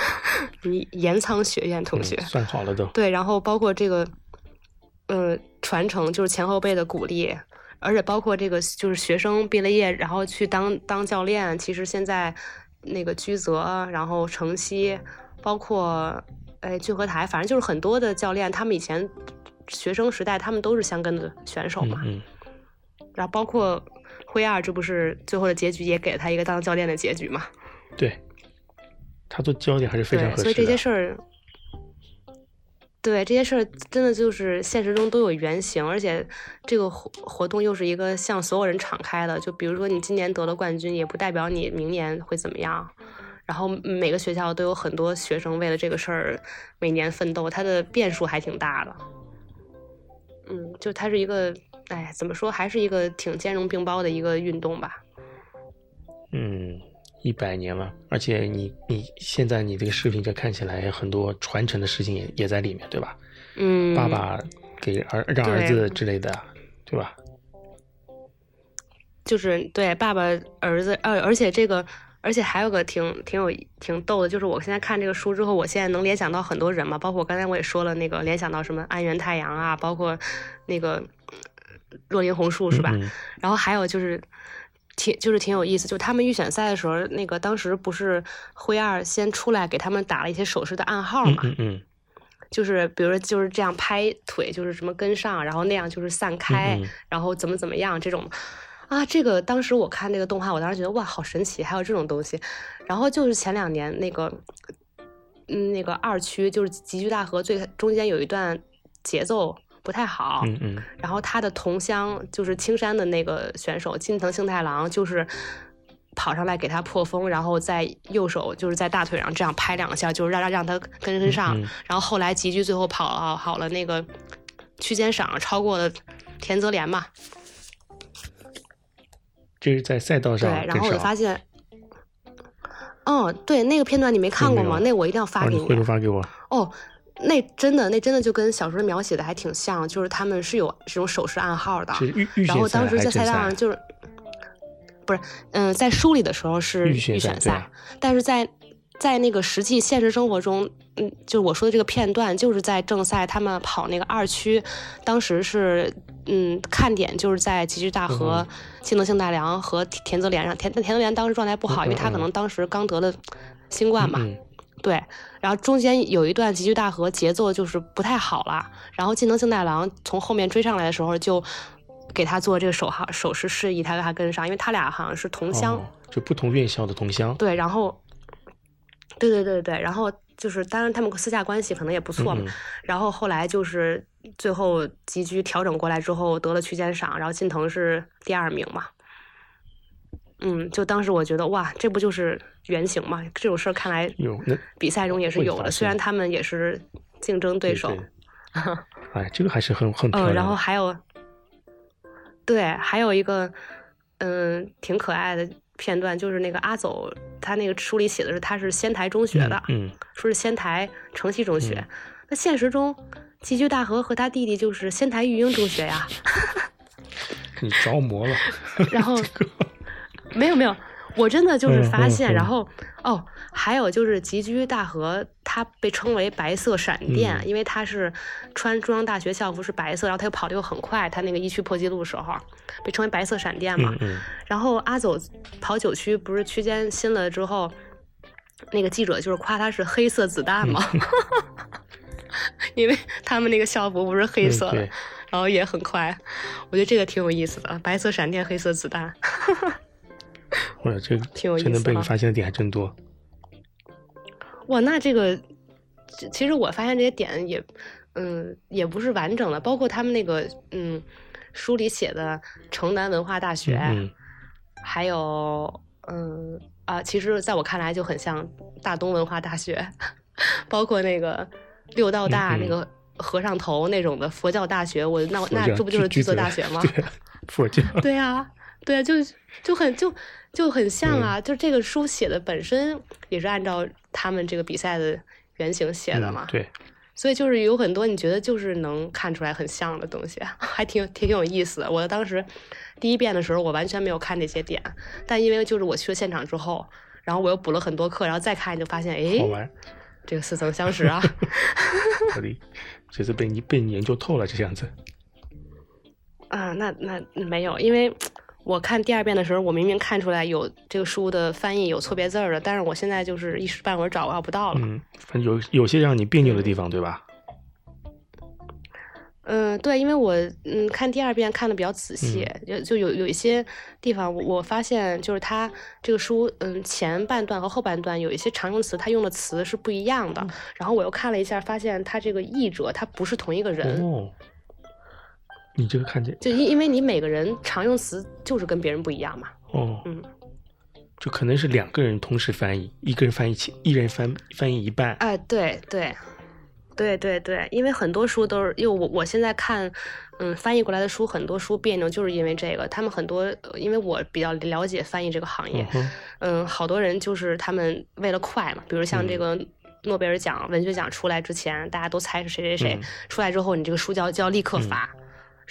*laughs* 你岩仓学院同学，算好了都。对，然后包括这个，呃，传承就是前后辈的鼓励，而且包括这个就是学生毕了业，然后去当当教练。其实现在那个居泽，然后城西，包括哎聚合台，反正就是很多的教练，他们以前学生时代他们都是香根的选手嘛。嗯。然后包括辉二，这不是最后的结局也给了他一个当教练的结局嘛？对，他做教练还是非常合适的。所以这些事儿，对这些事儿，真的就是现实中都有原型，而且这个活活动又是一个向所有人敞开的。就比如说，你今年得了冠军，也不代表你明年会怎么样。然后每个学校都有很多学生为了这个事儿每年奋斗，它的变数还挺大的。嗯，就它是一个，哎，怎么说，还是一个挺兼容并包的一个运动吧。嗯。一百年了，而且你你现在你这个视频这看起来很多传承的事情也也在里面，对吧？嗯，爸爸给儿让儿子之类的，对吧？就是对爸爸儿子，呃，而且这个，而且还有个挺挺有挺逗的，就是我现在看这个书之后，我现在能联想到很多人嘛，包括刚才我也说了那个联想到什么安源太阳啊，包括那个若林红树是吧？然后还有就是。挺就是挺有意思，就他们预选赛的时候，那个当时不是灰二先出来给他们打了一些手势的暗号嘛？嗯嗯，就是比如说就是这样拍腿，就是什么跟上，然后那样就是散开，然后怎么怎么样这种啊，这个当时我看那个动画，我当时觉得哇，好神奇，还有这种东西。然后就是前两年那个，嗯，那个二区就是集聚大河最中间有一段节奏。不太好，嗯嗯，然后他的同乡就是青山的那个选手金藤幸太郎，就是跑上来给他破风，然后在右手就是在大腿上这样拍两下，就是让让让他跟跟上，然后后来吉居最后跑了好了那个区间赏，超过了田泽廉嘛。这是在赛道上对，然后我就发现，哦，对，那个片段你没看过吗？那我一定要发给你，回头发给我。哦。那真的，那真的就跟小说描写的还挺像，就是他们是有这种手势暗号的。然后当时在赛道上就是，不是，嗯，在书里的时候是预选赛，但是在在那个实际现实生活中，嗯，就我说的这个片段，就是在正赛他们跑那个二区，当时是嗯看点就是在吉居大和、庆能性大良和田泽廉上。田田泽廉当时状态不好，因为他可能当时刚得了新冠嘛。对，然后中间有一段急剧大河，节奏就是不太好了。然后近藤幸太郎从后面追上来的时候，就给他做这个手号手势示意，他让他跟上，因为他俩好像是同乡，就不同院校的同乡。对，然后，对对对对然后就是当然他们私下关系可能也不错嘛。然后后来就是最后急剧调整过来之后得了区间赏，然后近藤是第二名嘛。嗯，就当时我觉得哇，这不就是原型吗？这种事儿看来有那比赛中也是有的，虽然他们也是竞争对手。哎，这个还是很很漂亮。嗯，然后还有，对，还有一个嗯挺可爱的片段，就是那个阿走，他那个书里写的是他是仙台中学的，嗯，说是仙台城西中学。那现实中，吉居大和和他弟弟就是仙台育英中学呀。*laughs* 你着魔了。*laughs* 然后。*laughs* 没有没有，我真的就是发现，然后哦，还有就是吉居大和，他被称为白色闪电，因为他是穿中央大学校服是白色，然后他又跑的又很快，他那个一区破纪录时候被称为白色闪电嘛。然后阿走跑九区不是区间新了之后，那个记者就是夸他是黑色子弹嘛，*laughs* 因为他们那个校服不是黑色的，然后也很快，我觉得这个挺有意思的，白色闪电，黑色子弹。*laughs* 哇，这这能被你发现的点还真多。哇，那这个其实我发现这些点也，嗯，也不是完整的，包括他们那个，嗯，书里写的城南文化大学，嗯还有嗯啊，其实在我看来就很像大东文化大学，*laughs* 包括那个六道大、那个和尚头那种的佛教大学，我那佛教那这不就是居居泽大学吗？对，佛教。*laughs* 对啊，对啊，就就很就就很像啊，就这个书写的本身也是按照他们这个比赛的原型写的嘛，嗯对，所以就是有很多你觉得就是能看出来很像的东西，*laughs* 还挺挺有意思的。我当时第一遍的时候，我完全没有看这些点，但因为就是我去了现场之后，然后我又补了很多课，然后再看就发现，哎，好玩，这个似曾相识啊。*laughs* 合理。这次被你被你研究透了，这样子。啊，那那没有，因为我看第二遍的时候，我明明看出来有这个书的翻译有错别字儿的，但是我现在就是一时半会儿找不到了。嗯，反正有有些让你别扭的地方，对吧？嗯，对，因为我嗯看第二遍看的比较仔细，嗯就就有有一些地方我我发现就是它这个书嗯前半段和后半段有一些常用词，它用的词是不一样嗯的。然后我又看了一下，发现它这个译者他不是同一个人，哦，你这个看见就因因为你每个人常用词就是跟别人不一样嘛。哦，嗯，就可能是两个人同时翻译，一个人翻译起一人翻翻译一半。哎，对对，对对对，因为很多书都是，因为我我现在看，嗯，翻译过来的书，很多书别扭，就是因为这个。他们很多，呃因为我比较了解翻译这个行业嗯，嗯，好多人就是他们为了快嘛，比如像这个诺贝尔奖、文学奖出来之前，大家都猜是谁谁谁，嗯出来之后你这个书就要就要立刻发，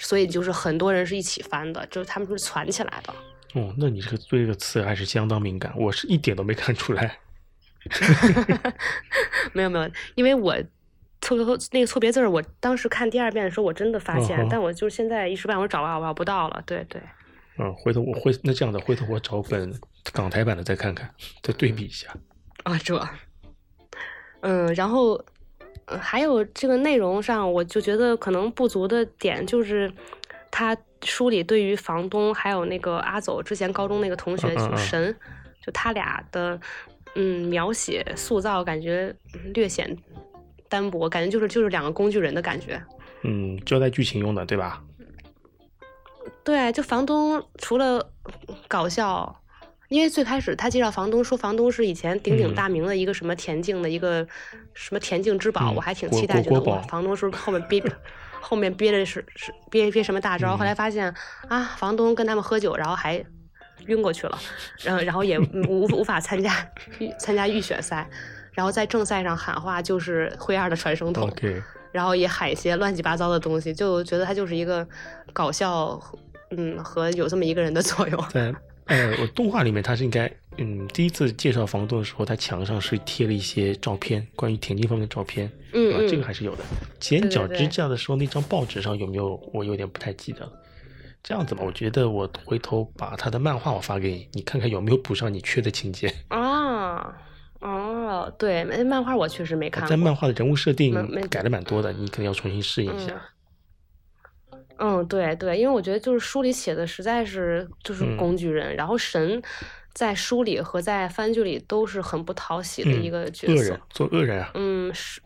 所以就是很多人是一起翻的，就是他们是攒起来的。哦，那你这个对这个词还是相当敏感，我是一点都没看出来。*laughs* 没有没有，因为我错错那个错别字儿，我当时看第二遍的时候，我真的发现，但我就是现在一时半会儿找啊找不到了。对对，嗯，回头我会那这样的，回头我找本港台版的再看看，再对比一下。啊这，嗯，然后。呃还有这个内容上，我就觉得可能不足的点就是，他书里对于房东还有那个阿走之前高中那个同学就神，就他俩的嗯描写塑造，感觉嗯略显单薄，感觉就是就是两个工具人的感觉。嗯，交代剧情用的，对吧？对，就房东除了搞笑，因为最开始他介绍房东说房东是以前鼎鼎嗯大名的一个什么田径的一个什么田径之宝，嗯我还挺期待，觉得哇，房东是不是后面憋后面憋的是是憋憋什么大招？后来发现啊，房东跟他们喝酒，然后还晕过去了，然后然后也 *laughs* 无无法参加预参加预选赛，然后在正赛上喊话就是灰二的传声筒。然后也喊一些乱七八糟的东西，就觉得他就是一个搞笑，嗯，和有这么一个人的 *laughs* 作用。在呃，我动画里面他是应该，嗯，第一次介绍房东的时候，他墙上是贴了一些照片，关于田径方面的照片？嗯嗯，这个还是有的。剪脚对支架的时候，那张报纸上有没有？我有点不太记得了。这样子吧，我觉得我回头把他的漫画我发给你，你看看有没有补上你缺的情节。*laughs* 啊，哦，对，漫漫画我确实没看过。在漫画的人物设定改了蛮多的，你可能要重新适应一下。嗯，对对，因为我觉得就是书里写的实在是就是嗯工具人，然后神在书里和在番剧里都是很不讨喜的嗯一个角色。恶人做恶人啊，嗯，是，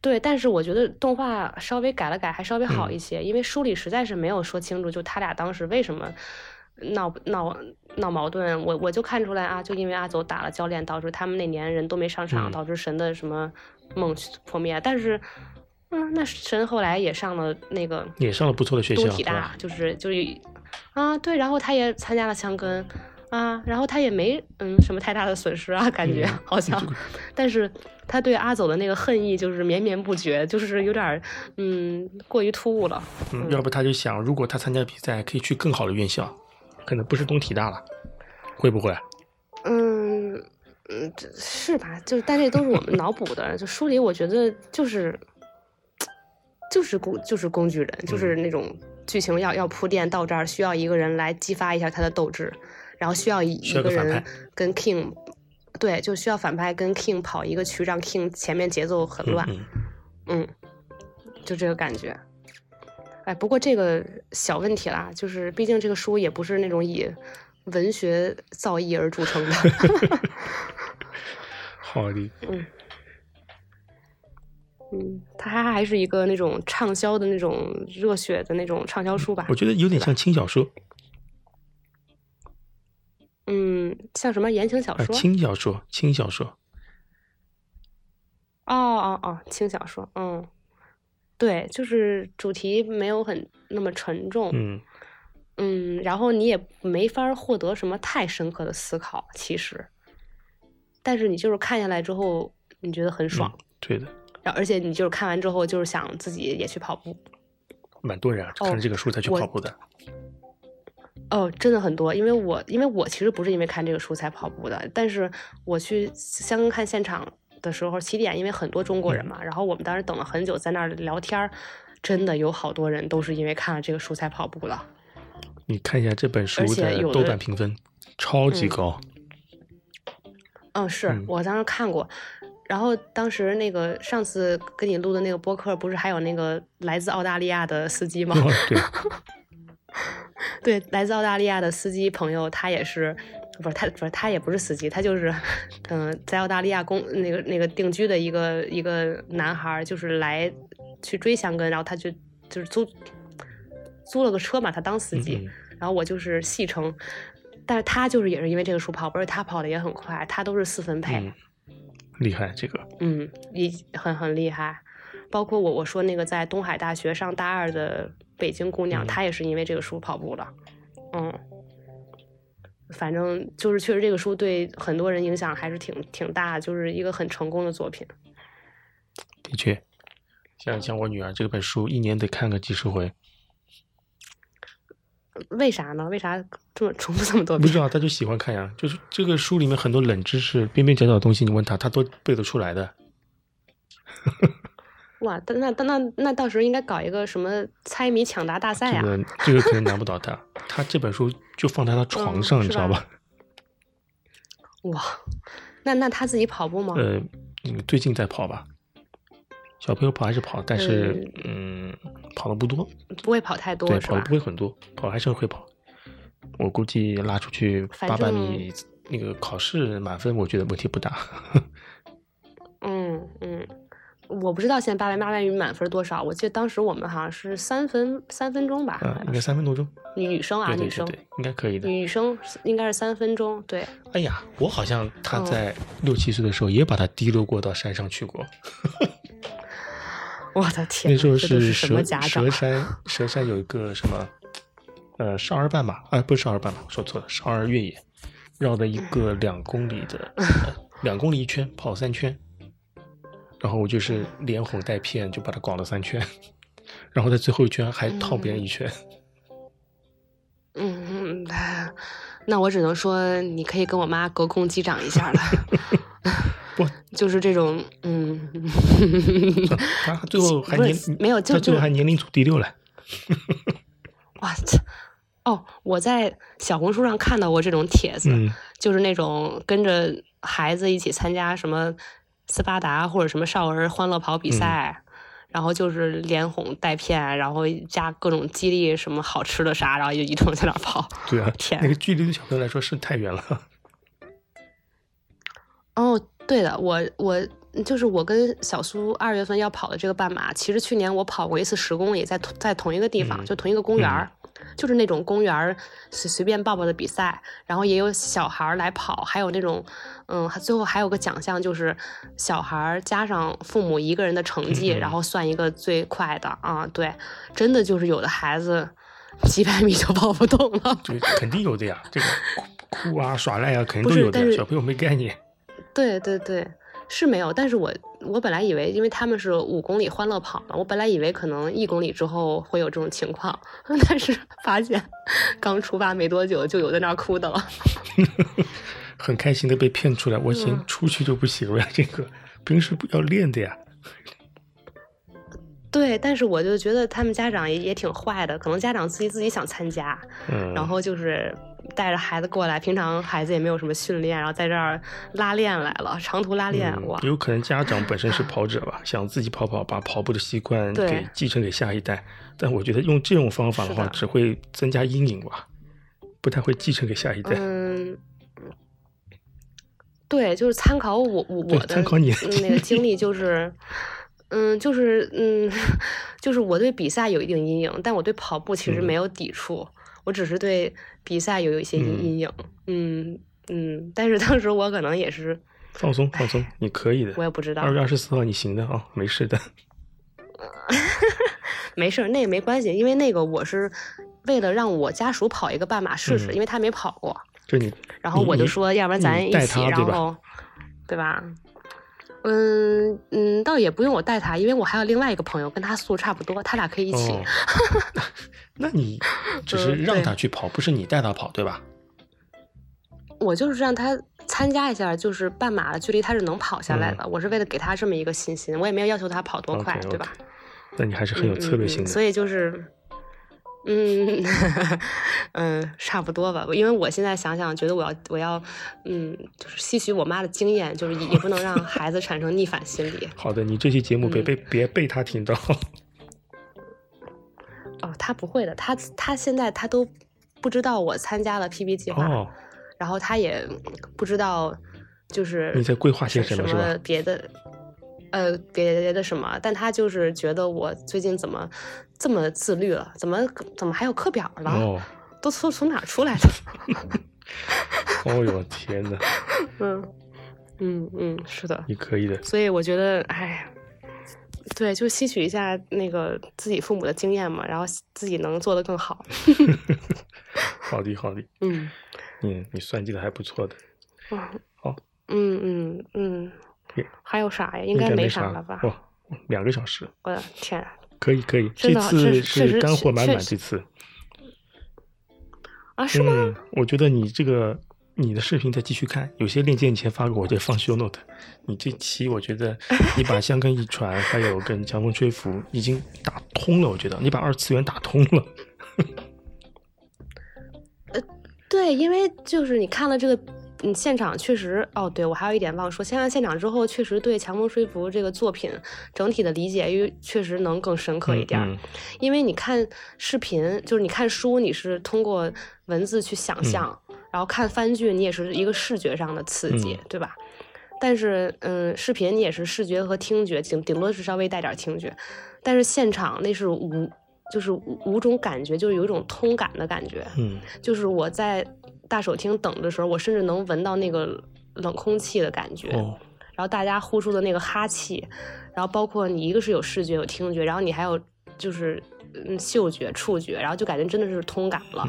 对，但是我觉得动画稍微改了改，还稍微好嗯一些，因为书里实在是没有说清楚，就他俩当时为什么闹闹闹矛盾。我我就看出来啊，就因为阿走打了教练，导致他们那年人都没上场，嗯导致神的什么梦破灭。但是，嗯，那神后来也上了那个也上了不错的学校东，体大就是就是啊，对，然后他也参加了枪根。啊，然后他也没嗯什么太大的损失啊，感觉、嗯好像，但是他对阿走的那个恨意就是绵绵不绝，就是有点儿嗯过于突兀了。嗯，要不他就想，如果他参加比赛，可以去更好的院校，可能不是东体大了，会不会？嗯嗯，这是吧？就是，但这都是我们脑补的。就书里，我觉得就是就是工就是工具人，嗯就是那种剧情要要铺垫到这儿，需要一个人来激发一下他的斗志，然后需要一个反一个人跟 King，对，就需要反派跟 King 跑一个区，让 King 前面节奏很乱。嗯嗯嗯，就这个感觉。哎，不过这个小问题啦，就是毕竟这个书也不是那种以文学造诣而著称的。*laughs* 好的，嗯，它还还是一个那种畅销的那种热血的那种畅销书吧？我觉得有点像轻小说。嗯，像什么言情小说？轻小说，轻小说。哦哦哦，轻小说，嗯，对，就是主题没有很那么沉重，嗯嗯，然后你也没法获得什么太深刻的思考，其实，但是你就是看下来之后，你觉得很爽，对的，然后而且你就是看完之后，就是想自己也去跑步，蛮多人啊，看着这个书才去跑步的。哦，真的很多，因为我因为我其实不是因为看这个书才跑步的，但是我去香港看现场的时候，起点因为很多中国人嘛，然后我们当时等了很久，在那儿聊天真的有好多人都是因为看了这个书才跑步的。你看一下这本书的豆瓣评分，超级高。嗯，是我当时看过，然后当时那个上次跟你录的那个播客，不是还有那个来自澳大利亚的司机吗？对。*laughs* 对，来自澳大利亚的司机朋友，他也是，不是他，不是他也不是司机，他就是，嗯，在澳大利亚工那个那个定居的一个一个男孩，就是来去追香根，然后他就就是租租了个车嘛，他当司机，然后我就是戏称，但是他就是也是因为这个书跑，不是他跑的也很快，他都是四分配，厉害这个，嗯，一很很厉害，包括我我说那个在东海大学上大二的。北京姑娘，她也是因为这个书跑步的，嗯，反正就是确实这个书对很多人影响还是挺挺大，就是一个很成功的作品。的确，像像我女儿这本书，一年得看个几十回。为啥呢？为啥这么重复这么多遍？不知道，他就喜欢看呀。就是这个书里面很多冷知识、边边角角的东西，你问他，他都背得出来的。*laughs* 哇，那那那那到时候应该搞一个什么猜谜抢答大赛啊？这个这个可能难不倒他，他这本书就放在他床上，你知道吧？哇，那那他自己跑步吗？呃，最近在跑吧。小朋友跑还是跑，但是嗯，跑的不多，不会跑太多，对，跑的不会很多，跑还是会跑。我估计拉出去八百米那个考试满分，我觉得问题不大。*laughs* 嗯嗯。我不知道现在八百八百米满分多少，我记得当时我们好像是三分三分钟吧，应该三分多钟。女生啊，女生应该可以的。女生应该是三分钟，对。哎呀，我好像他在六七岁的时候也把他提溜过到山上去过。*laughs* 我的天，那时候是蛇蛇山，蛇山有一个什么呃少儿半马？啊，不是少儿班吧？说错了，少儿越野，绕的一个两公里的，*laughs* 两公里一圈，跑三圈。然后我就是连哄带骗，就把他搞了三圈，*laughs* 然后在最后一圈还套别人一圈。嗯，那我只能说，你可以跟我妈隔空击掌一下了。*laughs* 不，就是这种，嗯。他最后还年没有，他最后还年龄组第六了。哇塞！哦，我在小红书上看到过这种帖子，就是那种跟着孩子一起参加什么。斯巴达或者什么少儿欢乐跑比赛，然后就是连哄带骗，然后加各种激励，什么好吃的啥，然后就一通在那跑。对啊，*laughs* 天，那个距离对小朋友来说是太远了。哦，对的，我我就是我跟小苏二月份要跑的这个半马，其实去年我跑过一次十公里，在在同一个地方，就同一个公园儿。就是那种公园随随便报报的比赛，然后也有小孩来跑，还有那种，嗯，最后还有个奖项，就是小孩加上父母一个人的成绩，然后算一个最快的啊。对，真的就是有的孩子 *laughs* 几百米就跑不动了。对，肯定有的呀，这个哭啊耍赖啊，肯定都有的。小朋友没概念。对对对。是没有，但是我我本来以为，因为他们是五公里欢乐跑嘛，我本来以为可能一公里之后会有这种情况，*laughs* 但是发现刚出发没多久就有在那儿哭的了，*laughs* 很开心的被骗出来，我先出去就不行了，这个平时不要练的呀。*laughs* 对，但是我就觉得他们家长也也挺坏的，可能家长自己自己想参加，然后就是带着孩子过来，平常孩子也没有什么训练，然后在这儿拉练来了，长途拉练哇。有可能家长本身是跑者吧，*laughs* 想自己跑跑，把跑步的习惯给继承给下一代，但我觉得用这种方法的话，只会增加阴影吧，不太会继承给下一代。嗯，对，就是参考我我我的参考你那个经历就是。嗯，就是嗯，*laughs* 就是我对比赛有一定阴影，但我对跑步其实没有抵触，我只是对比赛有一些阴阴影。嗯嗯，但是当时我可能也是放松放松，你可以的。我也不知道。二月二十四号你行的啊，没事的。*laughs* 没事，那也没关系，因为那个我是为了让我家属跑一个半马试试，因为他没跑过。就你，然后我就说，要不然咱一起，然后，对吧？嗯嗯，倒也不用我带他，因为我还有另外一个朋友，跟他速度差不多，他俩可以一起。*laughs* 那你只是让他去跑，不是你带他跑，对吧？我就是让他参加一下，就是半马的距离，他是能跑下来的。我是为了给他这么一个信心，我也没有要求他跑多快，对吧？那你还是很有策略性的。所以就是。嗯 *laughs* 嗯，差不多吧。因为我现在想想，觉得我要我要，嗯，就是吸取我妈的经验，就是也不能让孩子产生逆反心理。*laughs* 好的，你这期节目别被别被他听到。哦，他不会的，他他现在他都不知道我参加了 PB 计划，然后他也不知道就是你在规划些什么，什么？别的。呃，别的什么？但他就是觉得我最近怎么这么自律了？怎么怎么还有课表了？哦，都从从哪出来的？*laughs* 哦呦天哪！*laughs* 嗯嗯嗯，是的，你可以的。所以我觉得，哎，对，就吸取一下那个自己父母的经验嘛，然后自己能做得更好。*laughs* *laughs* 好的，好的。嗯嗯，你算计的还不错的。嗯，好。嗯嗯嗯。还有啥呀？应该没啥了吧？哦，两个小时。我的天！可以可以，这次是干货满满。这次啊？是吗？我觉得你这个你的视频再继续看，有些链接你先发给我，就放 show note。你这期我觉得你把香根一传，*laughs* 还有跟强风吹拂已经打通了。我觉得你把二次元打通了。*laughs* 呃，对，因为就是你看了这个。嗯，现场确实哦，对我还有一点忘说，现在现场之后确实对《强风吹拂》这个作品整体的理解，因为确实能更深刻一点。因为你看视频，就是你看书，你是通过文字去想象，然后看番剧，你也是一个视觉上的刺激，对吧？但是，嗯，视频你也是视觉和听觉，顶顶多是稍微带点听觉，但是现场那是五，就是五种感觉，就是有一种通感的感觉。嗯，就是我在。大手厅等的时候，我甚至能闻到那个冷空气的感觉，然后大家呼出的那个哈气，然后包括你一个是有视觉有听觉，然后你还有就是嗯嗅觉触觉，然后就感觉真的是通感了，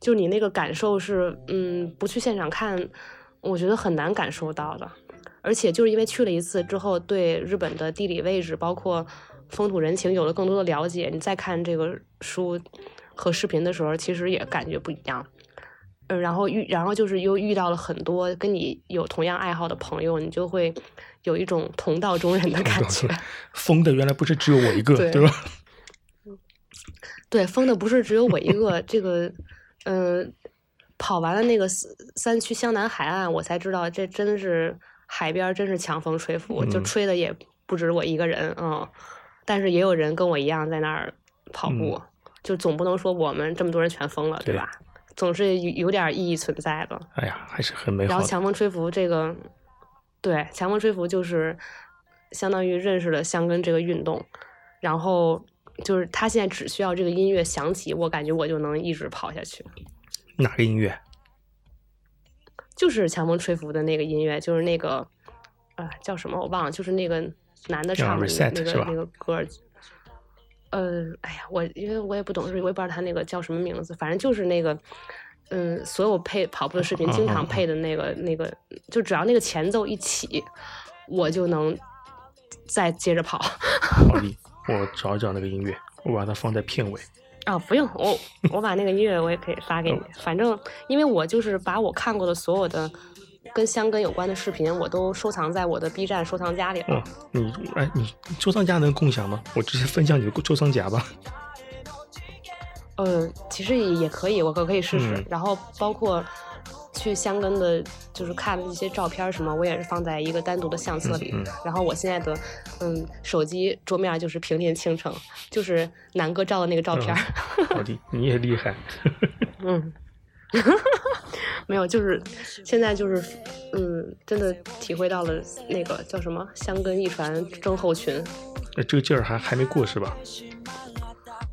就你那个感受是嗯不去现场看，我觉得很难感受到的，而且就是因为去了一次之后，对日本的地理位置包括风土人情有了更多的了解，你再看这个书和视频的时候，其实也感觉不一样。嗯，然后遇，然后就是又遇到了很多跟你有同样爱好的朋友，你就会有一种同道中人的感觉。疯的原来不是只有我一个，对吧？*laughs* 对，疯的不是只有我一个。这个，嗯，跑完了那个三区湘南海岸，我才知道这真是海边，真是强风吹拂，就吹的也不止我一个人，嗯。但是也有人跟我一样在那儿跑步，就总不能说我们这么多人全疯了，对吧？总是有有点意义存在的。哎呀，还是很美好。然后强风吹拂这个，对，强风吹拂就是相当于认识了香根这个运动，然后就是他现在只需要这个音乐响起，我感觉我就能一直跑下去。哪个音乐？就是强风吹拂的那个音乐，就是那个啊叫什么我忘了，就是那个男的唱的那个那个歌。呃，哎呀，我因为我也不懂日语，我也不知道他那个叫什么名字，反正就是那个，嗯，所有配跑步的视频经常配的那个那个，就只要那个前奏一起，我就能再接着跑。*laughs* 我找一找那个音乐，我把它放在片尾。啊，不用，我我把那个音乐我也可以发给你，反正因为我就是把我看过的所有的。跟香根有关的视频，我都收藏在我的 B 站收藏夹里了。哦，你哎，你收藏夹能共享吗？我直接分享你的收藏夹吧。呃，其实也也可以，我可可以试试。然后包括去香根的，就是看一些照片什么，我也是放在一个单独的相册里。然后我现在的嗯手机桌面就是平林倾城，就是南哥照的那个照片。好的，你也厉害。嗯。*laughs* 没有，就是现在就是，嗯，真的体会到了那个叫什么“香根一传症候群”，那这个劲儿还还没过是吧？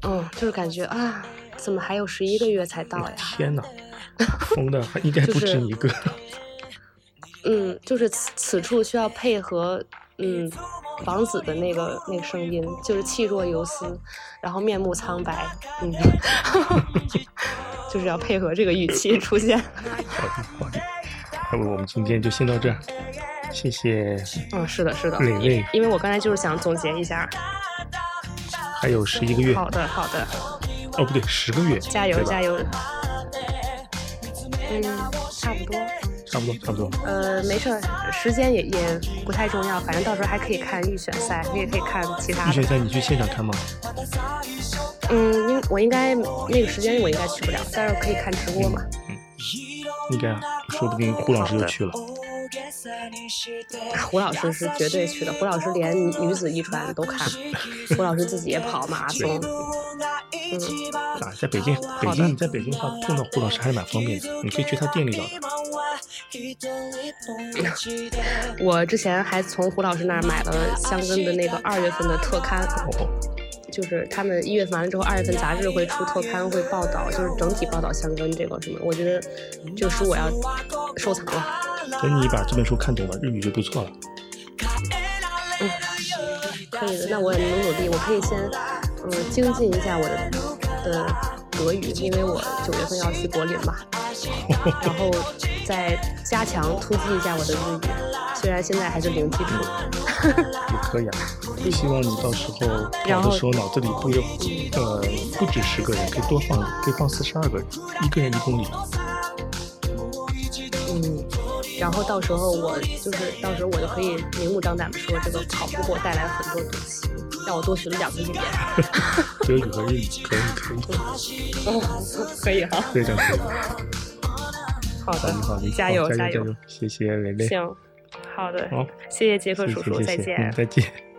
嗯，就是感觉啊，怎么还有十一个月才到呀？天哪，*laughs* 疯的还应该不止一个。嗯，就是此此处需要配合，嗯，王子的那个那个声音，就是气若游丝，然后面目苍白，嗯，*laughs* 就是要配合这个语气出现。好的，好的。我们今天就先到这儿，谢谢。嗯，是的，是的。磊磊，因为我刚才就是想总结一下。还有十一个月。好的，好的。哦，不对，十个月。加油，加油。嗯，差不多。差不多，差不多。呃，没事，时间也也不太重要，反正到时候还可以看预选赛，你也可以看其他。预选赛你去现场看吗？嗯，应我应该那个时间我应该去不了，但是可以看直播嘛。嗯，应该啊，说不定顾老师就去了。胡老师是绝对去的，胡老师连女子一传都看，胡老师自己也跑马拉松。嗯，啊，在北京，北京你在北京的话碰到胡老师还是蛮方便的，你可以去他店里找他。我之前还从胡老师那儿买了香根的那个二月份的特刊，就是他们一月份完了之后，二月份杂志会出特刊，会报道，就是整体报道香根这个什么，我觉得这个书我要收藏了。等你把这本书看懂了，日语就不错了。嗯，可以的，那我也努努力，我可以先嗯精进一下我的的德语，因为我九月份要去柏林嘛，然后再加强突击一下我的日语，虽然现在还是零基础。也可以啊，希望你到时候跑的时候脑子里不有呃不止十个人，可以多放，可以放四十二个人，一个人一公里。嗯。然后到时候我就是到时候我就可以明目张胆的说，这个跑步给我带来了很多东西，让我多学了两个语言。*laughs* 可以可以可以可以。哦，可以哈。非常可以。好的，好的，加油加油！谢谢蕾蕾。行，好的，好，谢谢杰克叔叔，再见，再见。